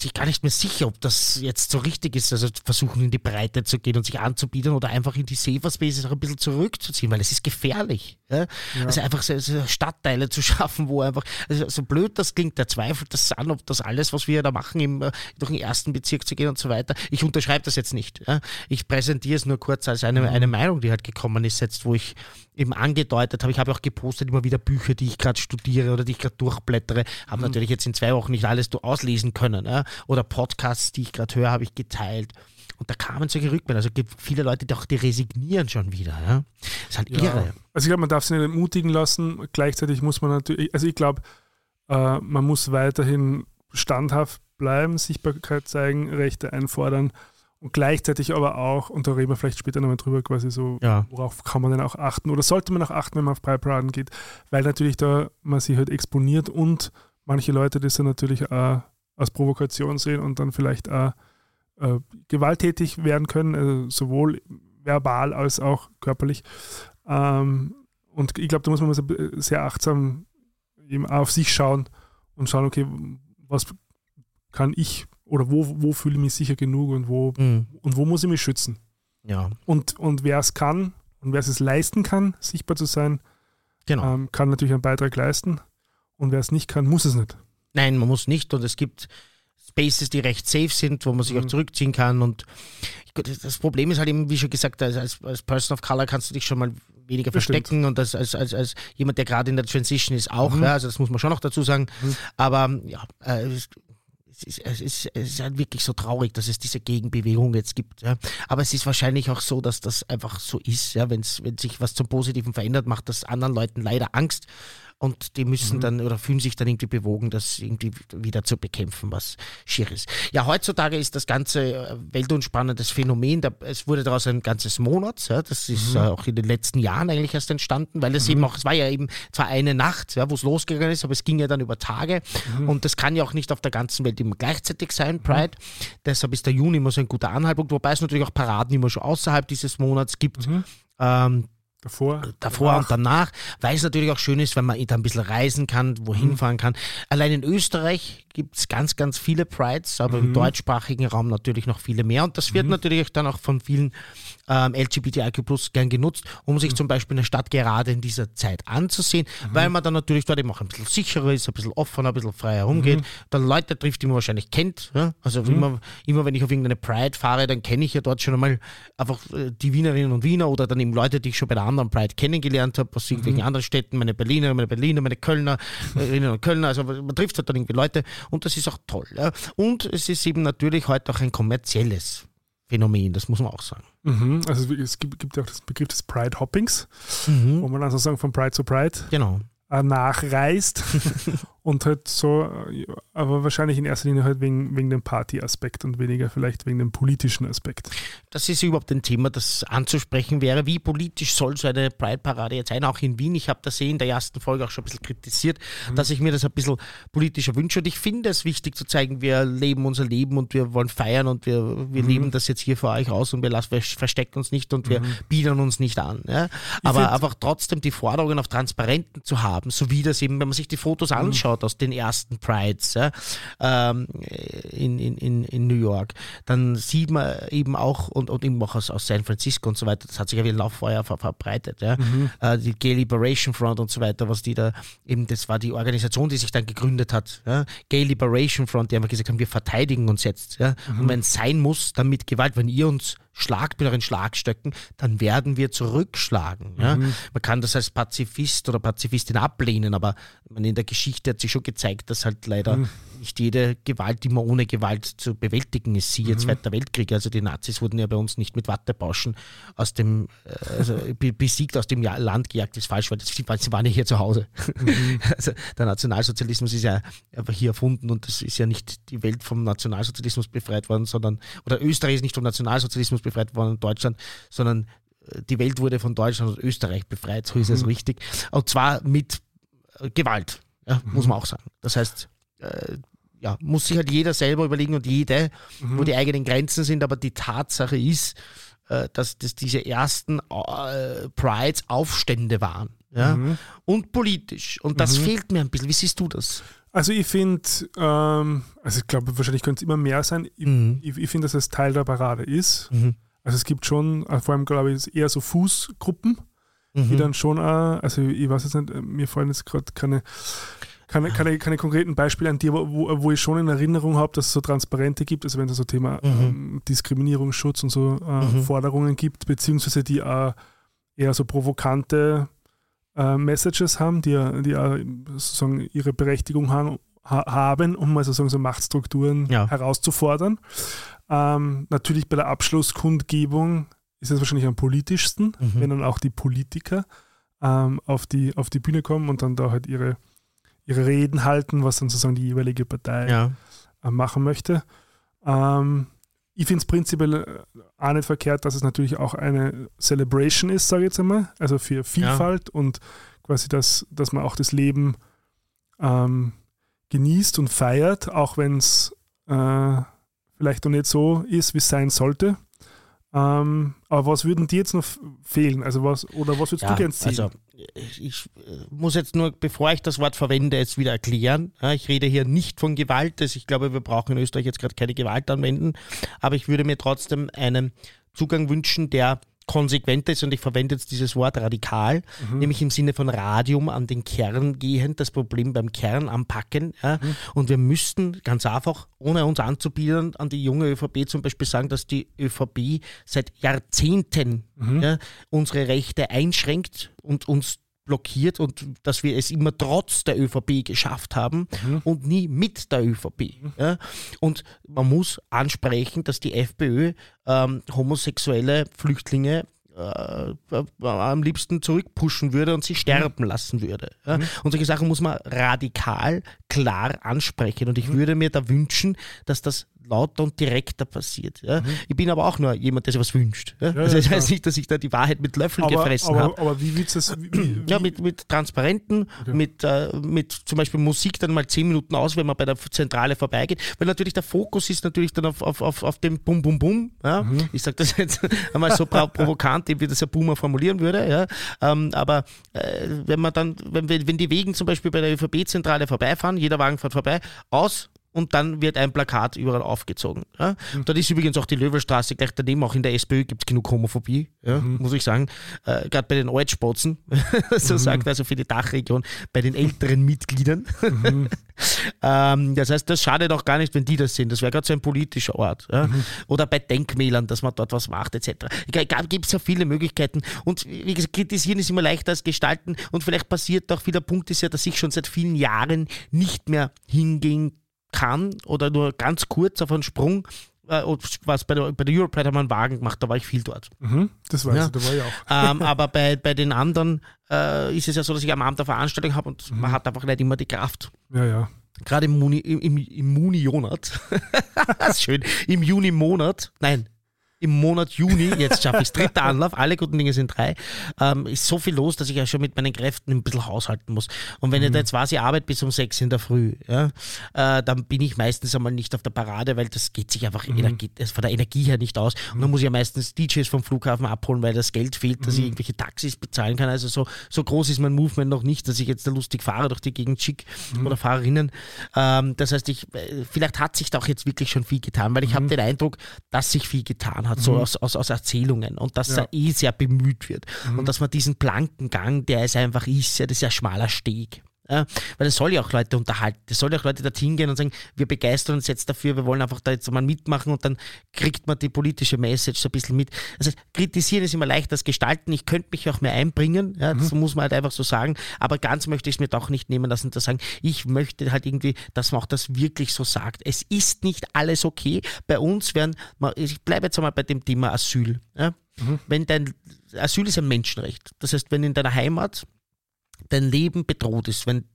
sich gar nicht mehr sicher, ob das jetzt so richtig ist, also versuchen in die Breite zu gehen und sich anzubieten oder einfach in die Safer Spaces auch ein bisschen zurückzuziehen, weil es ist gefährlich. Ja? Also einfach so, so Stadtteile zu schaffen, wo einfach, also so blöd das klingt, der zweifelt das an, ob das alles, was wir da machen, im, äh, durch den ersten Bezirk zu gehen und so weiter. Ich unterschreibe das jetzt nicht. Ja? Ich präsentiere es nur kurz als eine, eine Meinung, die halt gekommen ist jetzt, wo ich eben angedeutet habe, ich habe auch gepostet immer wieder Bücher, die ich gerade studiere oder die ich gerade durchblättere, habe natürlich jetzt in zwei Wochen nicht alles auslesen können. Ja? Oder Podcasts, die ich gerade höre, habe ich geteilt. Und da kamen solche Rückmeldungen. Also gibt viele Leute, die auch die resignieren schon wieder. Ja? Das ist halt irre. Also ich glaube, man darf sich nicht entmutigen lassen. Gleichzeitig muss man natürlich, also ich glaube, äh, man muss weiterhin standhaft bleiben, Sichtbarkeit zeigen, Rechte einfordern und gleichzeitig aber auch, und da reden wir vielleicht später nochmal drüber, quasi so, Ja. worauf kann man denn auch achten oder sollte man auch achten, wenn man auf Pride-Paraden geht, weil natürlich da man sich halt exponiert und manche Leute das dann natürlich auch als Provokation sehen und dann vielleicht auch äh, gewalttätig werden können, also sowohl verbal als auch körperlich. Ähm, und ich glaube, da muss man so sehr achtsam eben auf sich schauen und schauen, okay, was kann ich oder wo, wo fühle ich mich sicher genug und wo, Mhm. und wo muss ich mich schützen. Ja, Und, und wer es kann und wer es leisten kann, sichtbar zu sein, genau. ähm, kann natürlich einen Beitrag leisten. Und wer es nicht kann, muss es nicht. Nein, man muss nicht. Und es gibt Spaces, die recht safe sind, wo man sich auch Mhm. zurückziehen kann. Und das Problem ist halt eben, wie schon gesagt, als, als, Person of Color kannst du dich schon mal weniger Das stimmt. verstecken und als, als, als, als jemand, der gerade in der Transition ist, auch. Mhm. Ja, also das muss man schon noch dazu sagen. Mhm. Aber ja, äh, es, ist, es, ist, es ist halt wirklich so traurig, dass es diese Gegenbewegung jetzt gibt. Ja. Aber es ist wahrscheinlich auch so, dass das einfach so ist. Ja. Wenn's, wenn sich was zum Positiven verändert, macht das anderen Leuten leider Angst. Und die müssen Mhm. dann oder fühlen sich dann irgendwie bewogen, das irgendwie wieder zu bekämpfen, was schier ist. Ja, heutzutage ist das Ganze äh, weltumspannendes Phänomen. Da, es wurde daraus ein ganzes Monat. Ja, das ist Mhm. äh, auch in den letzten Jahren eigentlich erst entstanden, weil es eben auch, es war ja eben zwar eine Nacht, ja, wo es losgegangen ist, aber es ging ja dann über Tage. Mhm. Und das kann ja auch nicht auf der ganzen Welt immer gleichzeitig sein, Pride. Deshalb ist der Juni immer so ein guter Anhaltspunkt, wobei es natürlich auch Paraden immer schon außerhalb dieses Monats gibt. Mhm. Ähm, Davor, davor danach. und danach, weil es natürlich auch schön ist, wenn man da ein bisschen reisen kann, wohin Mhm. fahren kann. Allein in Österreich gibt es ganz, ganz viele Prides, aber Mhm. im deutschsprachigen Raum natürlich noch viele mehr. Und das wird natürlich dann auch von vielen ähm, LGBTIQ Plus gern genutzt, um Mhm. sich zum Beispiel eine Stadt gerade in dieser Zeit anzusehen, weil man dann natürlich dort eben auch ein bisschen sicherer ist, ein bisschen offener, ein bisschen freier herumgeht, Mhm. dann Leute trifft, die man wahrscheinlich kennt. Ja? Also immer, immer wenn ich auf irgendeine Pride fahre, dann kenne ich ja dort schon einmal einfach äh, die Wienerinnen und Wiener oder dann eben Leute, die ich schon bei der anderen Pride kennengelernt habe, aus irgendwelchen anderen Städten, meine Berliner, meine Berliner, meine Kölnerinnen und Kölner, also man trifft halt dann irgendwie Leute und das ist auch toll. Ja? Und es ist eben natürlich heute auch ein kommerzielles Phänomen, das muss man auch sagen. Mhm. Also es gibt, gibt ja auch den Begriff des Pride-Hoppings, Mhm. wo man also sagen von Pride zu Pride Genau. äh, nachreist. Und halt so, äh, aber wahrscheinlich in erster Linie halt wegen, wegen dem Party-Aspekt und weniger vielleicht wegen dem politischen Aspekt. Das ist überhaupt ein Thema, das anzusprechen wäre. Wie politisch soll so eine Pride-Parade jetzt sein, auch in Wien? Ich habe das eh in der ersten Folge auch schon ein bisschen kritisiert, mhm. dass ich mir das ein bisschen politischer wünsche. Und ich finde es wichtig zu zeigen, wir leben unser Leben und wir wollen feiern und wir, wir mhm. leben das jetzt hier für euch aus und wir, lassen, wir verstecken uns nicht und wir mhm. bieten uns nicht an. Ja? Aber einfach trotzdem die Forderungen auf Transparenten zu haben, so wie das eben, wenn man sich die Fotos mhm. anschaut, anschaut aus den ersten Prides ja, ähm, in, in, in New York, dann sieht man eben auch, und, und eben auch aus, aus San Francisco und so weiter, das hat sich ja wie ein Lauffeuer ver, verbreitet, ja, mhm. äh, die Gay Liberation Front und so weiter, was die da eben, das war die Organisation, die sich dann gegründet hat, ja, Gay Liberation Front, die einfach gesagt haben, wir verteidigen uns jetzt, ja, mhm. und wenn es sein muss, dann mit Gewalt, wenn ihr uns euren Schlagstöcken, dann werden wir zurückschlagen. Ja? Mhm. Man kann das als Pazifist oder Pazifistin ablehnen, aber in der Geschichte hat sich schon gezeigt, dass halt leider mhm nicht jede Gewalt immer ohne Gewalt zu bewältigen ist. Siehe mhm. Zweiter Weltkrieg, also die Nazis wurden ja bei uns nicht mit Wattebauschen aus dem, äh, also besiegt aus dem Land gejagt, ist falsch, weil das, sie waren ja hier zu Hause. Mhm. Also der Nationalsozialismus ist ja einfach hier erfunden und das ist ja nicht die Welt vom Nationalsozialismus befreit worden, sondern, oder Österreich ist nicht vom Nationalsozialismus befreit worden, Deutschland, sondern äh, die Welt wurde von Deutschland und Österreich befreit, so ist es mhm. richtig. Und zwar mit äh, Gewalt, ja, mhm. muss man auch sagen. Das heißt, ja, muss sich halt jeder selber überlegen und jede, mhm. wo die eigenen Grenzen sind, aber die Tatsache ist, äh, dass das diese ersten äh, Prides Aufstände waren. Ja? Mhm. Und politisch. Und das mhm. fehlt mir ein bisschen. Wie siehst du das? Also ich finde, ähm, also ich glaube, wahrscheinlich könnte es immer mehr sein. Ich, mhm. ich, ich finde, dass es Teil der Parade ist. Mhm. Also es gibt schon, äh, vor allem glaube ich, eher so Fußgruppen, die mhm. dann schon, also ich weiß jetzt nicht, mir fallen jetzt gerade keine keine, keine, keine konkreten Beispiele an dir, wo, wo ich schon in Erinnerung habe, dass es so Transparente gibt, also wenn es so Thema mhm. ähm, Diskriminierungsschutz und so äh, mhm. Forderungen gibt, beziehungsweise die äh, eher so provokante äh, Messages haben, die, die sozusagen ihre Berechtigung haben, haben um also so Machtstrukturen ja. herauszufordern. Ähm, natürlich bei der Abschlusskundgebung ist es wahrscheinlich am politischsten, mhm. wenn dann auch die Politiker ähm, auf, die, auf die Bühne kommen und dann da halt ihre ihre Reden halten, was dann sozusagen die jeweilige Partei ja. Äh, machen möchte. Ähm, ich finde es prinzipiell äh, auch nicht verkehrt, dass es natürlich auch eine Celebration ist, sage ich jetzt einmal, also für Vielfalt ja. und quasi, dass, dass man auch das Leben ähm, genießt und feiert, auch wenn es äh, vielleicht noch nicht so ist, wie es sein sollte. Ähm, aber was würden dir jetzt noch fehlen? Also was, oder was würdest ja, du gerne sehen? Also ich äh, muss jetzt nur, bevor ich das Wort verwende, jetzt wieder erklären. Ich rede hier nicht von Gewalt. Also ich glaube, wir brauchen in Österreich jetzt gerade keine Gewalt anwenden. Aber ich würde mir trotzdem einen Zugang wünschen, der konsequent ist, und ich verwende jetzt dieses Wort radikal, mhm. nämlich im Sinne von Radium an den Kern gehend, das Problem beim Kern anpacken. Ja. Mhm. Und wir müssten ganz einfach, ohne uns anzubieten, an die junge ÖVP zum Beispiel sagen, dass die ÖVP seit Jahrzehnten mhm. ja, unsere Rechte einschränkt und uns blockiert und dass wir es immer trotz der ÖVP geschafft haben mhm. und nie mit der ÖVP. Mhm. Ja. Und man muss ansprechen, dass die FPÖ ähm, homosexuelle Flüchtlinge äh, äh, am liebsten zurückpushen würde und sie sterben mhm. lassen würde. Ja? Mhm. Und solche Sachen muss man radikal klar ansprechen. Und ich mhm. würde mir da wünschen, dass das lauter und direkter passiert. Ja? Mhm. Ich bin aber auch nur jemand, der sich was wünscht. Ja? Ja, also ich weiß nicht, dass ich da die Wahrheit mit Löffeln aber, gefressen habe. Aber wie willst du das? Wie, wie? Ja, mit, mit Transparenten, okay. mit, äh, mit zum Beispiel Musik dann mal zehn Minuten aus, wenn man bei der Zentrale vorbeigeht. Weil natürlich der Fokus ist natürlich dann auf, auf, auf, auf dem Bum Bum Bum. Mhm. Ich sage das jetzt einmal so provokant, wie das ein Boomer formulieren würde. Ähm, aber äh, wenn man dann, wenn, wenn die Wegen zum Beispiel bei der ÖVP-Zentrale vorbeifahren, jeder Wagen fährt vorbei, aus, und dann wird ein Plakat überall aufgezogen. Ja? Mhm. Dort ist übrigens auch die Löwelstraße gleich daneben, auch in der SPÖ gibt es genug Homophobie, ja? mhm. muss ich sagen. Äh, Gerade bei den Altspotzen, so mhm. sagt also für die Dachregion, bei den älteren Mitgliedern. Mhm. ähm, das heißt, das schadet auch gar nicht, wenn die das sind. Das wäre gerade so ein politischer Ort. Ja? Mhm. Oder bei Denkmälern, dass man dort was macht, etc. Da gibt es ja viele Möglichkeiten. Und wie gesagt, kritisieren ist immer leichter als gestalten. Und vielleicht passiert auch wieder Punkt ist ja, dass ich schon seit vielen Jahren nicht mehr hingehen kann oder nur ganz kurz auf einen Sprung äh, was bei der, bei der Europride haben wir einen Wagen gemacht, da war ich viel dort. Mhm, das weiß Ja. ich, da war ich auch. ähm, aber bei, bei den anderen äh, ist es ja so, dass ich am Abend eine Veranstaltung habe und man hat einfach nicht immer die Kraft. Ja, ja. Gerade im Muni, im, im, im Muni-Monat. das ist schön. Im Juni-Monat, nein, im Monat Juni, jetzt schaffe ich es, dritter Anlauf, alle guten Dinge sind drei, ähm, ist so viel los, dass ich ja schon mit meinen Kräften ein bisschen haushalten muss. Und wenn ich da jetzt weiß, ich arbeite bis um sechs in der Früh, ja, äh, dann bin ich meistens einmal nicht auf der Parade, weil das geht sich einfach das von der Energie her nicht aus. Und dann muss ich ja meistens DJs vom Flughafen abholen, weil das Geld fehlt, dass ich irgendwelche Taxis bezahlen kann. Also so, so groß ist mein Movement noch nicht, dass ich jetzt da lustig fahre durch die Gegend schick oder Fahrerinnen. Ähm, das heißt, ich, äh, vielleicht hat sich da auch jetzt wirklich schon viel getan, weil ich habe den Eindruck, dass sich viel getan hat, so aus, aus, aus Erzählungen und dass Ja. da eh sehr bemüht wird. Und dass man diesen blanken Gang, der es einfach ist, ja, das ist ja ein schmaler Steg. Ja, weil es soll ja auch Leute unterhalten. Es soll ja auch Leute dorthin gehen und sagen, wir begeistern uns jetzt dafür, wir wollen einfach da jetzt mal mitmachen und dann kriegt man die politische Message so ein bisschen mit. Also kritisieren ist immer leichter als gestalten. Ich könnte mich auch mehr einbringen, ja, das muss man halt einfach so sagen. Aber ganz möchte ich es mir doch nicht nehmen lassen, zu sagen, ich möchte halt irgendwie, dass man auch das wirklich so sagt. Es ist nicht alles okay. Bei uns werden, ich bleibe jetzt einmal bei dem Thema Asyl. Ja. Wenn dein Asyl ist ein Menschenrecht. Das heißt, wenn in deiner Heimat dein Leben bedroht ist, wenn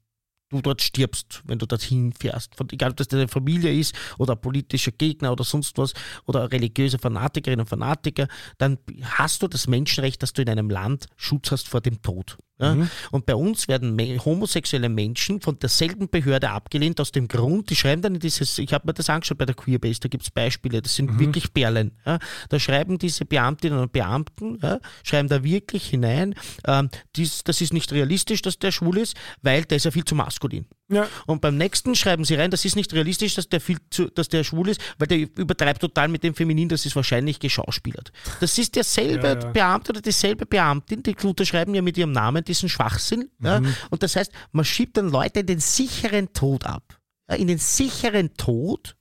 du dort stirbst, wenn du dorthin fährst. Von, egal, ob das deine Familie ist oder politischer Gegner oder sonst was oder religiöse Fanatikerinnen und Fanatiker, dann hast du das Menschenrecht, dass du in einem Land Schutz hast vor dem Tod. Ja? Und bei uns werden homosexuelle Menschen von derselben Behörde abgelehnt, aus dem Grund, die schreiben dann in dieses, ich habe mir das angeschaut bei der Queerbase, da gibt es Beispiele, das sind wirklich Perlen. Ja? Da schreiben diese Beamtinnen und Beamten, ja, schreiben da wirklich hinein, ähm, dies, das ist nicht realistisch, dass der schwul ist, weil der ist ja viel zu maskulin. Ja, Und beim nächsten schreiben sie rein, das ist nicht realistisch, dass der, viel zu, dass der schwul ist, weil der übertreibt total mit dem Feminin, das ist wahrscheinlich geschauspielert. Das ist derselbe. Beamte oder dieselbe Beamtin, die unterschreiben ja mit ihrem Namen diesen Schwachsinn. Ja? Und das heißt, man schiebt dann Leute in den sicheren Tod ab. In den sicheren Tod.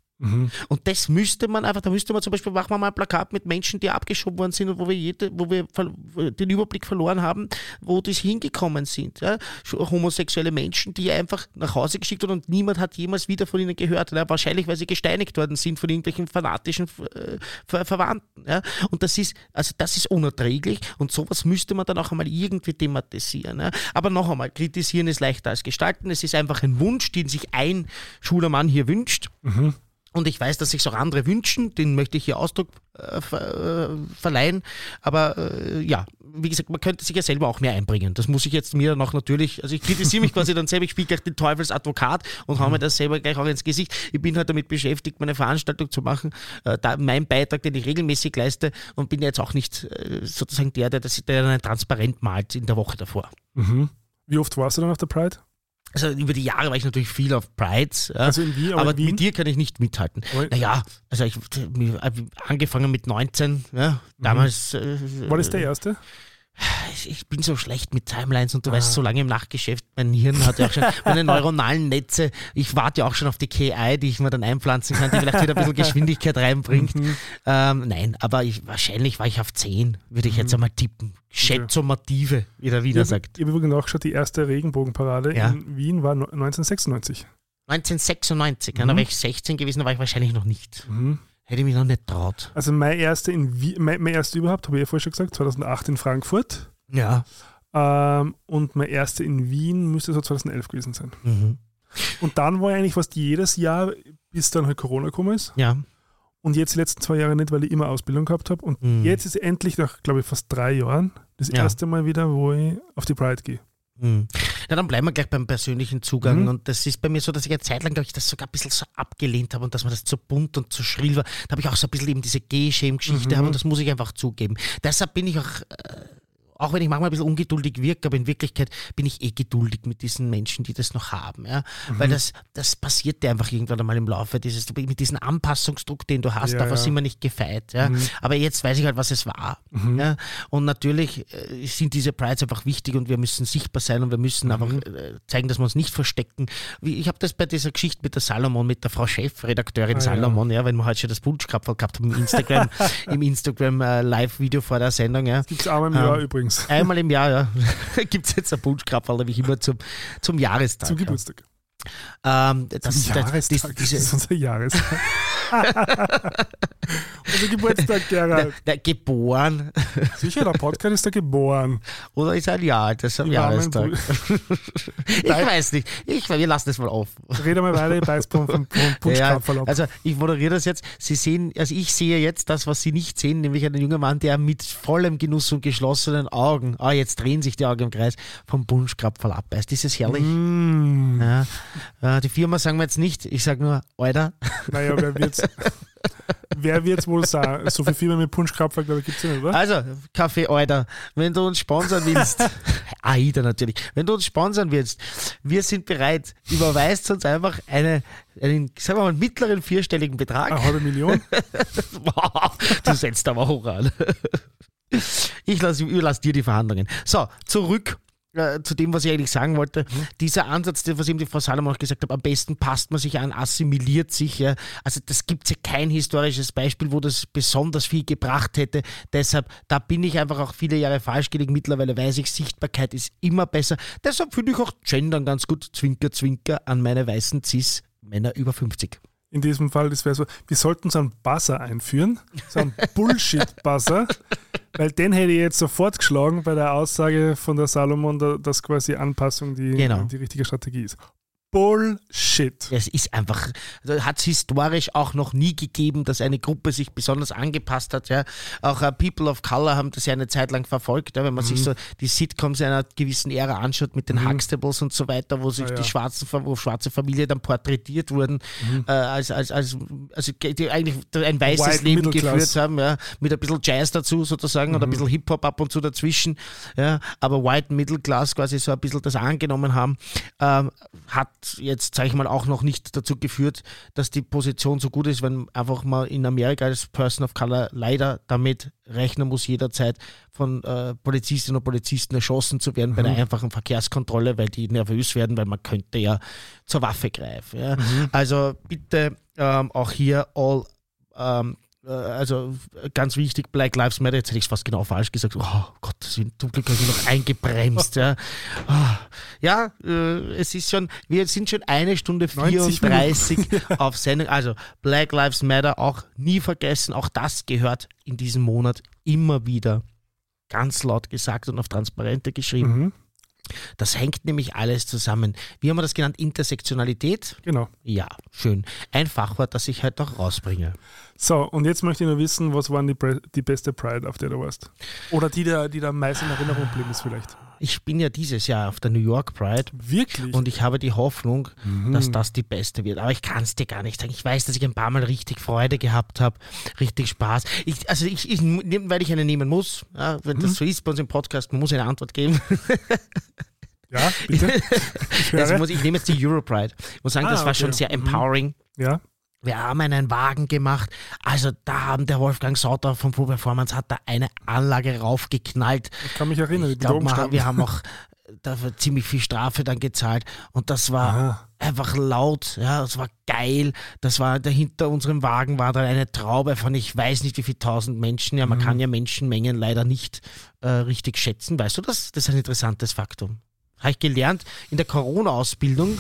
Und das müsste man einfach, da müsste man zum Beispiel, machen wir mal ein Plakat mit Menschen, die abgeschoben worden sind und wo wir, jede, wo wir den Überblick verloren haben, wo die hingekommen sind. Ja? Homosexuelle Menschen, die einfach nach Hause geschickt wurden und niemand hat jemals wieder von ihnen gehört. Ja? Wahrscheinlich, weil sie gesteinigt worden sind von irgendwelchen fanatischen äh, Ver Verwandten. Ja? Und das ist, also das ist unerträglich und sowas müsste man dann auch einmal irgendwie thematisieren. Ja? Aber noch einmal, kritisieren ist leichter als gestalten. Es ist einfach ein Wunsch, den sich ein schwuler Mann hier wünscht. Und ich weiß, dass sich auch andere wünschen, den möchte ich hier Ausdruck äh, ver, äh, verleihen. Aber äh, ja, wie gesagt, man könnte sich ja selber auch mehr einbringen. Das muss ich jetzt mir noch natürlich, also ich kritisiere mich quasi dann selber, ich spiele gleich den Teufelsadvokat und hau mir das selber gleich auch ins Gesicht. Ich bin halt damit beschäftigt, meine Veranstaltung zu machen, äh, da, mein Beitrag, den ich regelmäßig leiste und bin jetzt auch nicht äh, sozusagen der, der, das, der ein Transparent malt in der Woche davor. wie oft warst du dann auf der Pride? Also über die Jahre war ich natürlich viel auf Prides. Ja. Also in Wien, aber aber in Wien? mit dir kann ich nicht mithalten. Aber- naja, also ich angefangen mit 19, ja, damals. Äh, War das der erste? Ich, bin so schlecht mit Timelines und du weißt, so lange im Nachtgeschäft, mein Hirn hat ja auch schon meine neuronalen Netze. Ich warte ja auch schon auf die KI, die ich mir dann einpflanzen kann, die vielleicht wieder ein bisschen Geschwindigkeit reinbringt. Ähm, nein, aber ich, wahrscheinlich war ich auf 10, würde ich jetzt einmal tippen. Schätzomative, wie der Wiener Ich habe sagt. übrigens nachgeschaut, die erste Regenbogenparade Ja. in Wien war no- 1996. 1996, ja, da war ich 16 gewesen, da war ich wahrscheinlich noch nicht. Mhm. Hätte ich mich noch nicht traut. Also mein erste, in Wien, mein, mein erste überhaupt, habe ich ja vorher schon gesagt, 2008 in Frankfurt. Ja. Ähm, und mein erste in Wien müsste so 2011 gewesen sein. Mhm. Und dann war ich eigentlich fast jedes Jahr, bis dann halt Corona gekommen ist. Ja. Und jetzt die letzten zwei Jahre nicht, weil ich immer Ausbildung gehabt habe. Und Mhm. jetzt ist endlich nach, glaube ich, fast drei Jahren das Ja. erste Mal wieder, wo ich auf die Pride gehe. Hm. Na, dann bleiben wir gleich beim persönlichen Zugang. Mhm. Und das ist bei mir so, dass ich eine Zeit lang, glaube ich, das sogar ein bisschen so abgelehnt habe und dass mir das zu bunt und zu schrill war. Da habe ich auch so ein bisschen eben diese Gay-Shame-Geschichte Mhm. haben und das muss ich einfach zugeben. Deshalb bin ich auch, äh, auch wenn ich manchmal ein bisschen ungeduldig wirke, aber in Wirklichkeit bin ich eh geduldig mit diesen Menschen, die das noch haben. Ja? Mhm. Weil das, das passiert dir einfach irgendwann einmal im Laufe dieses, mit diesem Anpassungsdruck, den du hast, Ja, was ja. immer nicht gefeit. Ja? Aber jetzt weiß ich halt, was es war. Ja? Und natürlich äh, sind diese Prides einfach wichtig und wir müssen sichtbar sein und wir müssen einfach äh, zeigen, dass wir uns nicht verstecken. Ich habe das bei dieser Geschichte mit der Salomon, mit der Frau Chefredakteurin Ah. Salomon, ja. wenn wir heute schon das Wunschkrapfel gehabt haben im Instagram, im Instagram äh, Live-Video vor der Sendung. Ja. Gibt es einmal im Jahr Ähm, übrigens. Einmal im Jahr, ja, gibt es jetzt ein Wunschkrapfel, wie immer zum, zum Jahrestag. Zum ja. Ähm, das, Zum das, Jahrestag. Ist unser Jahrestag. Unser Geburtstag, Gerald. Der, der geboren. Sicher, der Podcast ist da geboren. Oder ist ein Jahr, das ist ein Jahrestag. Ich weiß nicht. Ich, wir lassen das mal auf. Rede mal weiter, ich beiß vom, Ja, also ich moderiere das jetzt. Sie sehen, also ich sehe jetzt das, was Sie nicht sehen, nämlich einen jungen Mann, der mit vollem Genuss und geschlossenen Augen, ah, jetzt drehen sich die Augen im Kreis, vom Bunschkrapferl abbeißt. Ist das herrlich? Mm. Ja. Äh, Die Firma sagen wir jetzt nicht. Ich sage nur, Alter. Naja, wer wird's, wer wird's wohl sagen? So viele Firmen mit Punschkapferl, glaube ich, gibt es ja nicht, oder? Also, Kaffee Alter, wenn du uns sponsern willst, AIDA natürlich, wenn du uns sponsern willst, wir sind bereit, überweist uns einfach eine, einen, sagen wir mal, mittleren vierstelligen Betrag. Eine halbe Million? Wow, du setzt aber hoch an. Ich lasse überlasse dir die Verhandlungen. So, zurück äh, zu dem, was ich eigentlich sagen wollte. Dieser Ansatz, der- was eben die Frau Salomon auch gesagt hat, am besten passt man sich an, assimiliert sich. Ja. Also das gibt es ja kein historisches Beispiel, wo das besonders viel gebracht hätte. Deshalb, da bin ich einfach auch viele Jahre falsch gelegen. Mittlerweile weiß ich, Sichtbarkeit ist immer besser. Deshalb finde ich auch Gendern ganz gut. Zwinker, zwinker an meine weißen Cis-Männer über 50. In diesem Fall, das wäre so, wir sollten so einen Buzzer einführen, so einen Bullshit-Buzzer, weil den hätte ich jetzt sofort geschlagen bei der Aussage von der Salomon, da- dass quasi Anpassung die, Genau. die richtige Strategie ist. Bullshit. Es ist einfach, hat es historisch auch noch nie gegeben, dass eine Gruppe sich besonders angepasst hat. Ja. Auch äh, People of Color haben das ja eine Zeit lang verfolgt, ja. wenn man Mhm. sich so die Sitcoms einer gewissen Ära anschaut mit den Huxtables und so weiter, wo sich ja. die schwarzen, wo schwarze Familien dann porträtiert wurden, äh, als, als, als also die eigentlich ein weißes White Leben geführt haben, ja, mit ein bisschen Jazz dazu sozusagen und ein bisschen Hip-Hop ab und zu dazwischen, ja, aber White Middle Class quasi so ein bisschen das angenommen haben, ähm, hat jetzt, sage ich mal, auch noch nicht dazu geführt, dass die Position so gut ist, wenn einfach mal in Amerika als Person of Color leider damit rechnen muss, jederzeit von äh, Polizistinnen und Polizisten erschossen zu werden bei einer einfachen Verkehrskontrolle, weil die nervös werden, weil man könnte ja zur Waffe greifen. Ja. Also bitte ähm, auch hier all ähm, äh, also äh, ganz wichtig, Black Lives Matter, jetzt hätte ich es fast genau falsch gesagt. Oh Gott, zum Glück habe ich noch eingebremst. ja, Ah, ja äh, es ist schon, wir sind schon eine Stunde 90 34 auf Sendung. Also Black Lives Matter auch nie vergessen, auch das gehört in diesem Monat immer wieder ganz laut gesagt und auf Transparente geschrieben. Mhm. Das hängt nämlich alles zusammen. Wie haben wir das genannt? Intersektionalität? Genau. Ja, schön. Ein Fachwort, das ich heute auch rausbringe. So, und jetzt möchte ich nur wissen, was waren die, die beste Pride, auf der du warst? Oder die, die da am meisten in Erinnerung geblieben ist vielleicht. Ich bin ja dieses Jahr auf der New York Pride Wirklich? und ich habe die Hoffnung, Mhm. dass das die beste wird. Aber ich kann es dir gar nicht sagen. Ich weiß, dass ich ein paar Mal richtig Freude gehabt habe, richtig Spaß. Ich, also ich, ich, weil ich eine nehmen muss, ja, wenn Mhm. das so ist bei uns im Podcast, man muss eine Antwort geben. ja, bitte. Ich Also muss, ich nehme jetzt die Europride. Ich muss sagen, Ah, das war okay. schon sehr Mhm. empowering. ja. Wir haben einen Wagen gemacht. Also da haben der Wolfgang Sauter von Pro Performance hat da eine Anlage raufgeknallt. Ich kann mich erinnern, Ich glaube, oben wir haben auch dafür ziemlich viel Strafe dann gezahlt. Und das war Aha. einfach laut, ja, es war geil. Das war, dahinter unserem Wagen war dann eine Traube von ich weiß nicht wie viel tausend Menschen. Ja, man kann ja Menschenmengen leider nicht äh, richtig schätzen. Weißt du das? Das ist ein interessantes Faktum. Habe ich gelernt in der Corona-Ausbildung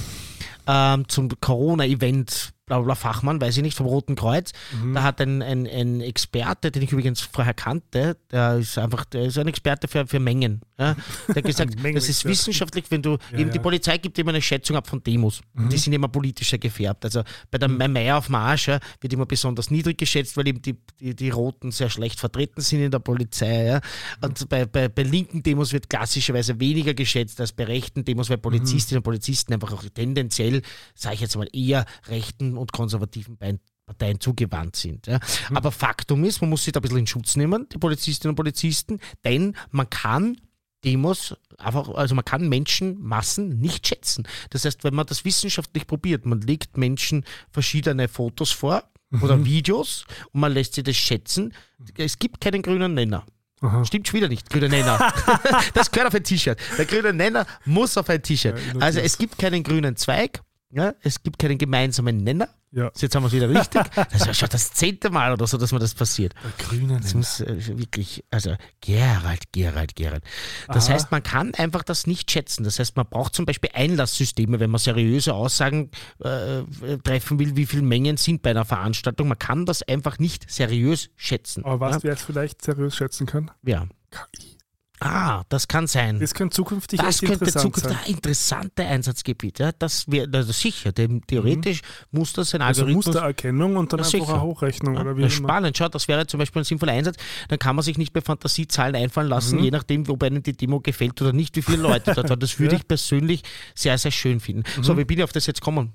ähm, zum Corona-Event, bla bla Fachmann, weiß ich nicht, vom Roten Kreuz. Da hat ein, ein, ein Experte, den ich übrigens vorher kannte, der ist einfach, der ist ein Experte für, für Mengen. Ja? Der hat gesagt, das ist wissenschaftlich, wenn du, Ja, eben die. Polizei gibt immer eine Schätzung ab von Demos. Die sind immer politischer gefärbt. Also bei der mhm. Meier auf Marsch ja, wird immer besonders niedrig geschätzt, weil eben die, die, die Roten sehr schlecht vertreten sind in der Polizei. Ja. Und bei, bei, bei linken Demos wird klassischerweise weniger geschätzt als bei rechten Demos, weil Polizistinnen und Polizisten einfach auch tendenziell, sage ich jetzt mal, eher rechten und konservativen Bein Parteien zugewandt sind. Ja. Aber Faktum ist, man muss sich da ein bisschen in Schutz nehmen, die Polizistinnen und Polizisten, denn man kann Demos einfach, also man kann Menschenmassen nicht schätzen. Das heißt, wenn man das wissenschaftlich probiert, man legt Menschen verschiedene Fotos vor oder Videos und man lässt sie das schätzen, es gibt keinen grünen Nenner. Aha. Stimmt schon wieder nicht, grüner Nenner. das gehört auf ein T-Shirt. Der grüne Nenner muss auf ein T-Shirt. Also es gibt keinen grünen Zweig, Ja, es gibt keinen gemeinsamen Nenner. Ja. Jetzt haben wir es wieder richtig. Das war schon das zehnte Mal oder so, dass mir das passiert. Der grüne Das muss äh, wirklich, also Gerald, Gerald, Gerald. Das Aha. heißt, man kann einfach das nicht schätzen. Das heißt, man braucht zum Beispiel Einlasssysteme, wenn man seriöse Aussagen äh, äh, treffen will, wie viele Mengen sind bei einer Veranstaltung. Man kann das einfach nicht seriös schätzen. Aber was ja? wir jetzt vielleicht seriös schätzen können? ja. KI. Ah, das kann sein. Das könnte zukünftig Das könnte interessant Zukunft sein. ein interessanter Einsatzgebiet. Ja, das wäre also sicher. Dem, theoretisch muss das ein Also Algorithmus. Mustererkennung und dann Ja, einfach eine Hochrechnung Ja, oder wie spannend, schau, das wäre zum Beispiel ein sinnvoller Einsatz. Dann kann man sich nicht mehr Fantasiezahlen einfallen lassen, Mhm. je nachdem, ob einem die Demo gefällt oder nicht, wie viele Leute dort waren. Das würde Ja. ich persönlich sehr, sehr schön finden. So, Mhm. wie bin ich auf das jetzt gekommen?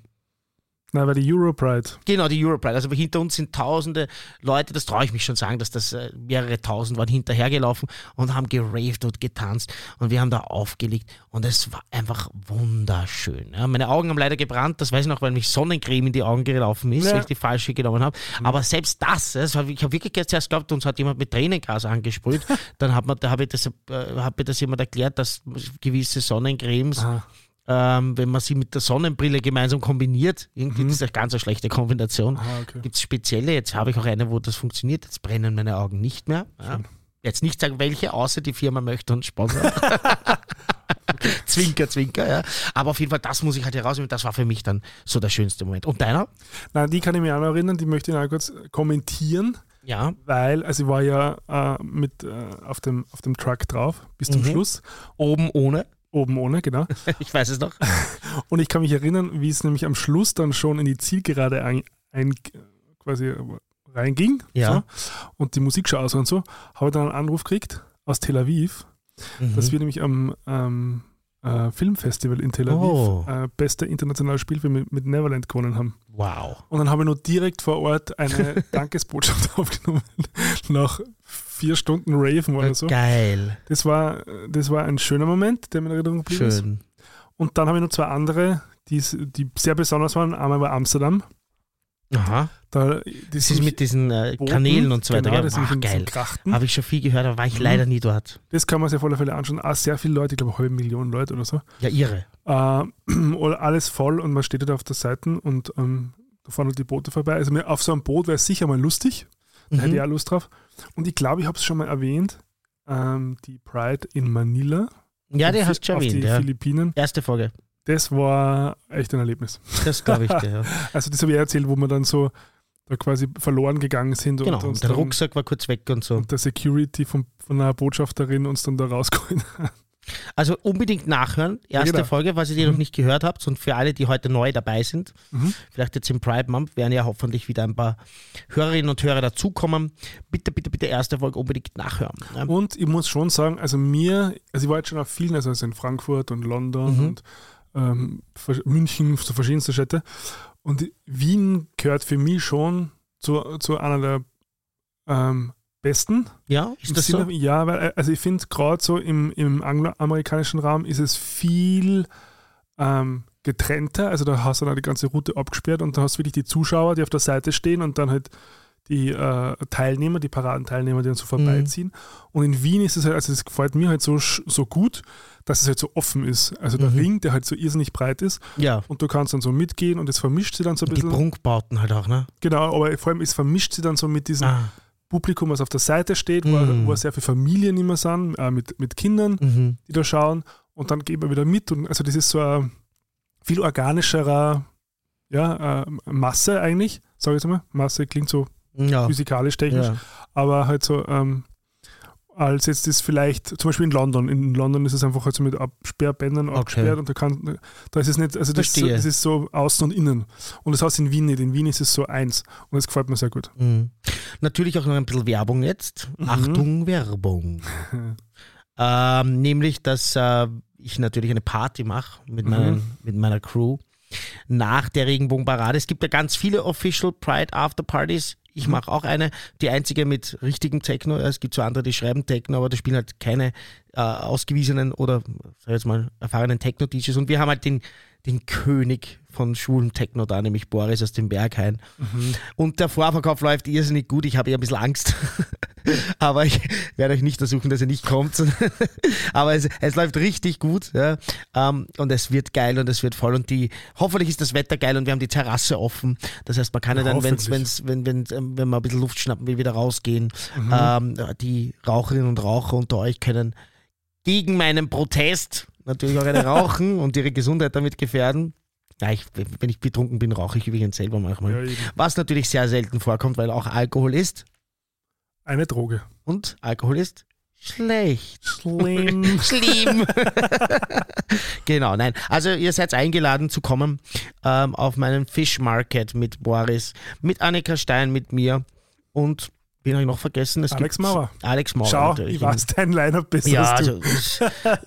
Nein, weil die Europride. Genau, die Europride. Also hinter uns sind tausende Leute, das traue ich mich schon sagen, dass das äh, mehrere tausend waren hinterhergelaufen und haben geraved und getanzt und wir haben da aufgelegt und es war einfach wunderschön. Ja, meine Augen haben leider gebrannt, das weiß ich noch, weil mich Sonnencreme in die Augen gelaufen ist, Ja. weil ich die falsche genommen habe. Aber selbst das, das hab, ich habe wirklich jetzt erst geglaubt, uns hat jemand mit Tränengas angesprüht. Dann hat man, da habe ich das, äh, hat mir das jemand erklärt, dass gewisse Sonnencremes Aha. Ähm, wenn man sie mit der Sonnenbrille gemeinsam kombiniert, irgendwie Mhm. das ist eine ganz eine schlechte Kombination. Aha, okay. Gibt es spezielle, jetzt habe ich auch eine, wo das funktioniert, jetzt brennen meine Augen nicht mehr. Ja. Jetzt nicht sagen, welche, außer die Firma möchte uns sponsern. zwinker, zwinker, ja. Aber auf jeden Fall, das muss ich halt herausnehmen. Das war für mich dann so der schönste Moment. Und deiner? Nein, die kann ich mich auch noch erinnern, die möchte ich noch kurz kommentieren, Ja. weil, also ich war ja äh, mit äh, auf, dem, auf dem Truck drauf bis zum Mhm. Schluss, Oben ohne. Oben ohne, genau. Ich weiß es noch. Und ich kann mich erinnern, wie es nämlich am Schluss dann schon in die Zielgerade ein, ein quasi reinging Ja. so, und die Musikschau aus und so, habe dann einen Anruf gekriegt aus Tel Aviv, Mhm. dass wir nämlich am ähm, äh, Filmfestival in Tel Aviv Oh. äh, bester internationaler Spielfilm mit, mit Neverland gewonnen haben. Wow. Und dann habe ich nur direkt vor Ort eine Dankesbotschaft aufgenommen. Nach vier Stunden Raven oder so. Geil. Das war, das war ein schöner Moment, der mir in Erinnerung geblieben ist. Schön. Und dann habe ich noch zwei andere, die, die sehr besonders waren. Einmal war Amsterdam. Aha. Da, das ist mit diesen äh, Kanälen und so weiter. Genau, das, ist Ach, in diesen geil. Habe ich schon viel gehört, aber war ich Mhm. leider nie dort. Das kann man sich auf alle Fälle anschauen. Auch sehr viele Leute, ich glaube eine halbe Million Leute oder so. Ja, irre. Äh, alles voll und man steht da auf der Seite und ähm, da fahren halt die Boote vorbei. Also auf so einem Boot wäre es sicher mal lustig. Da hätte ich Mhm. auch Lust drauf. Und ich glaube, ich habe es schon mal erwähnt, ähm, die Pride in Manila. Ja, die auf hast du schon auf erwähnt. die Ja. Philippinen. Erste Folge. Das war echt ein Erlebnis. Das glaube ich dir. Ja. Also das habe ich erzählt, wo wir dann so da quasi verloren gegangen sind Genau. und, Und der Rucksack war kurz weg und so. und der Security von, von einer Botschafterin uns dann da rausgeholt hat. Also unbedingt nachhören. Erste genau. Folge, falls ihr die Mhm. noch nicht gehört habt. Und für alle, die heute neu dabei sind, Mhm. vielleicht jetzt im Pride Month, werden ja hoffentlich wieder ein paar Hörerinnen und Hörer dazukommen. Bitte, bitte, bitte erste Folge unbedingt nachhören. Ja. Und ich muss schon sagen, also mir, also ich war jetzt schon auf vielen, also in Frankfurt und London Mhm. und ähm, München, so verschiedenste Städte. Und Wien gehört für mich schon zu, zu einer der ähm, besten. Ja, ist Im das Sinne, so? Ja, weil äh, also ich finde gerade so im, im angloamerikanischen Raum ist es viel ähm, getrennter. Also da hast du dann die ganze Route abgesperrt und da hast du wirklich die Zuschauer, die auf der Seite stehen und dann halt die äh, Teilnehmer, die Paradenteilnehmer, die dann so vorbeiziehen. Und in Wien ist es halt, also es gefällt mir halt so, so gut, dass es halt so offen ist. Also der Mhm. Ring, der halt so irrsinnig breit ist Ja. und du kannst dann so mitgehen und es vermischt sie dann so ein Und die bisschen. Prunkbauten halt auch, ne? Genau, aber vor allem es vermischt sie dann so mit diesem Ah. Publikum, was auf der Seite steht, wo, Mhm. wo sehr viele Familien immer sind, äh, mit, mit Kindern, Mhm. die da schauen und dann gehen wir wieder mit. Und also das ist so ein viel organischerer ja, äh, Masse eigentlich, sage ich jetzt mal. Masse klingt so Ja. physikalisch technisch, ja. aber halt so ähm, als jetzt das vielleicht, zum Beispiel in London. In London ist es einfach halt so mit Absperrbändern Okay. abgesperrt und da kann, da ist es nicht, also das, ist so, das ist so außen und innen. Und das heißt in Wien nicht. In Wien ist es so eins. Und das gefällt mir sehr gut. Mhm. Natürlich auch noch ein bisschen Werbung jetzt. Mhm. Achtung, Werbung. ähm, nämlich, dass äh, ich natürlich eine Party mache mit, Mhm. mit meiner Crew nach der Regenbogenparade. Es gibt ja ganz viele Official Pride Afterpartys. Ich mache auch eine, die einzige mit richtigem Techno. Es gibt so andere, die schreiben Techno, aber da spielen halt keine äh, ausgewiesenen oder sag ich jetzt mal erfahrenen Techno-DJs. Und wir haben halt den, den König von schwulen Techno da, nämlich Boris aus dem Berghain. Mhm. Und der Vorverkauf läuft irrsinnig gut. Ich habe eher ein bisschen Angst. Aber ich werde euch nicht versuchen, dass ihr nicht kommt. Aber es, es läuft richtig gut. Ja. Ähm, und es wird geil und es wird voll. Und die, hoffentlich ist das Wetter geil und wir haben die Terrasse offen. Das heißt, man kann ja, Ja, dann, wenn's, wenn's, wenn, wenn, ähm, wenn man ein bisschen Luft schnappen will, wieder rausgehen. Mhm. Ähm, die Raucherinnen und Raucher unter euch können gegen meinen Protest natürlich auch eine rauchen und ihre Gesundheit damit gefährden. Ja, ich, wenn ich betrunken bin, rauche ich übrigens selber manchmal. Ja. Was natürlich sehr selten vorkommt, weil auch Alkohol ist. Eine Droge. Und Alkohol ist schlecht. Schlimm. Schlimm. genau, nein. Also ihr seid eingeladen zu kommen ähm, auf meinen Fish Market mit Boris, mit Annika Stein, mit mir und wen habe ich noch vergessen? Es Alex Mauer. Alex Mauer Schau, natürlich. ich weiß dein Line-Up besser Ja, als du. also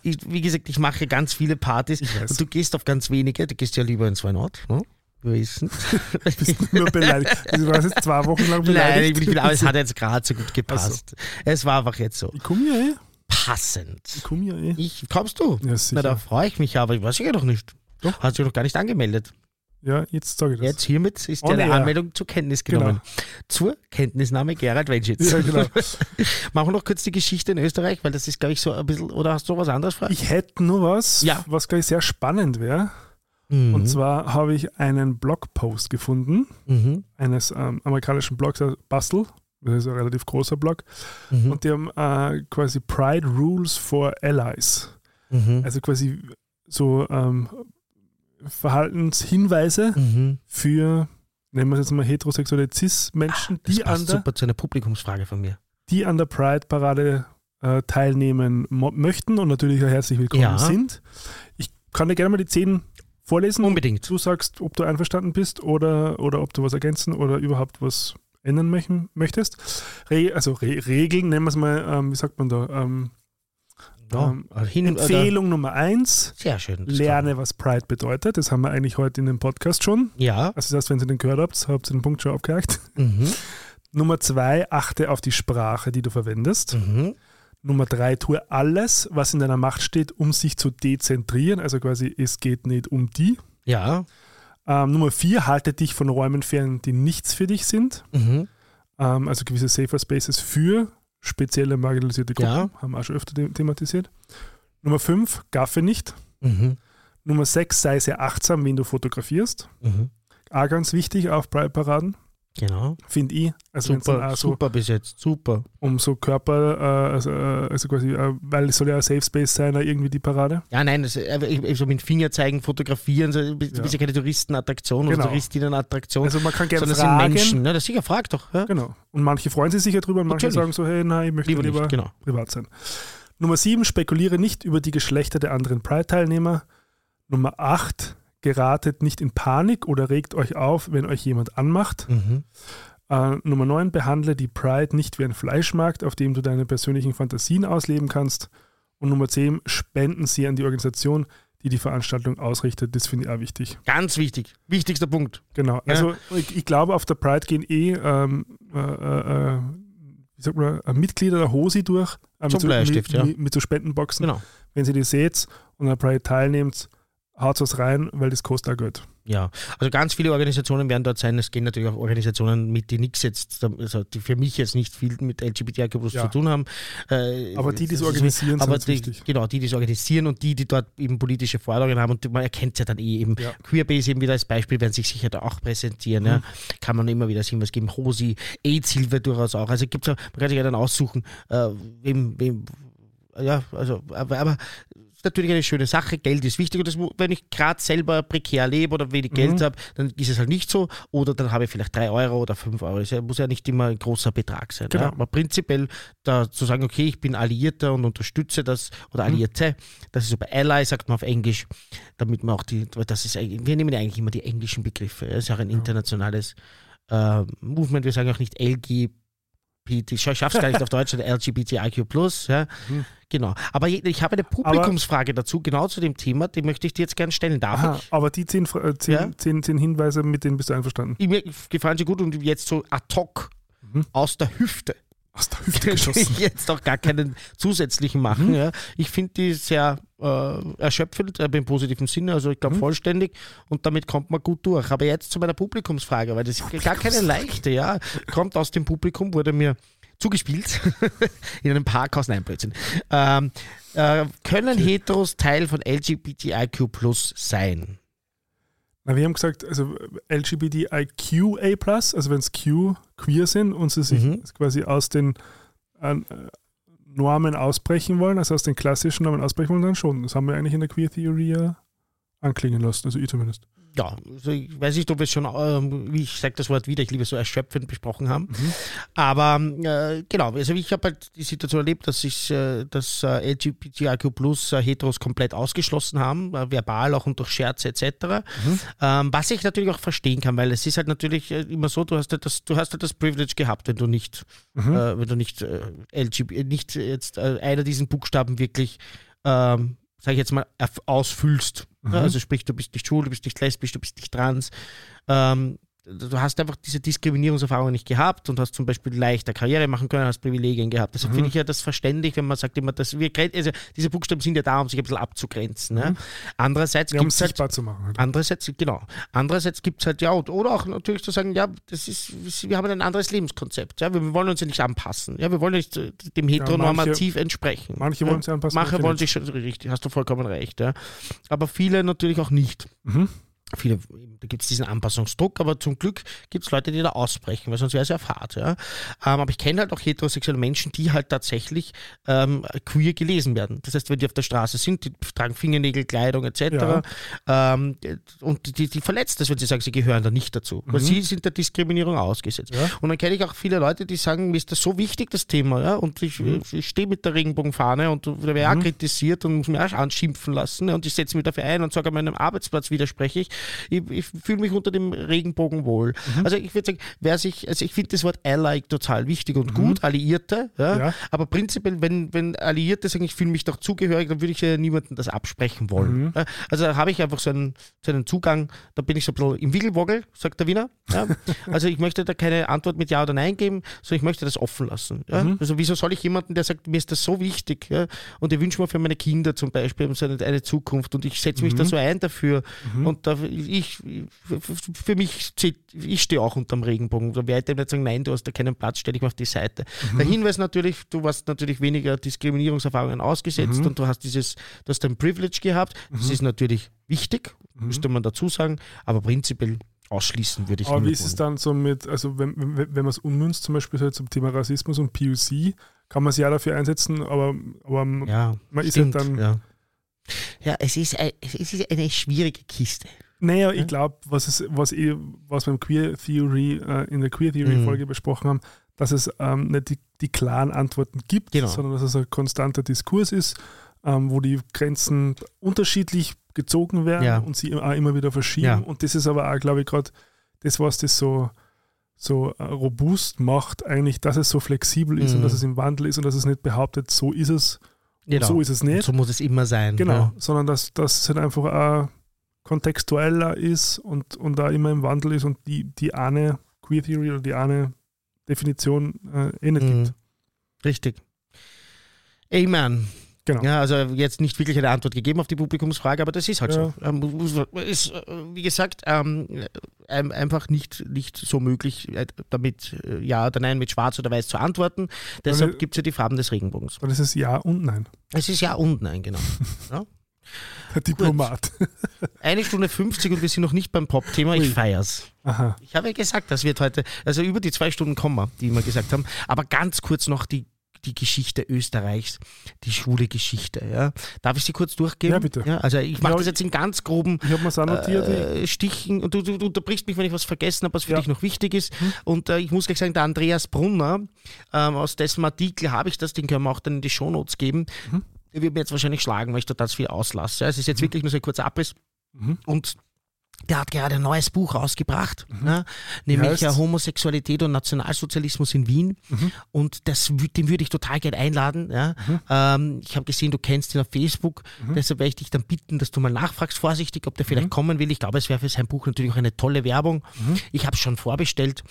ich, ich, wie gesagt, ich mache ganz viele Partys und du gehst auf ganz wenige. Du gehst ja lieber ins Weinort, ne? Wir wissen. bist nur beleidigt. Du warst jetzt zwei Wochen lang Nein, beleidigt. ich bin, aber es hat jetzt gerade so gut gepasst. Es war einfach jetzt so Ich komme ja eh. passend. Ich komme ja eh. Ich, kommst du? Ja, Na, sicher. da freue ich mich aber. Ich weiß ja noch nicht. Doch. Hast du noch gar nicht angemeldet. Ja, jetzt sage ich das. Jetzt hiermit ist deine air. Anmeldung zur Kenntnis genommen. Zur Kenntnisnahme Gerald Wenschitz. Ja, genau. Machen wir noch kurz die Geschichte in Österreich, weil das ist, glaube ich, so ein bisschen. Oder hast du was anderes vor? Ich hätte nur was, Ja. was glaube ich sehr spannend wäre. Mhm. Und zwar habe ich einen Blogpost gefunden Mhm. eines ähm, amerikanischen Blogs, der Bustle. Das ist ein relativ großer Blog. Mhm. Und die haben äh, quasi Pride Rules for Allies. Mhm. Also quasi so ähm, Verhaltenshinweise Mhm. für, nennen wir es jetzt mal heterosexuelle Cis-Menschen, Das die, an der- super zu einer Publikumsfrage von mir. die an der Pride-Parade äh, teilnehmen möchten und natürlich auch herzlich willkommen Ja. sind. Ich kann dir gerne mal die zehn vorlesen. Unbedingt. Du sagst, ob du einverstanden bist oder, oder ob du was ergänzen oder überhaupt was ändern möchten, möchtest. Re also Re Regeln, nennen wir es mal, ähm, wie sagt man da? Ähm, Ja, ähm, hin, oder, Empfehlung Nummer eins, sehr schön. lerne, was Pride bedeutet. Das haben wir eigentlich heute in dem Podcast schon. Ja. Also das heißt, wenn ihr den gehört habt, habt ihr den Punkt schon aufgehakt. Mhm. Nummer zwei, achte auf die Sprache, die du verwendest. Mhm. Nummer drei, tue alles, was in deiner Macht steht, um sich zu dezentrieren. Also quasi, es geht nicht um die. Ja. Ähm, Nummer vier, halte dich von Räumen fern, die nichts für dich sind. Mhm. Ähm, also gewisse Safer Spaces für spezielle marginalisierte Gruppen. Ja. Haben wir auch schon öfter the- thematisiert. Nummer fünf, gaffe nicht. Mhm. Nummer sechs, sei sehr achtsam, wen du fotografierst. Mhm. Auch ganz wichtig auf Pride-Paraden, Genau. finde ich. Also Super, so super bis jetzt. Super. um so Körper, äh, also, äh, also quasi, äh, weil es soll ja ein Safe Space sein, irgendwie die Parade. Ja, nein, das, so mit Finger zeigen, fotografieren, so, du bist Ja. ja keine Touristenattraktion Genau. oder Touristinnen-Attraktion, Also man kann gerne fragen. sind Menschen. Ne? Das sicher, frag doch. Ja? Genau. Und manche freuen sich sicher drüber und manche Natürlich. sagen so, hey, nein, ich möchte Lieber lieber, nicht, genau. privat sein. Nummer sieben, spekuliere nicht über die Geschlechter der anderen Pride-Teilnehmer. Nummer acht, geratet nicht in Panik oder regt euch auf, wenn euch jemand anmacht. Mhm. Äh, Nummer 9, behandle die Pride nicht wie ein Fleischmarkt, auf dem du deine persönlichen Fantasien ausleben kannst. Und Nummer 10, spenden sie an die Organisation, die die Veranstaltung ausrichtet. Das finde ich auch wichtig. Ganz wichtig. Wichtigster Punkt. Genau. Ja. Also ich, ich glaube, auf der Pride gehen eh ähm, äh, äh, äh, wie sagt man, äh, Mitglieder der HOSI durch. Äh, mit, so, mit, ja. mit, so Spendenboxen. Genau. Wenn ihr die seht und an der Pride teilnehmt, haut was rein, weil das kostet auch Geld. Ja, also ganz viele Organisationen werden dort sein. Es gehen natürlich auch Organisationen mit, die nichts jetzt, also die für mich jetzt nicht viel mit LGBTIQ Ja. zu tun haben. Äh, Aber die, die es organisieren, aber sind die, wichtig. genau, die, die es organisieren und die, die dort eben politische Forderungen haben und man erkennt es ja dann eh eben. Ja. Queerbase eben wieder als Beispiel, werden sich sicher da auch präsentieren. Mhm. Ja. Kann man immer wieder sehen, was geben. Hosi, AIDS-Hilfe durchaus auch. Also gibt's ja, man kann sich ja dann aussuchen, äh, wem, wem, ja, also, aber, aber natürlich eine schöne Sache. Geld ist wichtig und das, wenn ich gerade selber prekär lebe oder wenig Geld Mhm. habe, dann ist es halt nicht so. Oder dann habe ich vielleicht drei Euro oder fünf Euro. Es muss ja nicht immer ein großer Betrag sein. Genau. Ja? Aber prinzipiell da zu sagen, okay, ich bin Alliierter und unterstütze das oder Mhm. Alliierte, das ist so bei Ally, sagt man auf Englisch, damit man auch die, das ist wir nehmen ja eigentlich immer die englischen Begriffe. Es ist auch ein internationales äh, Movement, wir sagen auch nicht LGBT, ich schaff's gar nicht auf Deutsch, LGBTIQ+, ja, Mhm. genau. Aber ich habe eine Publikumsfrage dazu, genau zu dem Thema, die möchte ich dir jetzt gerne stellen. Darf Aha, ich? aber die zehn, äh, zehn, Ja. zehn, zehn Hinweise, mit denen bist du einverstanden. Die Mir gefallen sie gut und jetzt so ad hoc Mhm. aus der Hüfte. Aus der Hüfte geschossen. jetzt auch gar keinen zusätzlichen machen. Mhm. Ja. Ich finde die sehr äh, erschöpfend, aber im positiven Sinne, also ich glaube Mhm. vollständig und damit kommt man gut durch. Aber jetzt zu meiner Publikumsfrage, weil das ist gar keine leichte, ja. Kommt aus dem Publikum, wurde mir zugespielt in einem Parkhaus, nein, Blödsinn. Ähm, äh, können Heteros Teil von LGBTIQ Plus sein? Na, wir haben gesagt, also LGBTIQA, also wenn es Q queer sind und sie sich Mhm. quasi aus den äh, Normen ausbrechen wollen, also aus den klassischen Normen ausbrechen wollen, dann schon. Das haben wir eigentlich in der Queer Theory ja anklingen lassen, also ich zumindest. Ja, also ich weiß nicht, ob wir es schon, ähm, wie ich sage das Wort wieder, ich liebe es so erschöpfend besprochen haben. Aber äh, genau, also ich habe halt die Situation erlebt, dass ich äh, dass äh, LGBTIQ Plus äh, Heteros komplett ausgeschlossen haben, äh, verbal auch und durch Scherze etc. Ähm, was ich natürlich auch verstehen kann, weil es ist halt natürlich äh, immer so, du hast halt das, du hast halt das Privilege gehabt, wenn du nicht, Mhm. äh, wenn du nicht äh, LGB, nicht jetzt äh, einer diesen Buchstaben wirklich ähm, sag ich jetzt mal, ausfüllst. Mhm. Also sprich, du bist nicht schwul, du bist nicht lesbisch, du bist nicht trans. Ähm, du hast einfach diese Diskriminierungserfahrung nicht gehabt und hast zum Beispiel leichter Karriere machen können, hast Privilegien gehabt. Deshalb Mhm. finde ich ja das verständlich, wenn man sagt immer, dass wir, also diese Buchstaben sind ja da, um sich ein bisschen abzugrenzen. Ne? Andererseits Wir haben gibt es es halt sichtbar zu machen. Halt. Andererseits, genau. Andererseits gibt es halt ja, und- oder auch natürlich zu sagen, ja, das ist, wir haben ein anderes Lebenskonzept. Ja, wir wollen uns ja nicht anpassen. Ja, wir wollen nicht äh, dem Heteronormativ entsprechen. Manche ja. wollen sich anpassen. Manche wollen sich schon richtig, hast du vollkommen recht. Ja. Aber viele natürlich auch nicht. Mhm. Viele, da gibt es diesen Anpassungsdruck, aber zum Glück gibt es Leute, die da ausbrechen, weil sonst wäre es ja fad. Ja. Ähm, aber ich kenne halt auch heterosexuelle Menschen, die halt tatsächlich ähm, queer gelesen werden. Das heißt, wenn die auf der Straße sind, die tragen Fingernägel, Kleidung etc. Ähm, und die, die verletzt das, wenn sie sagen, sie gehören da nicht dazu. Weil Mhm. sie sind der Diskriminierung ausgesetzt. Ja. Und dann kenne ich auch viele Leute, die sagen, mir ist das so wichtig, das Thema. Ja? Und ich, Mhm. ich stehe mit der Regenbogenfahne und da werde auch kritisiert und muss mich auch anschimpfen lassen. Ja? Und ich setze mich dafür ein und sage, an meinem Arbeitsplatz widerspreche ich. Ich, ich fühle mich unter dem Regenbogen wohl. Mhm. Also ich würde sagen, wer sich, also ich finde das Wort Ally total wichtig und gut, Alliierte, ja? Mhm. Ja. aber prinzipiell, wenn, wenn Alliierte sagen, ich fühle mich doch zugehörig, dann würde ich ja niemandem das absprechen wollen. Mhm. Ja? Also da habe ich einfach so einen, so einen Zugang, da bin ich so ein bisschen im Wiggelwoggel, sagt der Wiener. Ja? Also ich möchte da keine Antwort mit Ja oder Nein geben, sondern ich möchte das offen lassen. Mhm. Also wieso soll ich jemanden, der sagt, mir ist das so wichtig und ich wünsche mir für meine Kinder zum Beispiel eine Zukunft und ich setze mich da Mhm. so ein dafür Mhm. und da, ich, für mich, ich stehe auch unterm Regenbogen. Da werde ich dem nicht sagen, nein, du hast da keinen Platz, stell dich mal auf die Seite. Mhm. Der Hinweis natürlich, du warst natürlich weniger Diskriminierungserfahrungen ausgesetzt Mhm. und du hast dieses, du hast ein Privilege gehabt. Das ist natürlich wichtig, Mhm. müsste man dazu sagen, aber prinzipiell ausschließen würde ich Aber wie ist es dann so mit, also wenn, wenn, wenn man es ummünzt, zum Beispiel so zum Thema Rassismus und PUC, kann man sich ja dafür einsetzen, aber, aber Ja, man ist stimmt, ja dann. ja. ja, es ist, es ist eine schwierige Kiste. Naja, Ja. ich glaube, was, es- was, ich- was wir im Queer Theory, äh, in der Queer Theory-Folge Mhm. besprochen haben, dass es ähm, nicht die, die klaren Antworten gibt, Genau. sondern dass es ein konstanter Diskurs ist, ähm, wo die Grenzen unterschiedlich gezogen werden Ja. und sie auch immer wieder verschieben. Ja. Und das ist aber auch, glaube ich, gerade das, was das so, so äh, robust macht, eigentlich, dass es so flexibel ist Mhm. und dass es im Wandel ist und dass es nicht behauptet, so ist es, und so ist es nicht. So muss es immer sein. Genau, Ja. sondern dass, dass es halt einfach auch kontextueller ist und, und da immer im Wandel ist und die, die eine Queer Theory oder die eine Definition äh, eh nicht Mhm. gibt. Richtig. Amen. Genau. Ja, also jetzt nicht wirklich eine Antwort gegeben auf die Publikumsfrage, aber das ist halt Ja. so. Ähm, man- ist, äh, wie gesagt, ähm, einfach nicht, nicht so möglich, äh, damit äh, Ja oder Nein mit Schwarz oder Weiß zu antworten. Deshalb gibt es ja die Farben des Regenbogens. Ist es Ja und Nein. Es ist Ja und Nein, genau. Der Diplomat. Eine Stunde 50 und wir sind noch nicht beim Pop-Thema. Ich feier's. Aha. Ich habe ja gesagt, das wird heute, also über die zwei Stunden kommen wir, die wir gesagt haben. Aber ganz kurz noch die, die Geschichte Österreichs, die schwule Geschichte. Ja. Darf ich sie kurz durchgeben? Ja, bitte. Ja, also ich mache Ja, das jetzt in ganz groben Ich habe mir es auch notiert. äh, Stichen und du, du, du unterbrichst mich, wenn ich was vergessen habe, was für Ja. dich noch wichtig ist. Und äh, ich muss gleich sagen, der Andreas Brunner, ähm, aus dessen Artikel habe ich das, den können wir auch dann in die Shownotes geben. Mhm. Wird mir jetzt wahrscheinlich schlagen, weil ich total viel auslasse. Es ist jetzt wirklich nur so ein kurzer Abriss. Mhm. Und der hat gerade ein neues Buch rausgebracht, ne? nämlich äh, Homosexualität und Nationalsozialismus in Wien. Und das, den würde ich total gerne einladen. Ja? Ähm, ich habe gesehen, du kennst ihn auf Facebook, deshalb werde ich dich dann bitten, dass du mal nachfragst, vorsichtig, ob der vielleicht kommen will. Ich glaube, es wäre für sein Buch natürlich auch eine tolle Werbung. Ich habe es schon vorbestellt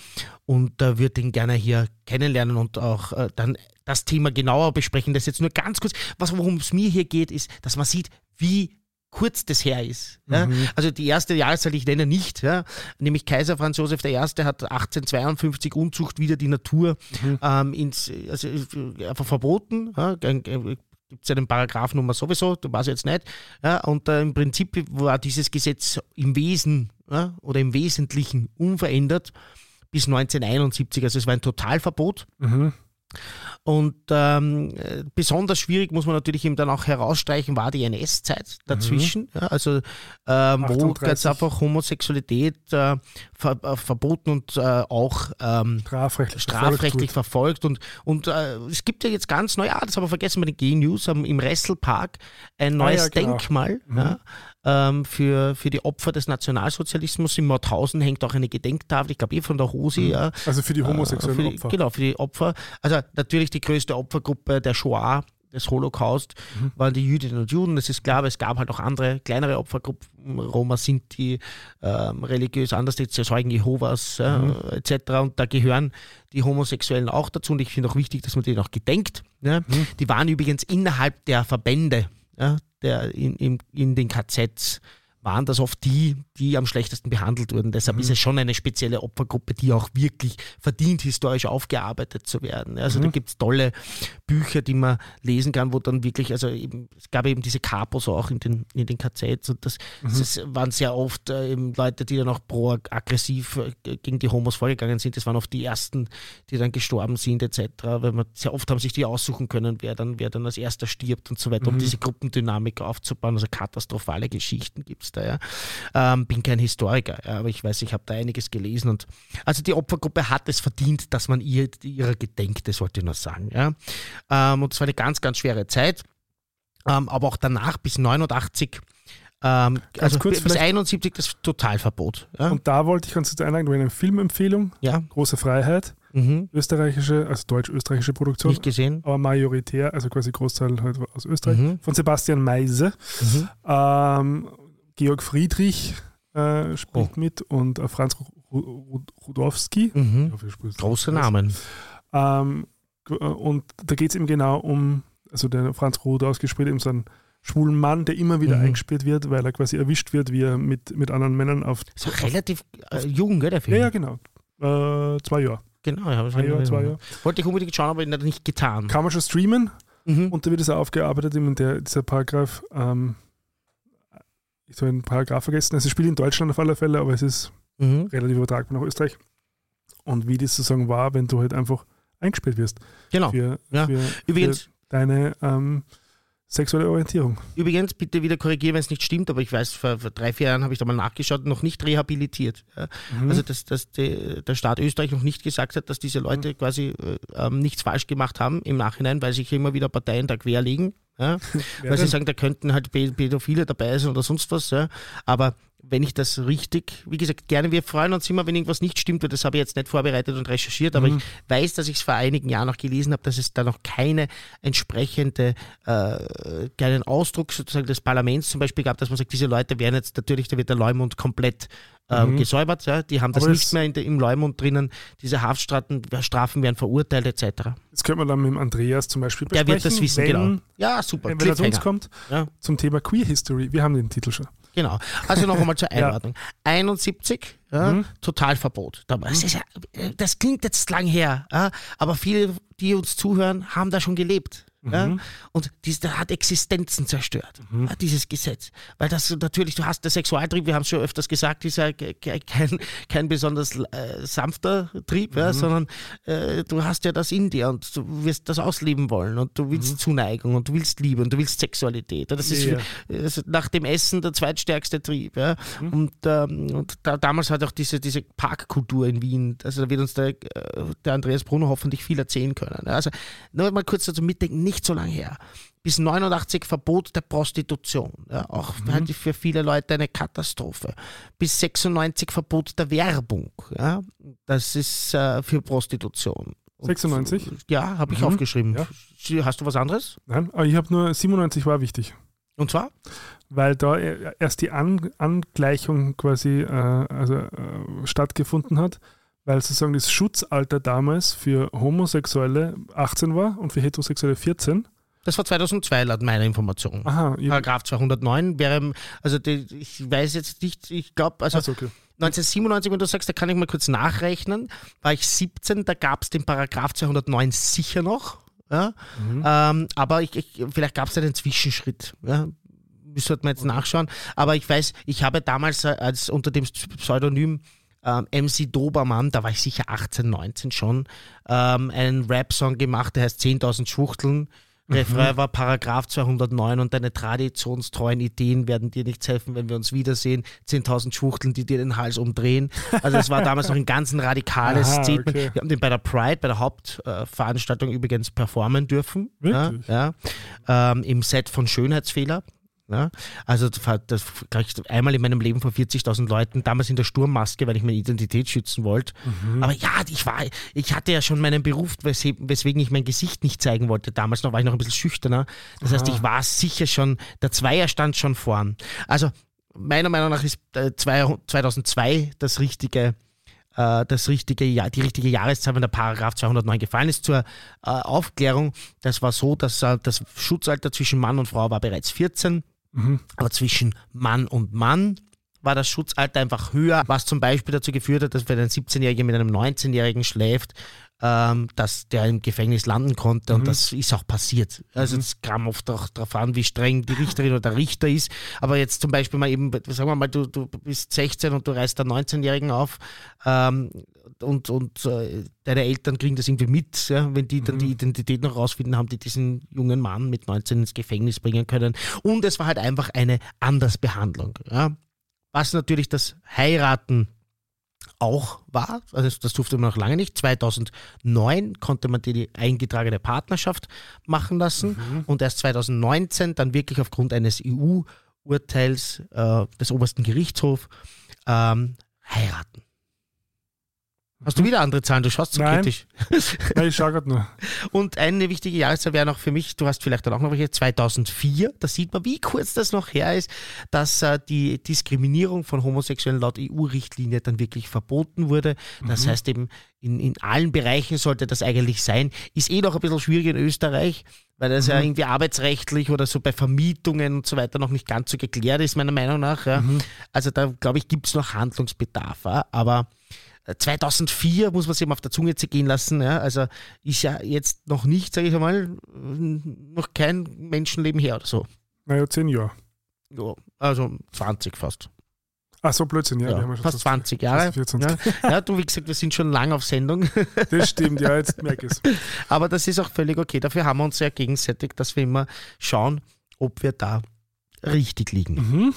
und äh, würde ihn gerne hier kennenlernen und auch äh, dann das Thema genauer besprechen. Das jetzt nur ganz kurz. Was, worum es mir hier geht, ist, dass man sieht, wie kurz das her ist. Ja? Also die erste Jahreszahl, ich nenne nicht, ja? nämlich Kaiser Franz Josef I. hat 1852 Unzucht wieder die Natur ähm, ins, also, äh, einfach verboten. Ja? Gibt es ja den Paragraphnummer sowieso, du weißt jetzt nicht. Ja? Und äh, im Prinzip war dieses Gesetz im Wesen ja? oder im Wesentlichen unverändert bis 1971. Also es war ein Totalverbot. Mhm. Und ähm, äh, besonders schwierig muss man natürlich eben dann auch herausstreichen, war die NS-Zeit dazwischen. Ja, also ähm, wo 38. jetzt einfach Homosexualität äh, ver äh, verboten und äh, auch ähm, Strafrechtlich, strafrechtlich verfolgt verfolgt. Und, und äh, es gibt ja jetzt ganz neu, ah, das haben wir vergessen bei den G-News, haben im Wrestelpark ein neues Ah, ja, genau. Denkmal ja, ähm, für, für die Opfer des Nationalsozialismus. In Mauthausen hängt auch eine Gedenktafel, ich glaube eh von der Hosi. Ja, wird. Also für die homosexuellen äh, für die, Opfer. Genau, für die Opfer. Also natürlich die größte Opfergruppe der Shoah, des Holocaust, Mhm. waren die Jüdinnen und Juden. Das ist klar, aber es gab halt auch andere kleinere Opfergruppen, Roma, Sinti, ähm, religiös anders, jetzt Zeugen Jehovas äh, Mhm. etc. Und da gehören die Homosexuellen auch dazu. Und ich finde auch wichtig, dass man denen auch gedenkt. Ja? Mhm. Die waren übrigens innerhalb der Verbände, ja, der in, in, in den KZs waren das oft die, die am schlechtesten behandelt wurden. Deshalb ist es schon eine spezielle Opfergruppe, die auch wirklich verdient, historisch aufgearbeitet zu werden. Also da gibt es tolle Bücher, die man lesen kann, wo dann wirklich, also eben, es gab eben diese Kapos auch in den, in den KZs und das, das waren sehr oft äh, eben Leute, die dann auch pro-aggressiv äh, gegen die Homos vorgegangen sind. Das waren oft die ersten, die dann gestorben sind etc. Weil man sehr oft haben sich die aussuchen können, wer dann, wer dann als erster stirbt und so weiter, um diese Gruppendynamik aufzubauen. Also katastrophale Geschichten gibt es da ja. Ähm, bin kein Historiker, ja, aber ich weiß, ich habe da einiges gelesen und also die Opfergruppe hat es verdient, dass man ihr, ihrer gedenkt, das wollte ich nur sagen. Ja. Ähm, und es war eine ganz, ganz schwere Zeit. Ähm, aber auch danach bis 89, ähm, also kurz bis vielleicht- 71 das Totalverbot. Ja. Und da wollte ich ganz kurz einladen, eine Filmempfehlung, ja. Große Freiheit, Mhm. österreichische, also deutsch-österreichische Produktion, Nicht gesehen. aber majoritär, also quasi Großteil halt aus Österreich, Mhm. von Sebastian Meise. Mhm. Ähm, Georg Friedrich äh, spielt Oh. mit und äh, Franz Ru- Ru- Rudowski. Mhm. Große. Namen. Ähm, äh, und da geht es eben genau um, also der Franz Rudowski spielt eben so einen schwulen Mann, der immer wieder Mhm. eingesperrt wird, weil er quasi erwischt wird, wie er mit, mit anderen Männern auf. Ist auch relativ äh, jung, gell, der Ja, Film? ja, genau. Äh, zwei Jahre. Genau, ja, Ein Jahr, zwei Jahre. Wollte ich unbedingt schauen, aber ich nicht getan. Kann man schon streamen Mhm. und da wird es auch aufgearbeitet, eben der, dieser Paragraph. Ähm, ich habe den Paragraph vergessen. Also, es spielt in Deutschland auf alle Fälle, aber es ist Mhm. relativ übertragbar nach Österreich. Und wie das sozusagen war, wenn du halt einfach eingesperrt wirst Genau. für, Ja. für, Übrigens, für deine ähm, sexuelle Orientierung. Übrigens, bitte wieder korrigieren, wenn es nicht stimmt, aber ich weiß, vor, vor drei, vier Jahren habe ich da mal nachgeschaut, noch nicht rehabilitiert. Ja. Mhm. Also, dass, dass die, der Staat Österreich noch nicht gesagt hat, dass diese Leute quasi äh, ähm, nichts falsch gemacht haben im Nachhinein, weil sich immer wieder Parteien da querlegen. Ja. Weil sie sagen, da könnten halt Pä- Pädophile dabei sein oder sonst was. Ja. Aber wenn ich das richtig, wie gesagt, gerne, wir freuen uns immer, wenn irgendwas nicht stimmt, weil das habe ich jetzt nicht vorbereitet und recherchiert, aber Mhm. ich weiß, dass ich es vor einigen Jahren noch gelesen habe, dass es da noch keine entsprechende, äh, keinen Ausdruck sozusagen des Parlaments zum Beispiel gab, dass man sagt, diese Leute werden jetzt natürlich, da wird der Leumund komplett äh, Mhm. gesäubert, ja. die haben das Aber nicht mehr in der, im Leumund drinnen, diese Haftstrafen Strafen werden verurteilt etc. Das könnte man dann mit dem Andreas zum Beispiel Der besprechen. wird das wissen, wenn, genau. Ja, super, Wenn er zu uns kommt, Ja. zum Thema Queer History. Wir haben den Titel schon. Genau. Also noch einmal zur Ja. Einordnung. 71, ja, Mhm. Totalverbot. Das, ist ja, das klingt jetzt lang her, ja, aber viele, die uns zuhören, haben da schon gelebt. Ja? Mhm. Und dies, das hat Existenzen zerstört, ja, dieses Gesetz. Weil das natürlich, du hast der Sexualtrieb, wir haben es schon öfters gesagt, ist ja ke- ke- kein, kein besonders äh, sanfter Trieb, Mhm. ja, sondern äh, du hast ja das in dir und du wirst das ausleben wollen und du willst Zuneigung und du willst Liebe und du willst Sexualität. Das ist Ja. also nach dem Essen der zweitstärkste Trieb. Ja? Und, ähm, und da, damals hat auch diese, diese Parkkultur in Wien, also da wird uns der, äh, der Andreas Brunner hoffentlich viel erzählen können. Ja? Also nur mal kurz dazu mitdenken, nicht so lange her. bis 89 Verbot der Prostitution. Ja, auch mhm. für viele Leute eine Katastrophe. Bis 96 Verbot der Werbung. Ja, das ist äh, für Prostitution. 96? ja, habe ich mhm. aufgeschrieben. Ja. Hast du was anderes? Nein, aber ich habe nur 97 war wichtig. Und zwar? Weil da erst die An Angleichung quasi äh, also, äh, stattgefunden hat, weil sozusagen das Schutzalter damals für Homosexuelle 18 war und für Heterosexuelle 14. Das war 2002 laut meiner Information. Aha. Paragraph 209 wäre, also die, ich weiß jetzt nicht, ich glaube, also so, okay. 1997, wenn du sagst, da kann ich mal kurz nachrechnen, war ich 17, da gab es den Paragraph 209 sicher noch. Ja? Mhm. Ähm, aber ich, ich, vielleicht gab es einen Zwischenschritt. Ja? Müsste man jetzt nachschauen. Aber ich weiß, ich habe damals äh, als unter dem Pseudonym ähm, MC Dobermann, da war ich sicher 18, 19 schon, ähm, einen Rap-Song gemacht, der heißt 10.000 Schwuchteln. Refrain mhm. war Paragraph 209 und deine traditionstreuen Ideen werden dir nichts helfen, wenn wir uns wiedersehen. 10.000 Schwuchteln, die dir den Hals umdrehen. Also es war damals noch ein ganz ein radikales Aha, Statement. Okay. Wir haben den bei der Pride, bei der Hauptveranstaltung übrigens performen dürfen. Wirklich? Ja, ja. Ähm, Im Set von Schönheitsfehler. Ja, also das ich einmal in meinem Leben vor 40.000 Leuten, damals in der Sturmmaske, weil ich meine Identität schützen wollte. Mhm. Aber ja, ich war, ich hatte ja schon meinen Beruf, weswegen ich mein Gesicht nicht zeigen wollte. Damals noch war ich noch ein bisschen schüchterner. Das Aha. heißt, ich war sicher schon, der Zweier stand schon vorn. Also meiner Meinung nach ist 2002 äh, das richtige äh, das richtige Jahr, die richtige Jahreszahl, wenn der Paragraph 209 gefallen ist. Zur äh, Aufklärung, das war so, dass äh, das Schutzalter zwischen Mann und Frau war bereits 14. Mhm. Aber zwischen Mann und Mann war das Schutzalter einfach höher, was zum Beispiel dazu geführt hat, dass wenn ein 17-Jähriger mit einem 19-Jährigen schläft, ähm, dass der im Gefängnis landen konnte und mhm. das ist auch passiert. Also es mhm. kam oft auch darauf an, wie streng die Richterin oder der Richter ist. Aber jetzt zum Beispiel mal eben, sagen wir mal, du, du bist 16 und du reißt einen 19-Jährigen auf ähm, und, und äh, deine Eltern kriegen das irgendwie mit, ja? wenn die dann mhm. die Identität noch rausfinden, haben die diesen jungen Mann mit 19 ins Gefängnis bringen können. Und es war halt einfach eine Andersbehandlung. Ja? Was natürlich das Heiraten auch war, also das durfte man noch lange nicht. 2009 konnte man die eingetragene Partnerschaft machen lassen mhm. und erst 2019 dann wirklich aufgrund eines EU-Urteils äh, des obersten Gerichtshofs ähm, heiraten. Hast du wieder andere Zahlen? Du schaust so Nein. kritisch. Nein, ich schaue gerade nur. Und eine wichtige Jahreszahl wäre noch für mich, du hast vielleicht dann auch noch welche, 2004. Da sieht man, wie kurz das noch her ist, dass äh, die Diskriminierung von Homosexuellen laut EU-Richtlinie dann wirklich verboten wurde. Das mhm. heißt eben, in, in allen Bereichen sollte das eigentlich sein. Ist eh noch ein bisschen schwierig in Österreich, weil das mhm. ja irgendwie arbeitsrechtlich oder so bei Vermietungen und so weiter noch nicht ganz so geklärt ist, meiner Meinung nach. Ja. Mhm. Also da, glaube ich, gibt es noch Handlungsbedarf. Aber 2004 muss man sich mal auf der Zunge zergehen lassen. Ja? Also ist ja jetzt noch nicht, sage ich einmal, noch kein Menschenleben her oder so. Naja, zehn Jahre. Ja, also 20 fast. Ach so, Blödsinn, ja. ja fast 20 Jahre. Ja, ja, du, wie gesagt, wir sind schon lang auf Sendung. Das stimmt, ja, jetzt merke ich es. Aber das ist auch völlig okay. Dafür haben wir uns ja gegenseitig, dass wir immer schauen, ob wir da richtig liegen. Mhm.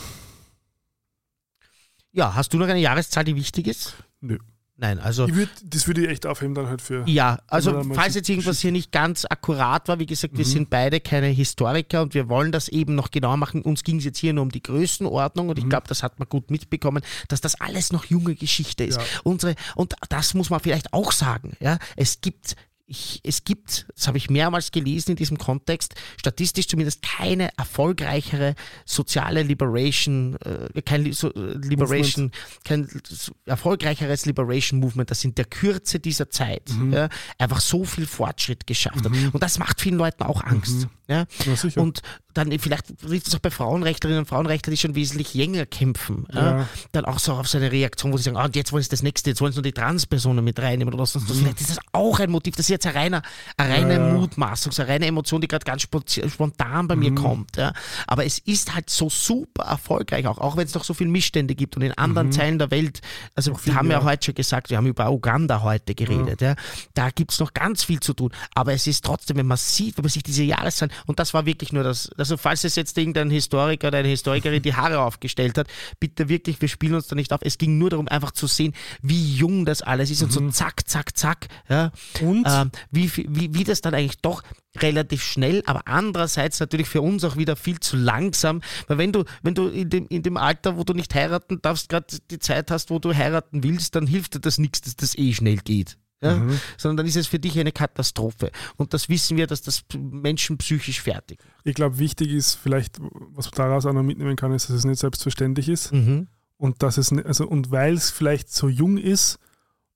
Ja, hast du noch eine Jahreszahl, die wichtig ist? Nö. Nein, also. Würd, das würde ich echt aufheben dann halt für. Ja, also falls jetzt irgendwas hier nicht ganz akkurat war, wie gesagt, wir mhm. sind beide keine Historiker und wir wollen das eben noch genauer machen. Uns ging es jetzt hier nur um die Größenordnung und ich mhm. glaube, das hat man gut mitbekommen, dass das alles noch junge Geschichte ist. Ja. Unsere, und das muss man vielleicht auch sagen. Ja, es gibt ich, es gibt, das habe ich mehrmals gelesen in diesem Kontext, statistisch zumindest keine erfolgreichere soziale Liberation, äh, kein so, äh, Liberation, Movement. kein erfolgreicheres Liberation Movement, das in der Kürze dieser Zeit mhm. ja, einfach so viel Fortschritt geschafft mhm. hat. Und das macht vielen Leuten auch Angst. Mhm. Ja? ja und dann vielleicht trifft es auch bei Frauenrechtlerinnen und Frauenrechtler, die schon wesentlich länger kämpfen. Ja. Dann auch so auf so eine Reaktion, wo sie sagen, ah, jetzt wollen sie das nächste, jetzt wollen sie nur die Transpersonen mit reinnehmen oder sonst was. Mhm. Vielleicht ist das auch ein Motiv. Das ist jetzt eine reine, eine reine ja. Mutmaßung, eine reine Emotion, die gerade ganz spontan bei mhm. mir kommt. Ja. Aber es ist halt so super erfolgreich auch, auch wenn es noch so viele Missstände gibt und in anderen mhm. Teilen der Welt, also wir haben ja heute schon gesagt, wir haben über Uganda heute geredet, ja. Da gibt es noch ganz viel zu tun. Aber es ist trotzdem, wenn man sieht, wenn man sich diese Jahreszahlen, und das war wirklich nur das also falls es jetzt irgendein Historiker oder eine Historikerin die Haare aufgestellt hat, bitte wirklich, wir spielen uns da nicht auf. Es ging nur darum, einfach zu sehen, wie jung das alles ist und so zack, zack, zack. Ja. Und? Ähm, wie, wie, wie das dann eigentlich doch relativ schnell, aber andererseits natürlich für uns auch wieder viel zu langsam, weil wenn du, wenn du in dem, in dem Alter, wo du nicht heiraten darfst, gerade die Zeit hast, wo du heiraten willst, dann hilft dir das nichts, dass das eh schnell geht. Ja? Sondern dann ist es für dich eine Katastrophe. Und das wissen wir, dass das Menschen psychisch fertig. Ich glaube, wichtig ist vielleicht, was man daraus auch noch mitnehmen kann, ist, dass es nicht selbstverständlich ist. Mhm. Und dass es, also, und weil es vielleicht so jung ist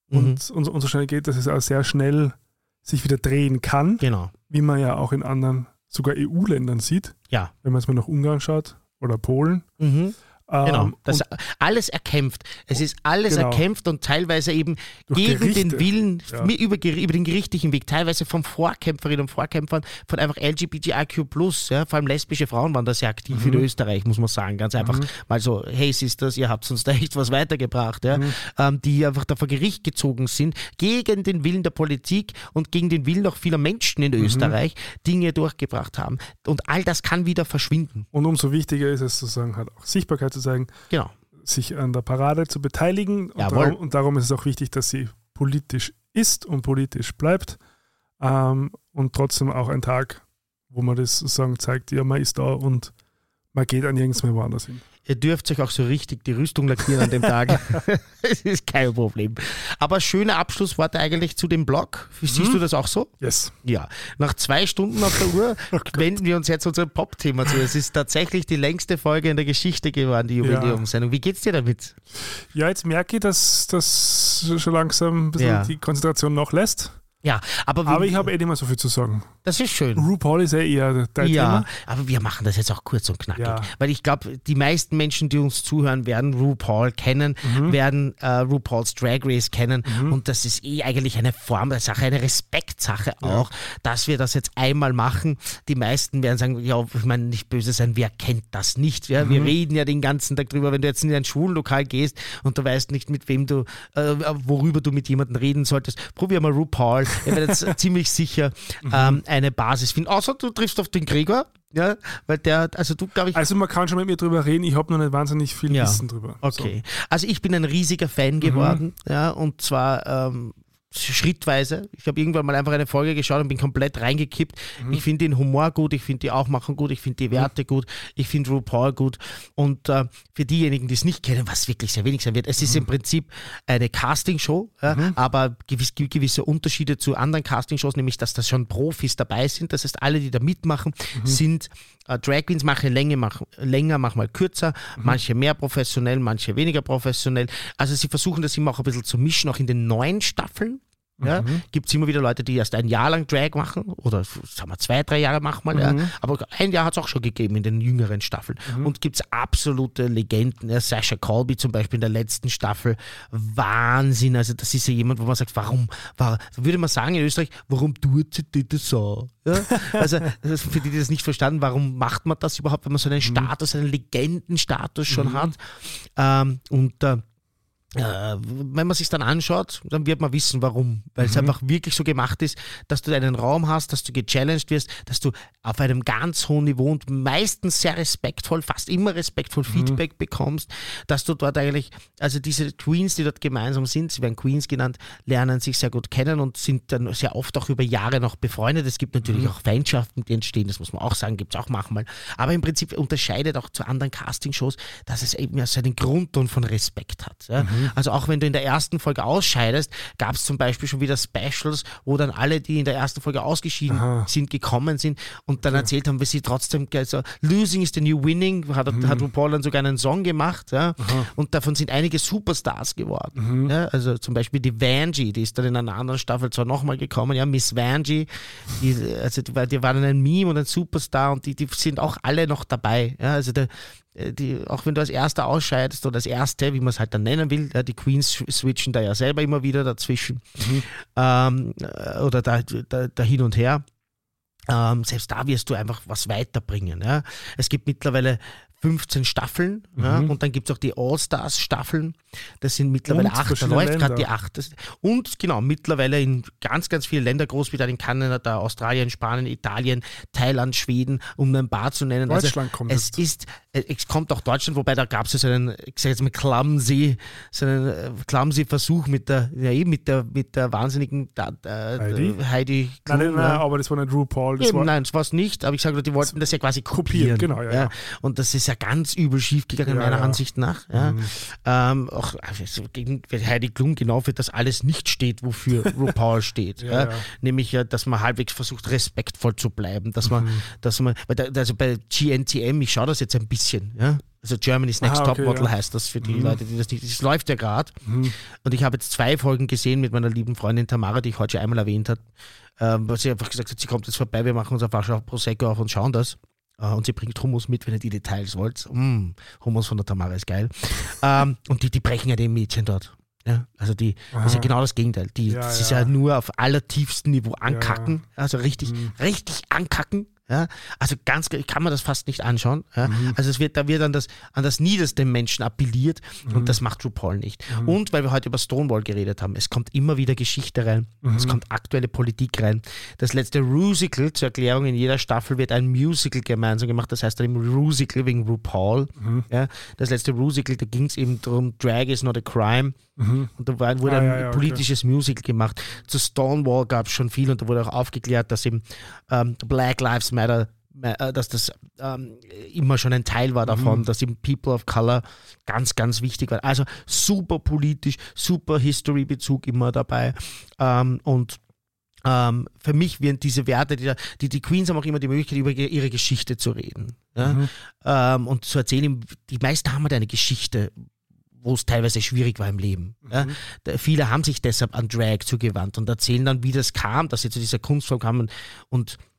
und, und, und so schnell geht, dass es auch sehr schnell sich wieder drehen kann, Genau. wie man ja auch in anderen, sogar EU-Ländern sieht, Ja. wenn man jetzt mal nach Ungarn schaut oder Polen. Mhm. Genau. Ähm, Das alles erkämpft. Es ist alles Genau. erkämpft und teilweise eben Durch gegen Gerichte. den Willen, Ja. über, über den gerichtlichen Weg, teilweise von Vorkämpferinnen und Vorkämpfern, von einfach LGBTIQ+, ja, vor allem lesbische Frauen waren da sehr aktiv Mhm. in Österreich, muss man sagen, ganz einfach, mal so, hey Sisters, ihr habt uns da echt was weitergebracht, ja, Mhm. ähm, die einfach da vor Gericht gezogen sind, gegen den Willen der Politik und gegen den Willen auch vieler Menschen in Mhm. Österreich, Dinge durchgebracht haben. Und all das kann wieder verschwinden. Und umso wichtiger ist es sozusagen halt auch Sichtbarkeit zu zeigen, Genau. sich an der Parade zu beteiligen. Und darum, und darum ist es auch wichtig, dass sie politisch ist und politisch bleibt. Ähm, und trotzdem auch ein Tag, wo man das sozusagen zeigt, ja, man ist da und man geht an nirgends mehr woanders hin. Ihr dürft euch auch so richtig die Rüstung lackieren an dem Tag. Es ist kein Problem. Aber schöne Abschlussworte eigentlich zu dem Blog. Siehst du das auch so? Yes. Ja. Nach zwei Stunden auf der Uhr wenden wir uns jetzt unserem Pop-Thema zu. Es ist tatsächlich die längste Folge in der Geschichte geworden, die Jubiläumssendung. Wie geht's dir damit? Ja, jetzt merke ich, dass das schon langsam ein bisschen Ja. die Konzentration nachlässt. Ja, aber, wir, Aber ich habe eh nicht mehr so viel zu sagen. das ist schön. RuPaul ist eh eher dein Ja, Thema. aber wir machen das jetzt auch kurz und knackig. Ja. Weil ich glaube, die meisten Menschen, die uns zuhören, werden RuPaul kennen, Mhm. werden äh, RuPaul's Drag Race kennen. Und das ist eh eigentlich eine Form der Sache, eine Respektsache auch, dass wir das jetzt einmal machen. Die meisten werden sagen, ja, ich meine, nicht böse sein, wer kennt das nicht? Ja? Mhm. Wir reden ja den ganzen Tag drüber, wenn du jetzt in ein Schwulenlokal gehst und du weißt nicht, mit wem du, äh, worüber du mit jemandem reden solltest. Probier mal RuPaul. Ihr werdet jetzt ziemlich sicher Mhm. ähm, eine Basis finden. Außer du triffst auf den Gregor, ja, weil der, also du, glaube ich, Also man kann schon mit mir drüber reden, ich habe noch nicht wahnsinnig viel Ja. Wissen drüber. Okay. Also ich bin ein riesiger Fan geworden, ja, und zwar ähm, schrittweise. Ich habe irgendwann mal einfach eine Folge geschaut und bin komplett reingekippt. Ich finde den Humor gut, ich finde die Aufmachung gut, ich finde die Werte gut, ich finde RuPaul gut. Und äh, für diejenigen, die es nicht kennen, was wirklich sehr wenig sein wird, es ist im Prinzip eine Castingshow, ja, aber gewiss, ge- gewisse Unterschiede zu anderen Castingshows, nämlich dass da schon Profis dabei sind. Das heißt, alle, die da mitmachen, sind äh, Drag Queens, manche Länge, machen, länger, manchmal kürzer, manche mehr professionell, manche weniger professionell. Also sie versuchen das immer auch ein bisschen zu mischen, auch in den neuen Staffeln. Ja, Gibt es immer wieder Leute, die erst ein Jahr lang Drag machen oder sagen wir zwei, drei Jahre manchmal. Ja. Aber ein Jahr hat es auch schon gegeben in den jüngeren Staffeln. Und gibt es absolute Legenden. Ja, Sasha Colby zum Beispiel in der letzten Staffel. Wahnsinn. Also das ist ja jemand, wo man sagt, warum, warum würde man sagen in Österreich, warum tut sie das so? Ja? Also für die, die das nicht verstanden, warum macht man das überhaupt, wenn man so einen Status, einen Legendenstatus schon hat? Ähm, und äh, wenn man sich dann anschaut, dann wird man wissen, warum. Weil es einfach wirklich so gemacht ist, dass du einen Raum hast, dass du gechallenged wirst, dass du auf einem ganz hohen Niveau und meistens sehr respektvoll, fast immer respektvoll Feedback bekommst, dass du dort eigentlich, also diese Queens, die dort gemeinsam sind, sie werden Queens genannt, lernen sich sehr gut kennen und sind dann sehr oft auch über Jahre noch befreundet. Es gibt natürlich auch Feindschaften, die entstehen, das muss man auch sagen, gibt es auch manchmal. Aber im Prinzip unterscheidet auch zu anderen Castingshows, dass es eben ja so einen Grundton von Respekt hat. Ja? Also auch wenn du in der ersten Folge ausscheidest, gab es zum Beispiel schon wieder Specials, wo dann alle, die in der ersten Folge ausgeschieden Aha. sind, gekommen sind und dann erzählt haben, wie sie trotzdem, also Losing is the new winning, hat, hat RuPaul dann sogar einen Song gemacht ja? und davon sind einige Superstars geworden. Ja? Also zum Beispiel die Vanjie, die ist dann in einer anderen Staffel zwar nochmal gekommen, ja, Miss Vanjie, die, also die, die waren ein Meme und ein Superstar und die, die sind auch alle noch dabei. Ja? Also der, die, auch wenn du als Erster ausscheidest oder als Erste, wie man es halt dann nennen will, die Queens switchen da ja selber immer wieder dazwischen ähm, äh, oder da, da, da hin und her. Ähm, selbst da wirst du einfach was weiterbringen. Ja? Es gibt mittlerweile 15 Staffeln ja, und dann gibt es auch die All-Stars-Staffeln. Das sind mittlerweile Und acht, da läuft gerade die acht. Das- Und genau, mittlerweile in ganz, ganz vielen Ländern, Großbritannien, Kanada, Australien, Spanien, Italien, Thailand, Schweden, um nur ein paar zu nennen. Deutschland also, kommt es ist, äh, es kommt auch Deutschland, wobei da gab es ja so einen, ich sag jetzt mal, clumsy, so einen äh, clumsy Versuch mit der, ja eben mit der, mit der wahnsinnigen da, äh, Heidi? Heidi Nein, nein, Klum, nein, ja. aber das war nicht RuPaul. Das Eben, war, nein, das war es nicht, aber ich sage, die wollten das ja quasi kopieren. Kopieren, genau, ja, ja. Und das ist ja ganz übel schief gegangen, Ja, meiner ja. Mhm. Ansicht nach. Ja. Ähm, auch also gegen Heidi Klum genau für das alles nicht steht, wofür RuPaul steht. Ja, ja, ja. Nämlich, ja, dass man halbwegs versucht, respektvoll zu bleiben. Dass Mhm. man, dass man, also bei GNTM, ich schaue das jetzt ein bisschen, ja. Also Germany's Next Ah, okay, Topmodel ja. Mhm. heißt das für die Leute, die das nicht. Das läuft ja gerade. Und ich habe jetzt zwei Folgen gesehen mit meiner lieben Freundin Tamara, die ich heute schon einmal erwähnt habe. Ähm, weil sie einfach gesagt hat, sie kommt jetzt vorbei, wir machen unser Flasche Prosecco auf und schauen das. Äh, und sie bringt Hummus mit, wenn ihr die Details wollt. Mm, Hummus von der Tamara ist geil. ähm, und die, die brechen ja den Mädchen dort. Ja, also die, das ist ja Aha. genau das Gegenteil. Die, Ja, das ist ja. ja nur auf allertiefstem Niveau ankacken. Also richtig, richtig ankacken. Ja, also ganz, ich kann man das fast nicht anschauen. Ja. Also es wird, da wird an das, an das Niederste im Menschen appelliert und das macht RuPaul nicht. Und weil wir heute über Stonewall geredet haben, es kommt immer wieder Geschichte rein, es kommt aktuelle Politik rein. Das letzte Rusical, zur Erklärung, in jeder Staffel wird ein Musical gemeinsam gemacht, das heißt dann eben Rusical wegen RuPaul. Ja. Das letzte Rusical, da ging es eben darum, Drag is not a crime. Und da war, wurde Ah, ein ja, ja, okay. politisches Musical gemacht. Zu Stonewall gab es schon viel und da wurde auch aufgeklärt, dass eben ähm, Black Lives Matter, äh, dass das ähm, immer schon ein Teil war davon, Mhm. dass eben People of Color ganz, ganz wichtig war. Also super politisch, super History-Bezug immer dabei. Ähm, und ähm, für mich werden diese Werte, die, da- die, die Queens haben auch immer die Möglichkeit, über ihre Geschichte zu reden. Ja? Mhm. Ähm, und zu erzählen, die meisten haben halt eine Geschichte, wo es teilweise schwierig war im Leben. Ja? Da, viele haben sich deshalb an Drag zugewandt und erzählen dann, wie das kam, dass sie zu dieser Kunstform kamen und äh,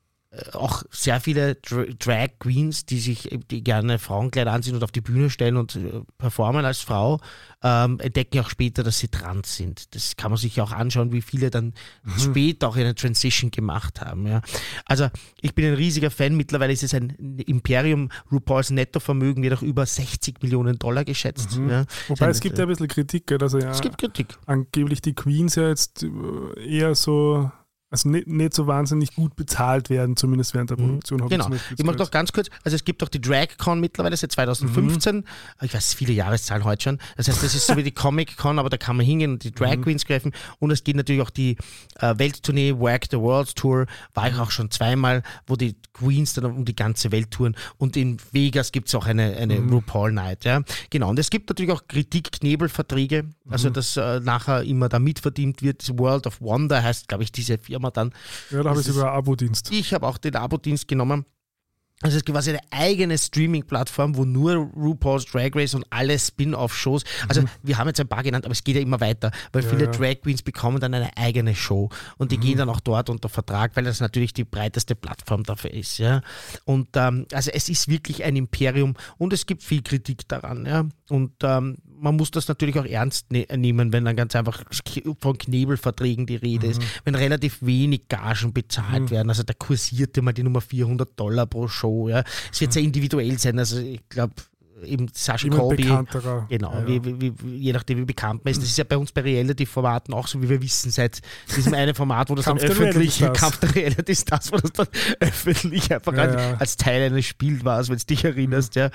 auch sehr viele Dra Drag Queens, die sich äh, die gerne Frauenkleider anziehen und auf die Bühne stellen und äh, performen als Frau, ähm, entdecken auch später, dass sie trans sind. Das kann man sich auch anschauen, wie viele dann später auch eine Transition gemacht haben. Ja. Also ich bin ein riesiger Fan. Mittlerweile ist es ein Imperium. RuPaul's Nettovermögen wird auch über 60 Millionen Dollar geschätzt. Ja. Wobei es gibt ja ein bisschen Kritik, dass er ja es gibt Kritik. angeblich die Queens ja jetzt äh, eher so, also nicht, nicht so wahnsinnig gut bezahlt werden, zumindest während der Produktion. hab Genau. Ich mache gehört. doch ganz kurz, also es gibt doch die DragCon mittlerweile seit 2015. Ich weiß viele Jahreszahlen heute schon. Das heißt, das ist so wie die Comic-Con, aber da kann man hingehen und die Drag Queens greifen. Und es geht natürlich auch die äh, Welttournee, Work the World Tour, war ich auch schon zweimal, wo die Queens dann um die ganze Welt touren. Und in Vegas gibt es auch eine, eine RuPaul Night. Ja. Genau. Und es gibt natürlich auch Kritik-Knebelverträge, also dass äh, nachher immer da mitverdient wird. World of Wonder heißt, glaube ich, diese Firma dann. Ja, da habe ich sogar Abo-Dienst. Ich habe auch den Abo-Dienst genommen. Also es ist quasi eine eigene Streaming-Plattform, wo nur RuPaul's Drag Race und alle Spin-off-Shows, also wir haben jetzt ein paar genannt, aber es geht ja immer weiter, weil Ja, viele ja. Drag Queens bekommen dann eine eigene Show und die gehen dann auch dort unter Vertrag, weil das natürlich die breiteste Plattform dafür ist. Ja. Und ähm, also es ist wirklich ein Imperium und es gibt viel Kritik daran. Ja. Und ähm, man muss das natürlich auch ernst ne nehmen, wenn dann ganz einfach von Knebelverträgen die Rede ist, wenn relativ wenig Gagen bezahlt werden. Also da kursierte mal die Nummer 400 Dollar pro Show. Ja. Es wird sehr individuell sein. Also ich glaube, eben Sascha bekannterer. Genau, Ja, ja. Wie, wie, wie, je nachdem, wie bekannt man ist. Das ist ja bei uns bei Reality-Formaten auch so, wie wir wissen, seit diesem einen Format, wo das dann öffentlich. Kampf der Reality-Stars, wo das dann öffentlich einfach Ja, als, Teil eines Spiels war, wenn du dich erinnerst. Ja.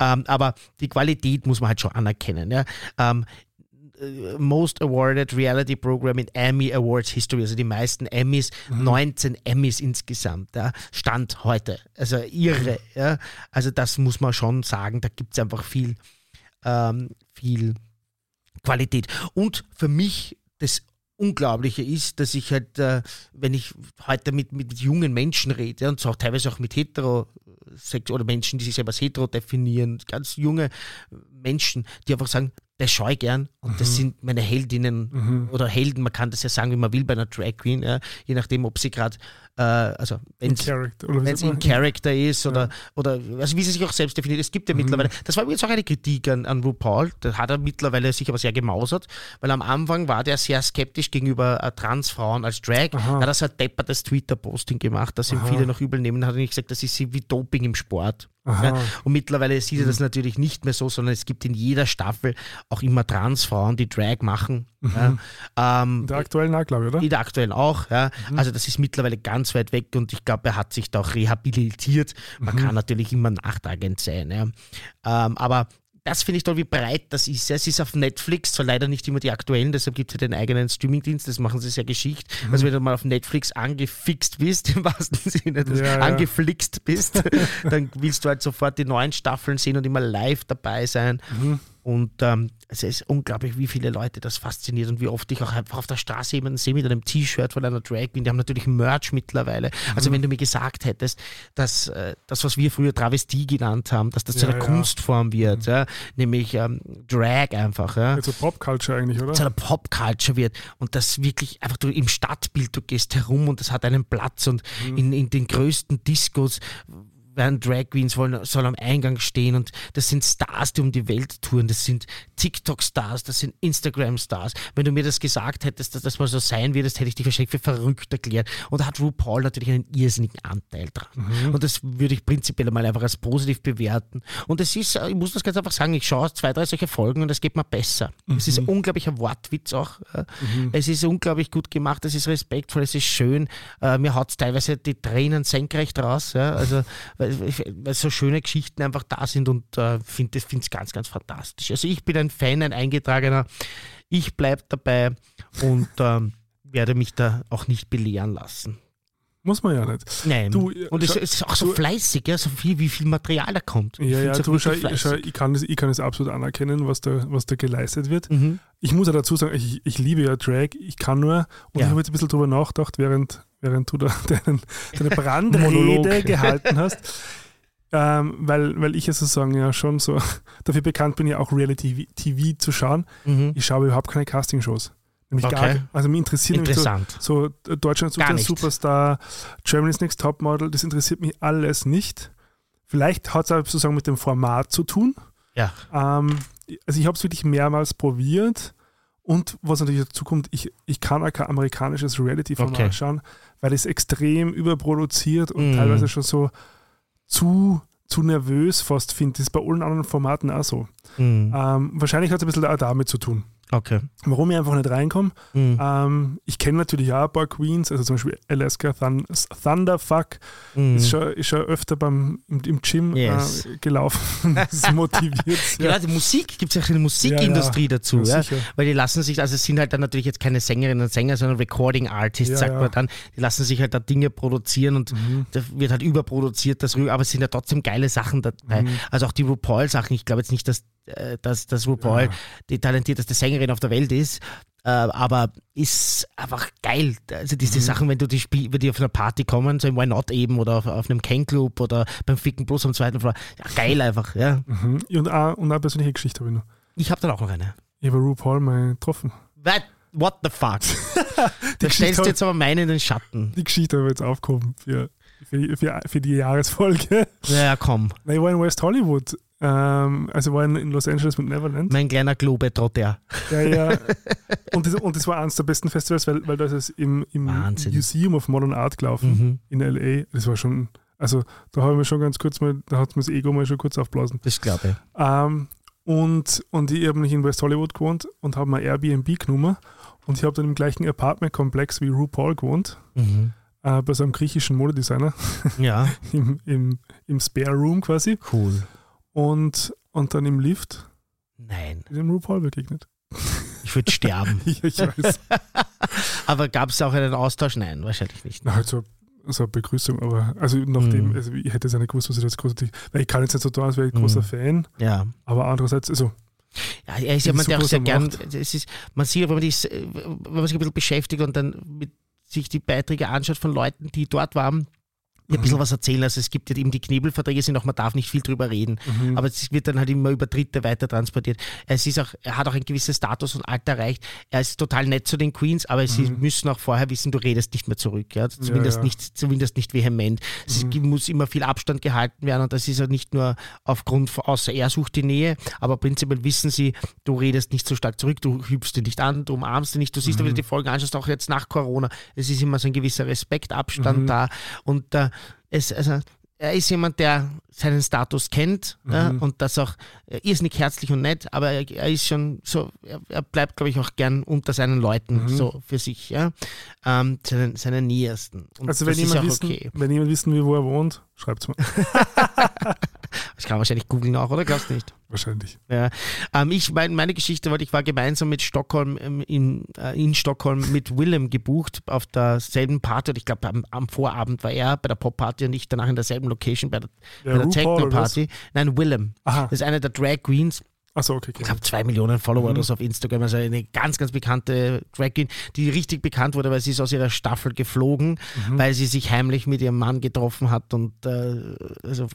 Ähm, aber die Qualität muss man halt schon anerkennen. Ja. Ähm, äh, Most Awarded Reality Program in Emmy Awards History, also die meisten Emmys, 19 Emmys insgesamt, ja, Stand heute. Also irre, ja. Also das muss man schon sagen, da gibt es einfach viel, ähm, viel Qualität. Und für mich das Unglaubliche ist, dass ich halt, äh, wenn ich heute mit, mit jungen Menschen rede, ja, und auch teilweise auch mit hetero oder Menschen, die sich selber als hetero definieren, ganz junge Menschen, die einfach sagen, das schaue ich gern. Und das sind meine Heldinnen oder Helden, man kann das ja sagen, wie man will bei einer Drag Queen, ja, je nachdem, ob sie gerade, äh, also wenn es in? Character ist oder, oder also wie sie sich auch selbst definiert. Es gibt ja mittlerweile, das war übrigens auch eine Kritik an, an RuPaul, da hat er mittlerweile sich aber sehr gemausert, weil am Anfang war der sehr skeptisch gegenüber äh, Transfrauen als Drag. Da hat er so ein deppertes Twitter-Posting gemacht, das ihm viele noch übel nehmen, hat er nicht gesagt, das ist sie wie Doping im Sport. Ja, und mittlerweile sieht er das natürlich nicht mehr so, sondern es gibt in jeder Staffel auch immer Transfrauen, die Drag machen. Ja. Ähm, In der aktuellen auch, glaube ich, oder? in der aktuellen auch, ja. Also das ist mittlerweile ganz weit weg und ich glaube, er hat sich da auch rehabilitiert. Man kann natürlich immer nachtragend sein, ja. Ähm, aber das finde ich toll, wie breit das ist. Ja, Es ist auf Netflix, zwar leider nicht immer die aktuellen, deshalb gibt es ja den eigenen Streamingdienst, das machen sie sehr geschickt. Also wenn du mal auf Netflix angefixt bist, im wahrsten Sinne, des, Ja, ja. angeflixt bist, dann willst du halt sofort die neuen Staffeln sehen und immer live dabei sein. Und ähm, es ist unglaublich, wie viele Leute das fasziniert und wie oft ich auch einfach auf der Straße jemanden sehe mit einem T-Shirt von einer Drag Queen. Die haben natürlich Merch mittlerweile. Also Mhm. wenn du mir gesagt hättest, dass äh, das, was wir früher Travestie genannt haben, dass das zu Ja, einer ja. Mhm. Kunstform wird, ja, nämlich ähm, Drag einfach. Ja Also Popculture eigentlich, oder? zu einer Popculture wird und das wirklich einfach du im Stadtbild, du gehst herum und das hat einen Platz und Mhm. in, in den größten Discos werden Drag Queens wollen, soll am Eingang stehen und das sind Stars, die um die Welt touren, das sind TikTok-Stars, das sind Instagram-Stars. Wenn du mir das gesagt hättest, dass das mal so sein wird, das hätte ich dich wahrscheinlich für verrückt erklärt. Und da hat RuPaul natürlich einen irrsinnigen Anteil dran. Mhm. Und das würde ich prinzipiell mal einfach als positiv bewerten. Und es ist, ich muss das ganz einfach sagen, ich schaue zwei, drei solche Folgen und es geht mir besser. Es ist ein unglaublicher Wortwitz auch. äh. Es ist unglaublich gut gemacht, es ist respektvoll, es ist schön. Äh, Mir haut teilweise die Tränen senkrecht raus. Also, weil, weil so schöne Geschichten einfach da sind und äh, finde es ganz, ganz fantastisch. Also ich bin ein Fan, ein Eingetragener. Ich bleibe dabei und ähm, werde mich da auch nicht belehren lassen. Muss man ja nicht. Nein. Du, äh, und es ist auch so du- fleißig, ja, so viel, wie viel Material da kommt. Ich Ja, ja, du, schau, schau, ich, kann es, ich kann es absolut anerkennen, was da, was da geleistet wird. Mhm. Ich muss ja dazu sagen, ich, ich liebe ja Drag, ich kann nur, und Ja. ich habe jetzt ein bisschen drüber nachgedacht, während, während du da deinen, deine. Brandrede gehalten hast. Ähm, weil, weil ich ja sozusagen ja schon so dafür bekannt bin, ja auch Reality TV zu schauen. Mhm. Ich schaue überhaupt keine Castingshows. Nämlich Okay. gar, also mich interessiert nämlich so, Interessant. so äh, Deutschland sucht nicht. Superstar, Germany's Next Topmodel, das interessiert mich alles nicht. Vielleicht hat es aber sozusagen mit dem Format zu tun. Ja. Ähm, also ich habe es wirklich mehrmals probiert und was natürlich dazu kommt, ich, ich kann auch kein amerikanisches Reality-Format Okay. schauen, weil es extrem überproduziert und Mhm. teilweise schon so zu, zu nervös fast finde. Das ist bei allen anderen Formaten auch so. Mhm. Ähm, wahrscheinlich hat es ein bisschen auch damit zu tun. Okay. Warum ich einfach nicht reinkomme, Mhm. ähm, ich kenne natürlich auch ein paar Queens, also zum Beispiel Alaska Thun Thunderfuck Mhm. ist, schon, ist schon öfter beim, im, im Gym Yes. äh, gelaufen. Das motiviert Genau, die Musik, gibt es auch eine Musikindustrie dazu, Ja, ja, sicher. weil die lassen sich, also es sind halt dann natürlich jetzt keine Sängerinnen und Sänger, sondern Recording Artists, Ja, sagt ja. man dann, die lassen sich halt da Dinge produzieren und Mhm. da wird halt überproduziert, das, aber es sind ja trotzdem geile Sachen dabei. Mhm. Also auch die RuPaul-Sachen, ich glaube jetzt nicht, dass, äh, dass, dass RuPaul Ja. die talentierteste Sängerin auf der Welt ist, äh, aber ist einfach geil. Also diese Mhm. Sachen, wenn du die Spiel, wenn die auf einer Party kommen, so im Why Not eben oder auf, auf einem Ken Club oder beim Ficken Plus am zweiten Floor, ja, geil einfach, ja. Mhm. Und, auch, und eine persönliche Geschichte habe ich noch. Ich habe dann auch noch eine. Ich habe RuPaul mal getroffen. What, what the fuck? da stellst du jetzt aber meine in den Schatten. Die Geschichte habe ich jetzt aufgehoben für, für, für, für die Jahresfolge. Ja, komm. Nein, ich war in West Hollywood. Ähm, also war in, in Los Angeles mit Neverland. Mein kleiner Globetrotter. Ja, ja. Und das, und das war eines der besten Festivals, weil, weil da ist es im, im Wahnsinn. Museum of Modern Art gelaufen Mhm. in LA. Das war schon, also da habe ich mir schon ganz kurz mal, da hat mir das Ego mal schon kurz aufblasen. Das glaube ich. Ähm, und, und ich habe nicht in West Hollywood gewohnt und habe mal Airbnb genommen. Und ich habe dann im gleichen Apartment-Komplex wie RuPaul gewohnt, Mhm. äh, bei so einem griechischen Modedesigner Ja, im, im, im Spare Room quasi. cool. Und, und dann im Lift Nein, dem RuPaul begegnet. ich würde sterben. Ja, ich weiß. Aber gab es auch einen Austausch? Nein, wahrscheinlich nicht. Na, halt so, so eine Begrüßung, aber also nachdem, Mhm. also ich hätte es ja nicht gewusst, was ich jetzt großartig, weil ich kann jetzt nicht so tun, als wäre ich ein großer. Fan, Ja. aber andererseits, also Ja, er ist jemand, der auch sehr gern, es ist, man sieht, wenn man, dies, wenn man sich ein bisschen beschäftigt und dann mit sich die Beiträge anschaut von Leuten, die dort waren, ein Mhm. bisschen was erzählen. Also es gibt ja eben die Knebelverträge, sind auch, man darf nicht viel drüber reden. mhm. Aber es wird dann halt immer über Dritte weiter transportiert. Es ist auch, er hat auch ein gewisses Status und Alter erreicht. Er ist total nett zu den Queens, aber sie Mhm. müssen auch vorher wissen, du redest nicht mehr zurück. Ja? Zumindest, ja. Nicht, zumindest nicht vehement. Es Mhm. muss immer viel Abstand gehalten werden und das ist ja nicht nur aufgrund, von- außer er sucht die Nähe, aber prinzipiell wissen sie, du redest nicht so stark zurück, du hübst ihn nicht an, du umarmst ihn nicht. Du siehst, Mhm. wenn du die Folgen anschaust, auch jetzt nach Corona, es ist immer so ein gewisser Respektabstand Mhm. da und äh, es, also, er ist jemand, der seinen Status kennt ja, und das auch irrsinnig herzlich und nett, aber er, er ist schon so, er, er bleibt, glaube ich, auch gern unter seinen Leuten so für sich, ja, ähm, seinen, seinen Nähersten. Und Also wenn jemand, wissen, okay. wenn jemand wissen will, wo er wohnt, schreibt es mal. Das kann wahrscheinlich googeln auch, oder glaubst du nicht? Wahrscheinlich. Ja. Ähm, ich, mein, meine Geschichte war, ich war gemeinsam mit Stockholm ähm, in, äh, in Stockholm mit Willem gebucht auf derselben Party. Und ich glaube, am, am Vorabend war er bei der Pop-Party und ich danach in derselben Location bei der, bei der? Techno-Party. Nein, Willem. Aha. Das ist einer der Drag Queens. Achso, okay. Ich okay. glaube, zwei Millionen Follower Mhm. oder so auf Instagram. Also eine ganz, ganz bekannte Drag Queen, die richtig bekannt wurde, weil sie ist aus ihrer Staffel geflogen, Mhm. weil sie sich heimlich mit ihrem Mann getroffen hat und äh, also,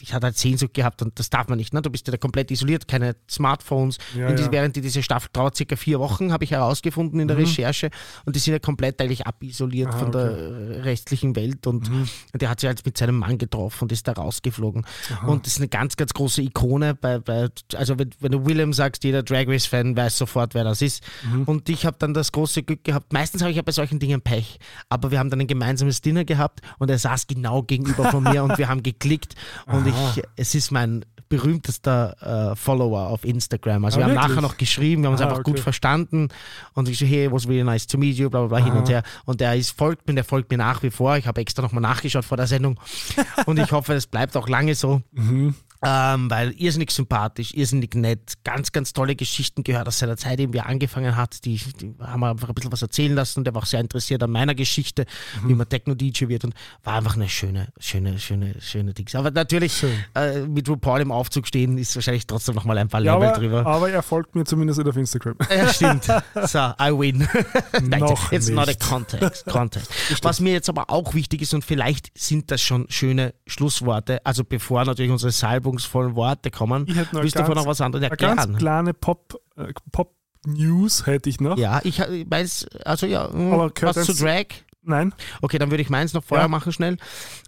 ich hatte halt Sehnsucht gehabt und das darf man nicht. Ne? Du bist ja da komplett isoliert, keine Smartphones. Ja, in die, ja. Während die diese Staffel dauert, circa vier Wochen, habe ich herausgefunden in der Recherche. Und die sind ja komplett eigentlich abisoliert Mhm. Ah, von der äh, restlichen Welt. Und, Mhm. der hat sich halt mit seinem Mann getroffen und ist da rausgeflogen. Und das ist eine ganz, ganz große Ikone. Bei, bei, also wenn, wenn du Willem sagst, jeder Drag Race-Fan weiß sofort, wer das ist. Mhm. Und ich habe dann das große Glück gehabt. Meistens habe ich ja bei solchen Dingen Pech. Aber wir haben dann ein gemeinsames Dinner gehabt und er saß genau gegenüber von mir und wir haben geklickt. Und ich, es ist mein berühmtester äh, Follower auf Instagram. Also Ah, wir haben wirklich? nachher noch geschrieben, wir haben uns Ah, einfach gut okay. verstanden und ich so, hey, it was really nice to meet you, bla bla bla, hin und her. Und der ist, folgt mir, der folgt mir nach wie vor. Ich habe extra nochmal nachgeschaut vor der Sendung und ich hoffe, es bleibt auch lange so. Mhm. Ähm, weil irrsinnig sympathisch, irrsinnig nett, ganz, ganz tolle Geschichten gehört aus seiner Zeit, eben wie er angefangen hat. Die, die haben wir einfach ein bisschen was erzählen lassen und er war auch sehr interessiert an meiner Geschichte, Mhm. wie man Techno-DJ wird und war einfach eine schöne, schöne, schöne, schöne Dings. Aber natürlich äh, mit RuPaul im Aufzug stehen ist wahrscheinlich trotzdem nochmal ein paar Ja, Level aber, drüber. aber er folgt mir zumindest nicht auf Instagram. Ja, stimmt. So, I win. Nein, Noch it's not a nicht. context. context. Was mir jetzt aber auch wichtig ist, und vielleicht sind das schon schöne Schlussworte, also bevor natürlich unsere salbungsvollen Worte kommen, Ich hätte noch willst du vorher noch was anderes Eine ganz erklären? kleine Pop, äh, Pop-News hätte ich noch. Ja, ich ich weiß, also ja, hm, Aber was zu Drag? Nein? Okay, dann würde ich meins noch vorher Ja. machen schnell.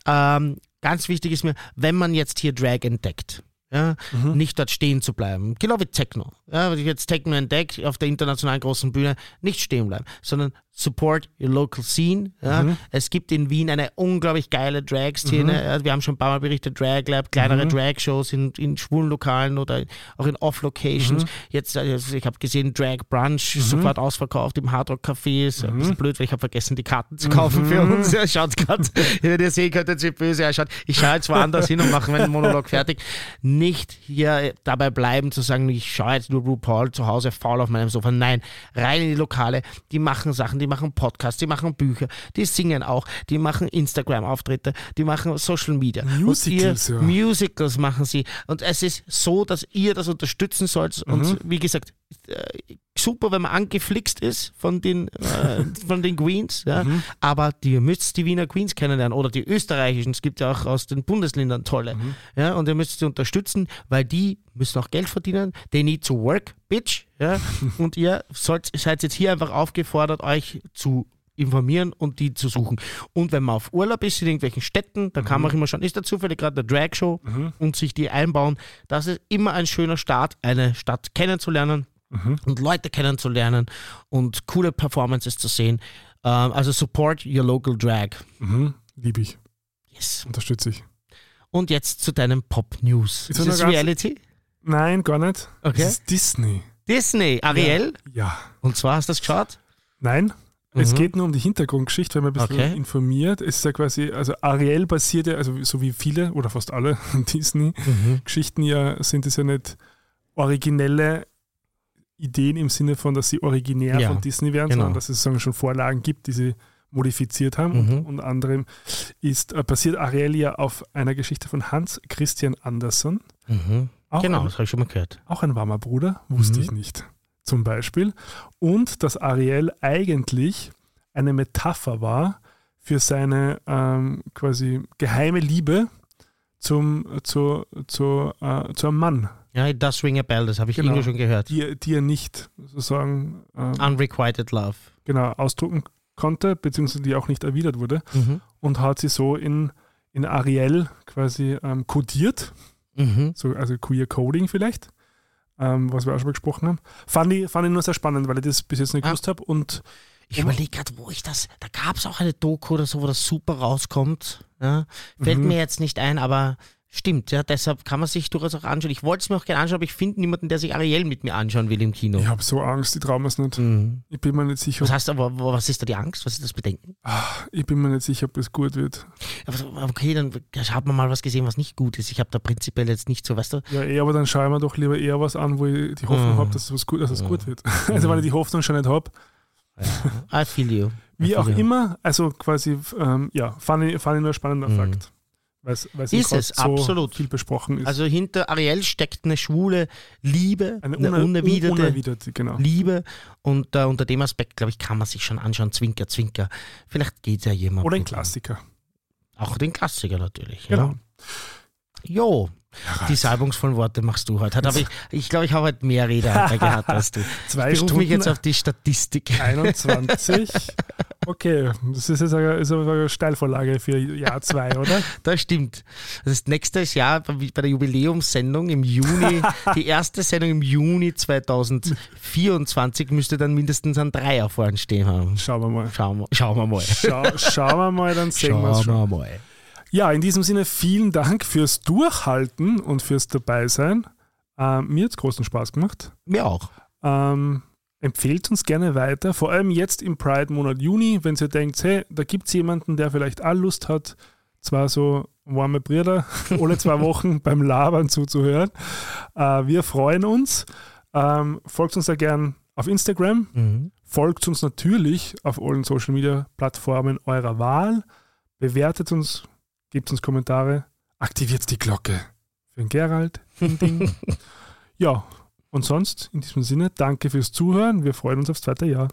Ähm, ganz wichtig ist mir, wenn man jetzt hier Drag entdeckt, ja, Mhm. nicht dort stehen zu bleiben. Genau wie Techno. Ja, wenn ich jetzt Techno entdecke auf der internationalen großen Bühne, nicht stehen bleiben, sondern support your local scene. Ja. Mhm. Es gibt in Wien eine unglaublich geile Drag-Szene. Ja, wir haben schon ein paar Mal berichtet, Drag Lab, kleinere Mhm. Drag-Shows in, in schwulen Lokalen oder auch in Off-Locations. Mhm. Jetzt, also ich habe gesehen, Drag Brunch, sofort ausverkauft im Hard Rock Café. Ist ein Mhm. bisschen blöd, weil ich habe vergessen, die Karten zu kaufen für uns. Er schaut gerade, wenn ihr sehen könnt, jetzt wie böse er schaut. Ich schaue jetzt woanders hin und mache meinen Monolog fertig. Nicht hier dabei bleiben zu sagen, ich schaue jetzt nur RuPaul zu Hause faul auf meinem Sofa. Nein, rein in die Lokale. Die machen Sachen, die machen Podcasts, die machen Bücher, die singen auch, die machen Instagram-Auftritte, die machen Social Media. Musicals, ihr, ja. Musicals machen sie. Und es ist so, dass ihr das unterstützen sollt. Mhm. Und wie gesagt, äh, super, wenn man angeflixt ist von den, äh, von den Queens, ja. Mhm. aber ihr müsst die Wiener Queens kennenlernen oder die österreichischen. Es gibt ja auch aus den Bundesländern tolle. Mhm. Ja, und ihr müsst sie unterstützen, weil die müssen auch Geld verdienen. They need to work, bitch. Ja. und ihr sollt, seid jetzt hier einfach aufgefordert, euch zu informieren und die zu suchen. Und wenn man auf Urlaub ist in irgendwelchen Städten, dann Mhm. kann man auch immer schauen, ist da zufällig gerade eine Drag-Show und sich die einbauen. Das ist immer ein schöner Start, eine Stadt kennenzulernen Mhm. und Leute kennenzulernen und coole Performances zu sehen. Ähm, also support your local drag. Mhm. Liebe ich. Yes. Unterstütze ich. Und jetzt zu deinem Pop-News. Ist Ist das Reality? Nein, gar nicht. Okay. Das ist Disney. Disney, Ariel. Ja. Und zwar hast du das geschaut? Nein. Es Mhm. geht nur um die Hintergrundgeschichte, wenn man ein bisschen Okay. informiert. Es ist ja quasi, also Ariel basiert ja, also so wie viele oder fast alle Disney-Geschichten ja, sind es ja nicht originelle Ideen im Sinne von, dass sie originär Ja, von Disney wären, genau. sondern dass es sozusagen schon Vorlagen gibt, die sie modifiziert haben. Mhm. Und unter anderem ist, äh, basiert Ariel ja auf einer Geschichte von Hans Christian Andersen. Mhm. Auch Genau, ein, das habe ich schon mal gehört. auch ein warmer Bruder, wusste Mhm. ich nicht. Zum Beispiel. Und dass Ariel eigentlich eine Metapher war für seine ähm, quasi geheime Liebe zum, zu, zu, äh, zu einem Mann, Ja, does ring a bell, das habe ich Genau. irgendwo schon gehört. die, die er nicht sozusagen ähm, Unrequited Love. genau ausdrucken konnte, beziehungsweise die auch nicht erwidert wurde Mhm. und hat sie so in, in Ariel quasi ähm, kodiert, Mhm. so, also Queer Coding vielleicht, ähm, was wir auch schon mal gesprochen haben. Fand ich, fand ich nur sehr spannend, weil ich das bis jetzt nicht Ah. gewusst habe und Ich überlege gerade, wo ich das. Da gab es auch eine Doku oder so, wo das super rauskommt. Ja, fällt Mhm. mir jetzt nicht ein, aber stimmt, ja, deshalb kann man sich durchaus auch anschauen. Ich wollte es mir auch gerne anschauen, aber ich finde niemanden, der sich Ariel mit mir anschauen will im Kino. Ich habe so Angst, ich traue mir es nicht. Mhm. Ich bin mir nicht sicher, Was heißt aber, was ist da die Angst? Was ist das Bedenken? Ah, ich bin mir nicht sicher, ob das gut wird. Aber okay, dann hat man mal was gesehen, was nicht gut ist. Ich habe da prinzipiell jetzt nicht so, weißt du, Ja, eh, aber dann schaue ich mir doch lieber eher was an, wo ich die Hoffnung Mhm. habe, dass es gut, dass es Mhm. gut wird. Also wenn ich die Hoffnung schon nicht habe. I feel you. I Wie feel auch you. immer, also quasi, ähm, ja, fand ich, fand ich nur ein spannender Mhm. Fakt. Weil es Ist es, so absolut. viel besprochen ist. Also hinter Ariel steckt eine schwule Liebe, eine eine, uner- unerwiderte unerwiderte, genau. Liebe. Und äh, unter dem Aspekt, glaube ich, kann man sich schon anschauen. Zwinker, Zwinker. Vielleicht geht ja jemand. Oder ein Klassiker. Auch den Klassiker natürlich. Genau. Ja. Jo, die salbungsvollen Worte machst du heute. Aber ich, ich glaube, ich habe heute mehr Redeanteil gehabt als du. Zwei Ich berufe mich jetzt auf die Statistik. 21. Okay, das ist jetzt eine, ist eine Steilvorlage für Jahr 2, oder? Das stimmt. Das ist nächstes Jahr bei der Jubiläumssendung im Juni, die erste Sendung im Juni 2024 müsste dann mindestens ein Dreier vorn stehen haben. Schauen wir mal. Schauen wir, schauen wir mal. Schau, schauen wir mal, dann sehen wir es Schauen wir mal. Ja, in diesem Sinne vielen Dank fürs Durchhalten und fürs Dabeisein. Ähm, mir hat es großen Spaß gemacht. Mir auch. Ähm, empfehlt uns gerne weiter, vor allem jetzt im Pride-Monat Juni, wenn ihr denkt, hey, da gibt es jemanden, der vielleicht auch Lust hat, zwar so warme Brüder, alle zwei Wochen beim Labern zuzuhören. Äh, wir freuen uns. Ähm, folgt uns da gern auf Instagram. Mhm. Folgt uns natürlich auf allen Social Media Plattformen eurer Wahl. Bewertet uns, gebt uns Kommentare, aktiviert die Glocke für den Gerald. Ding, ding. ja, und sonst in diesem Sinne, danke fürs Zuhören. Wir freuen uns aufs zweite Jahr.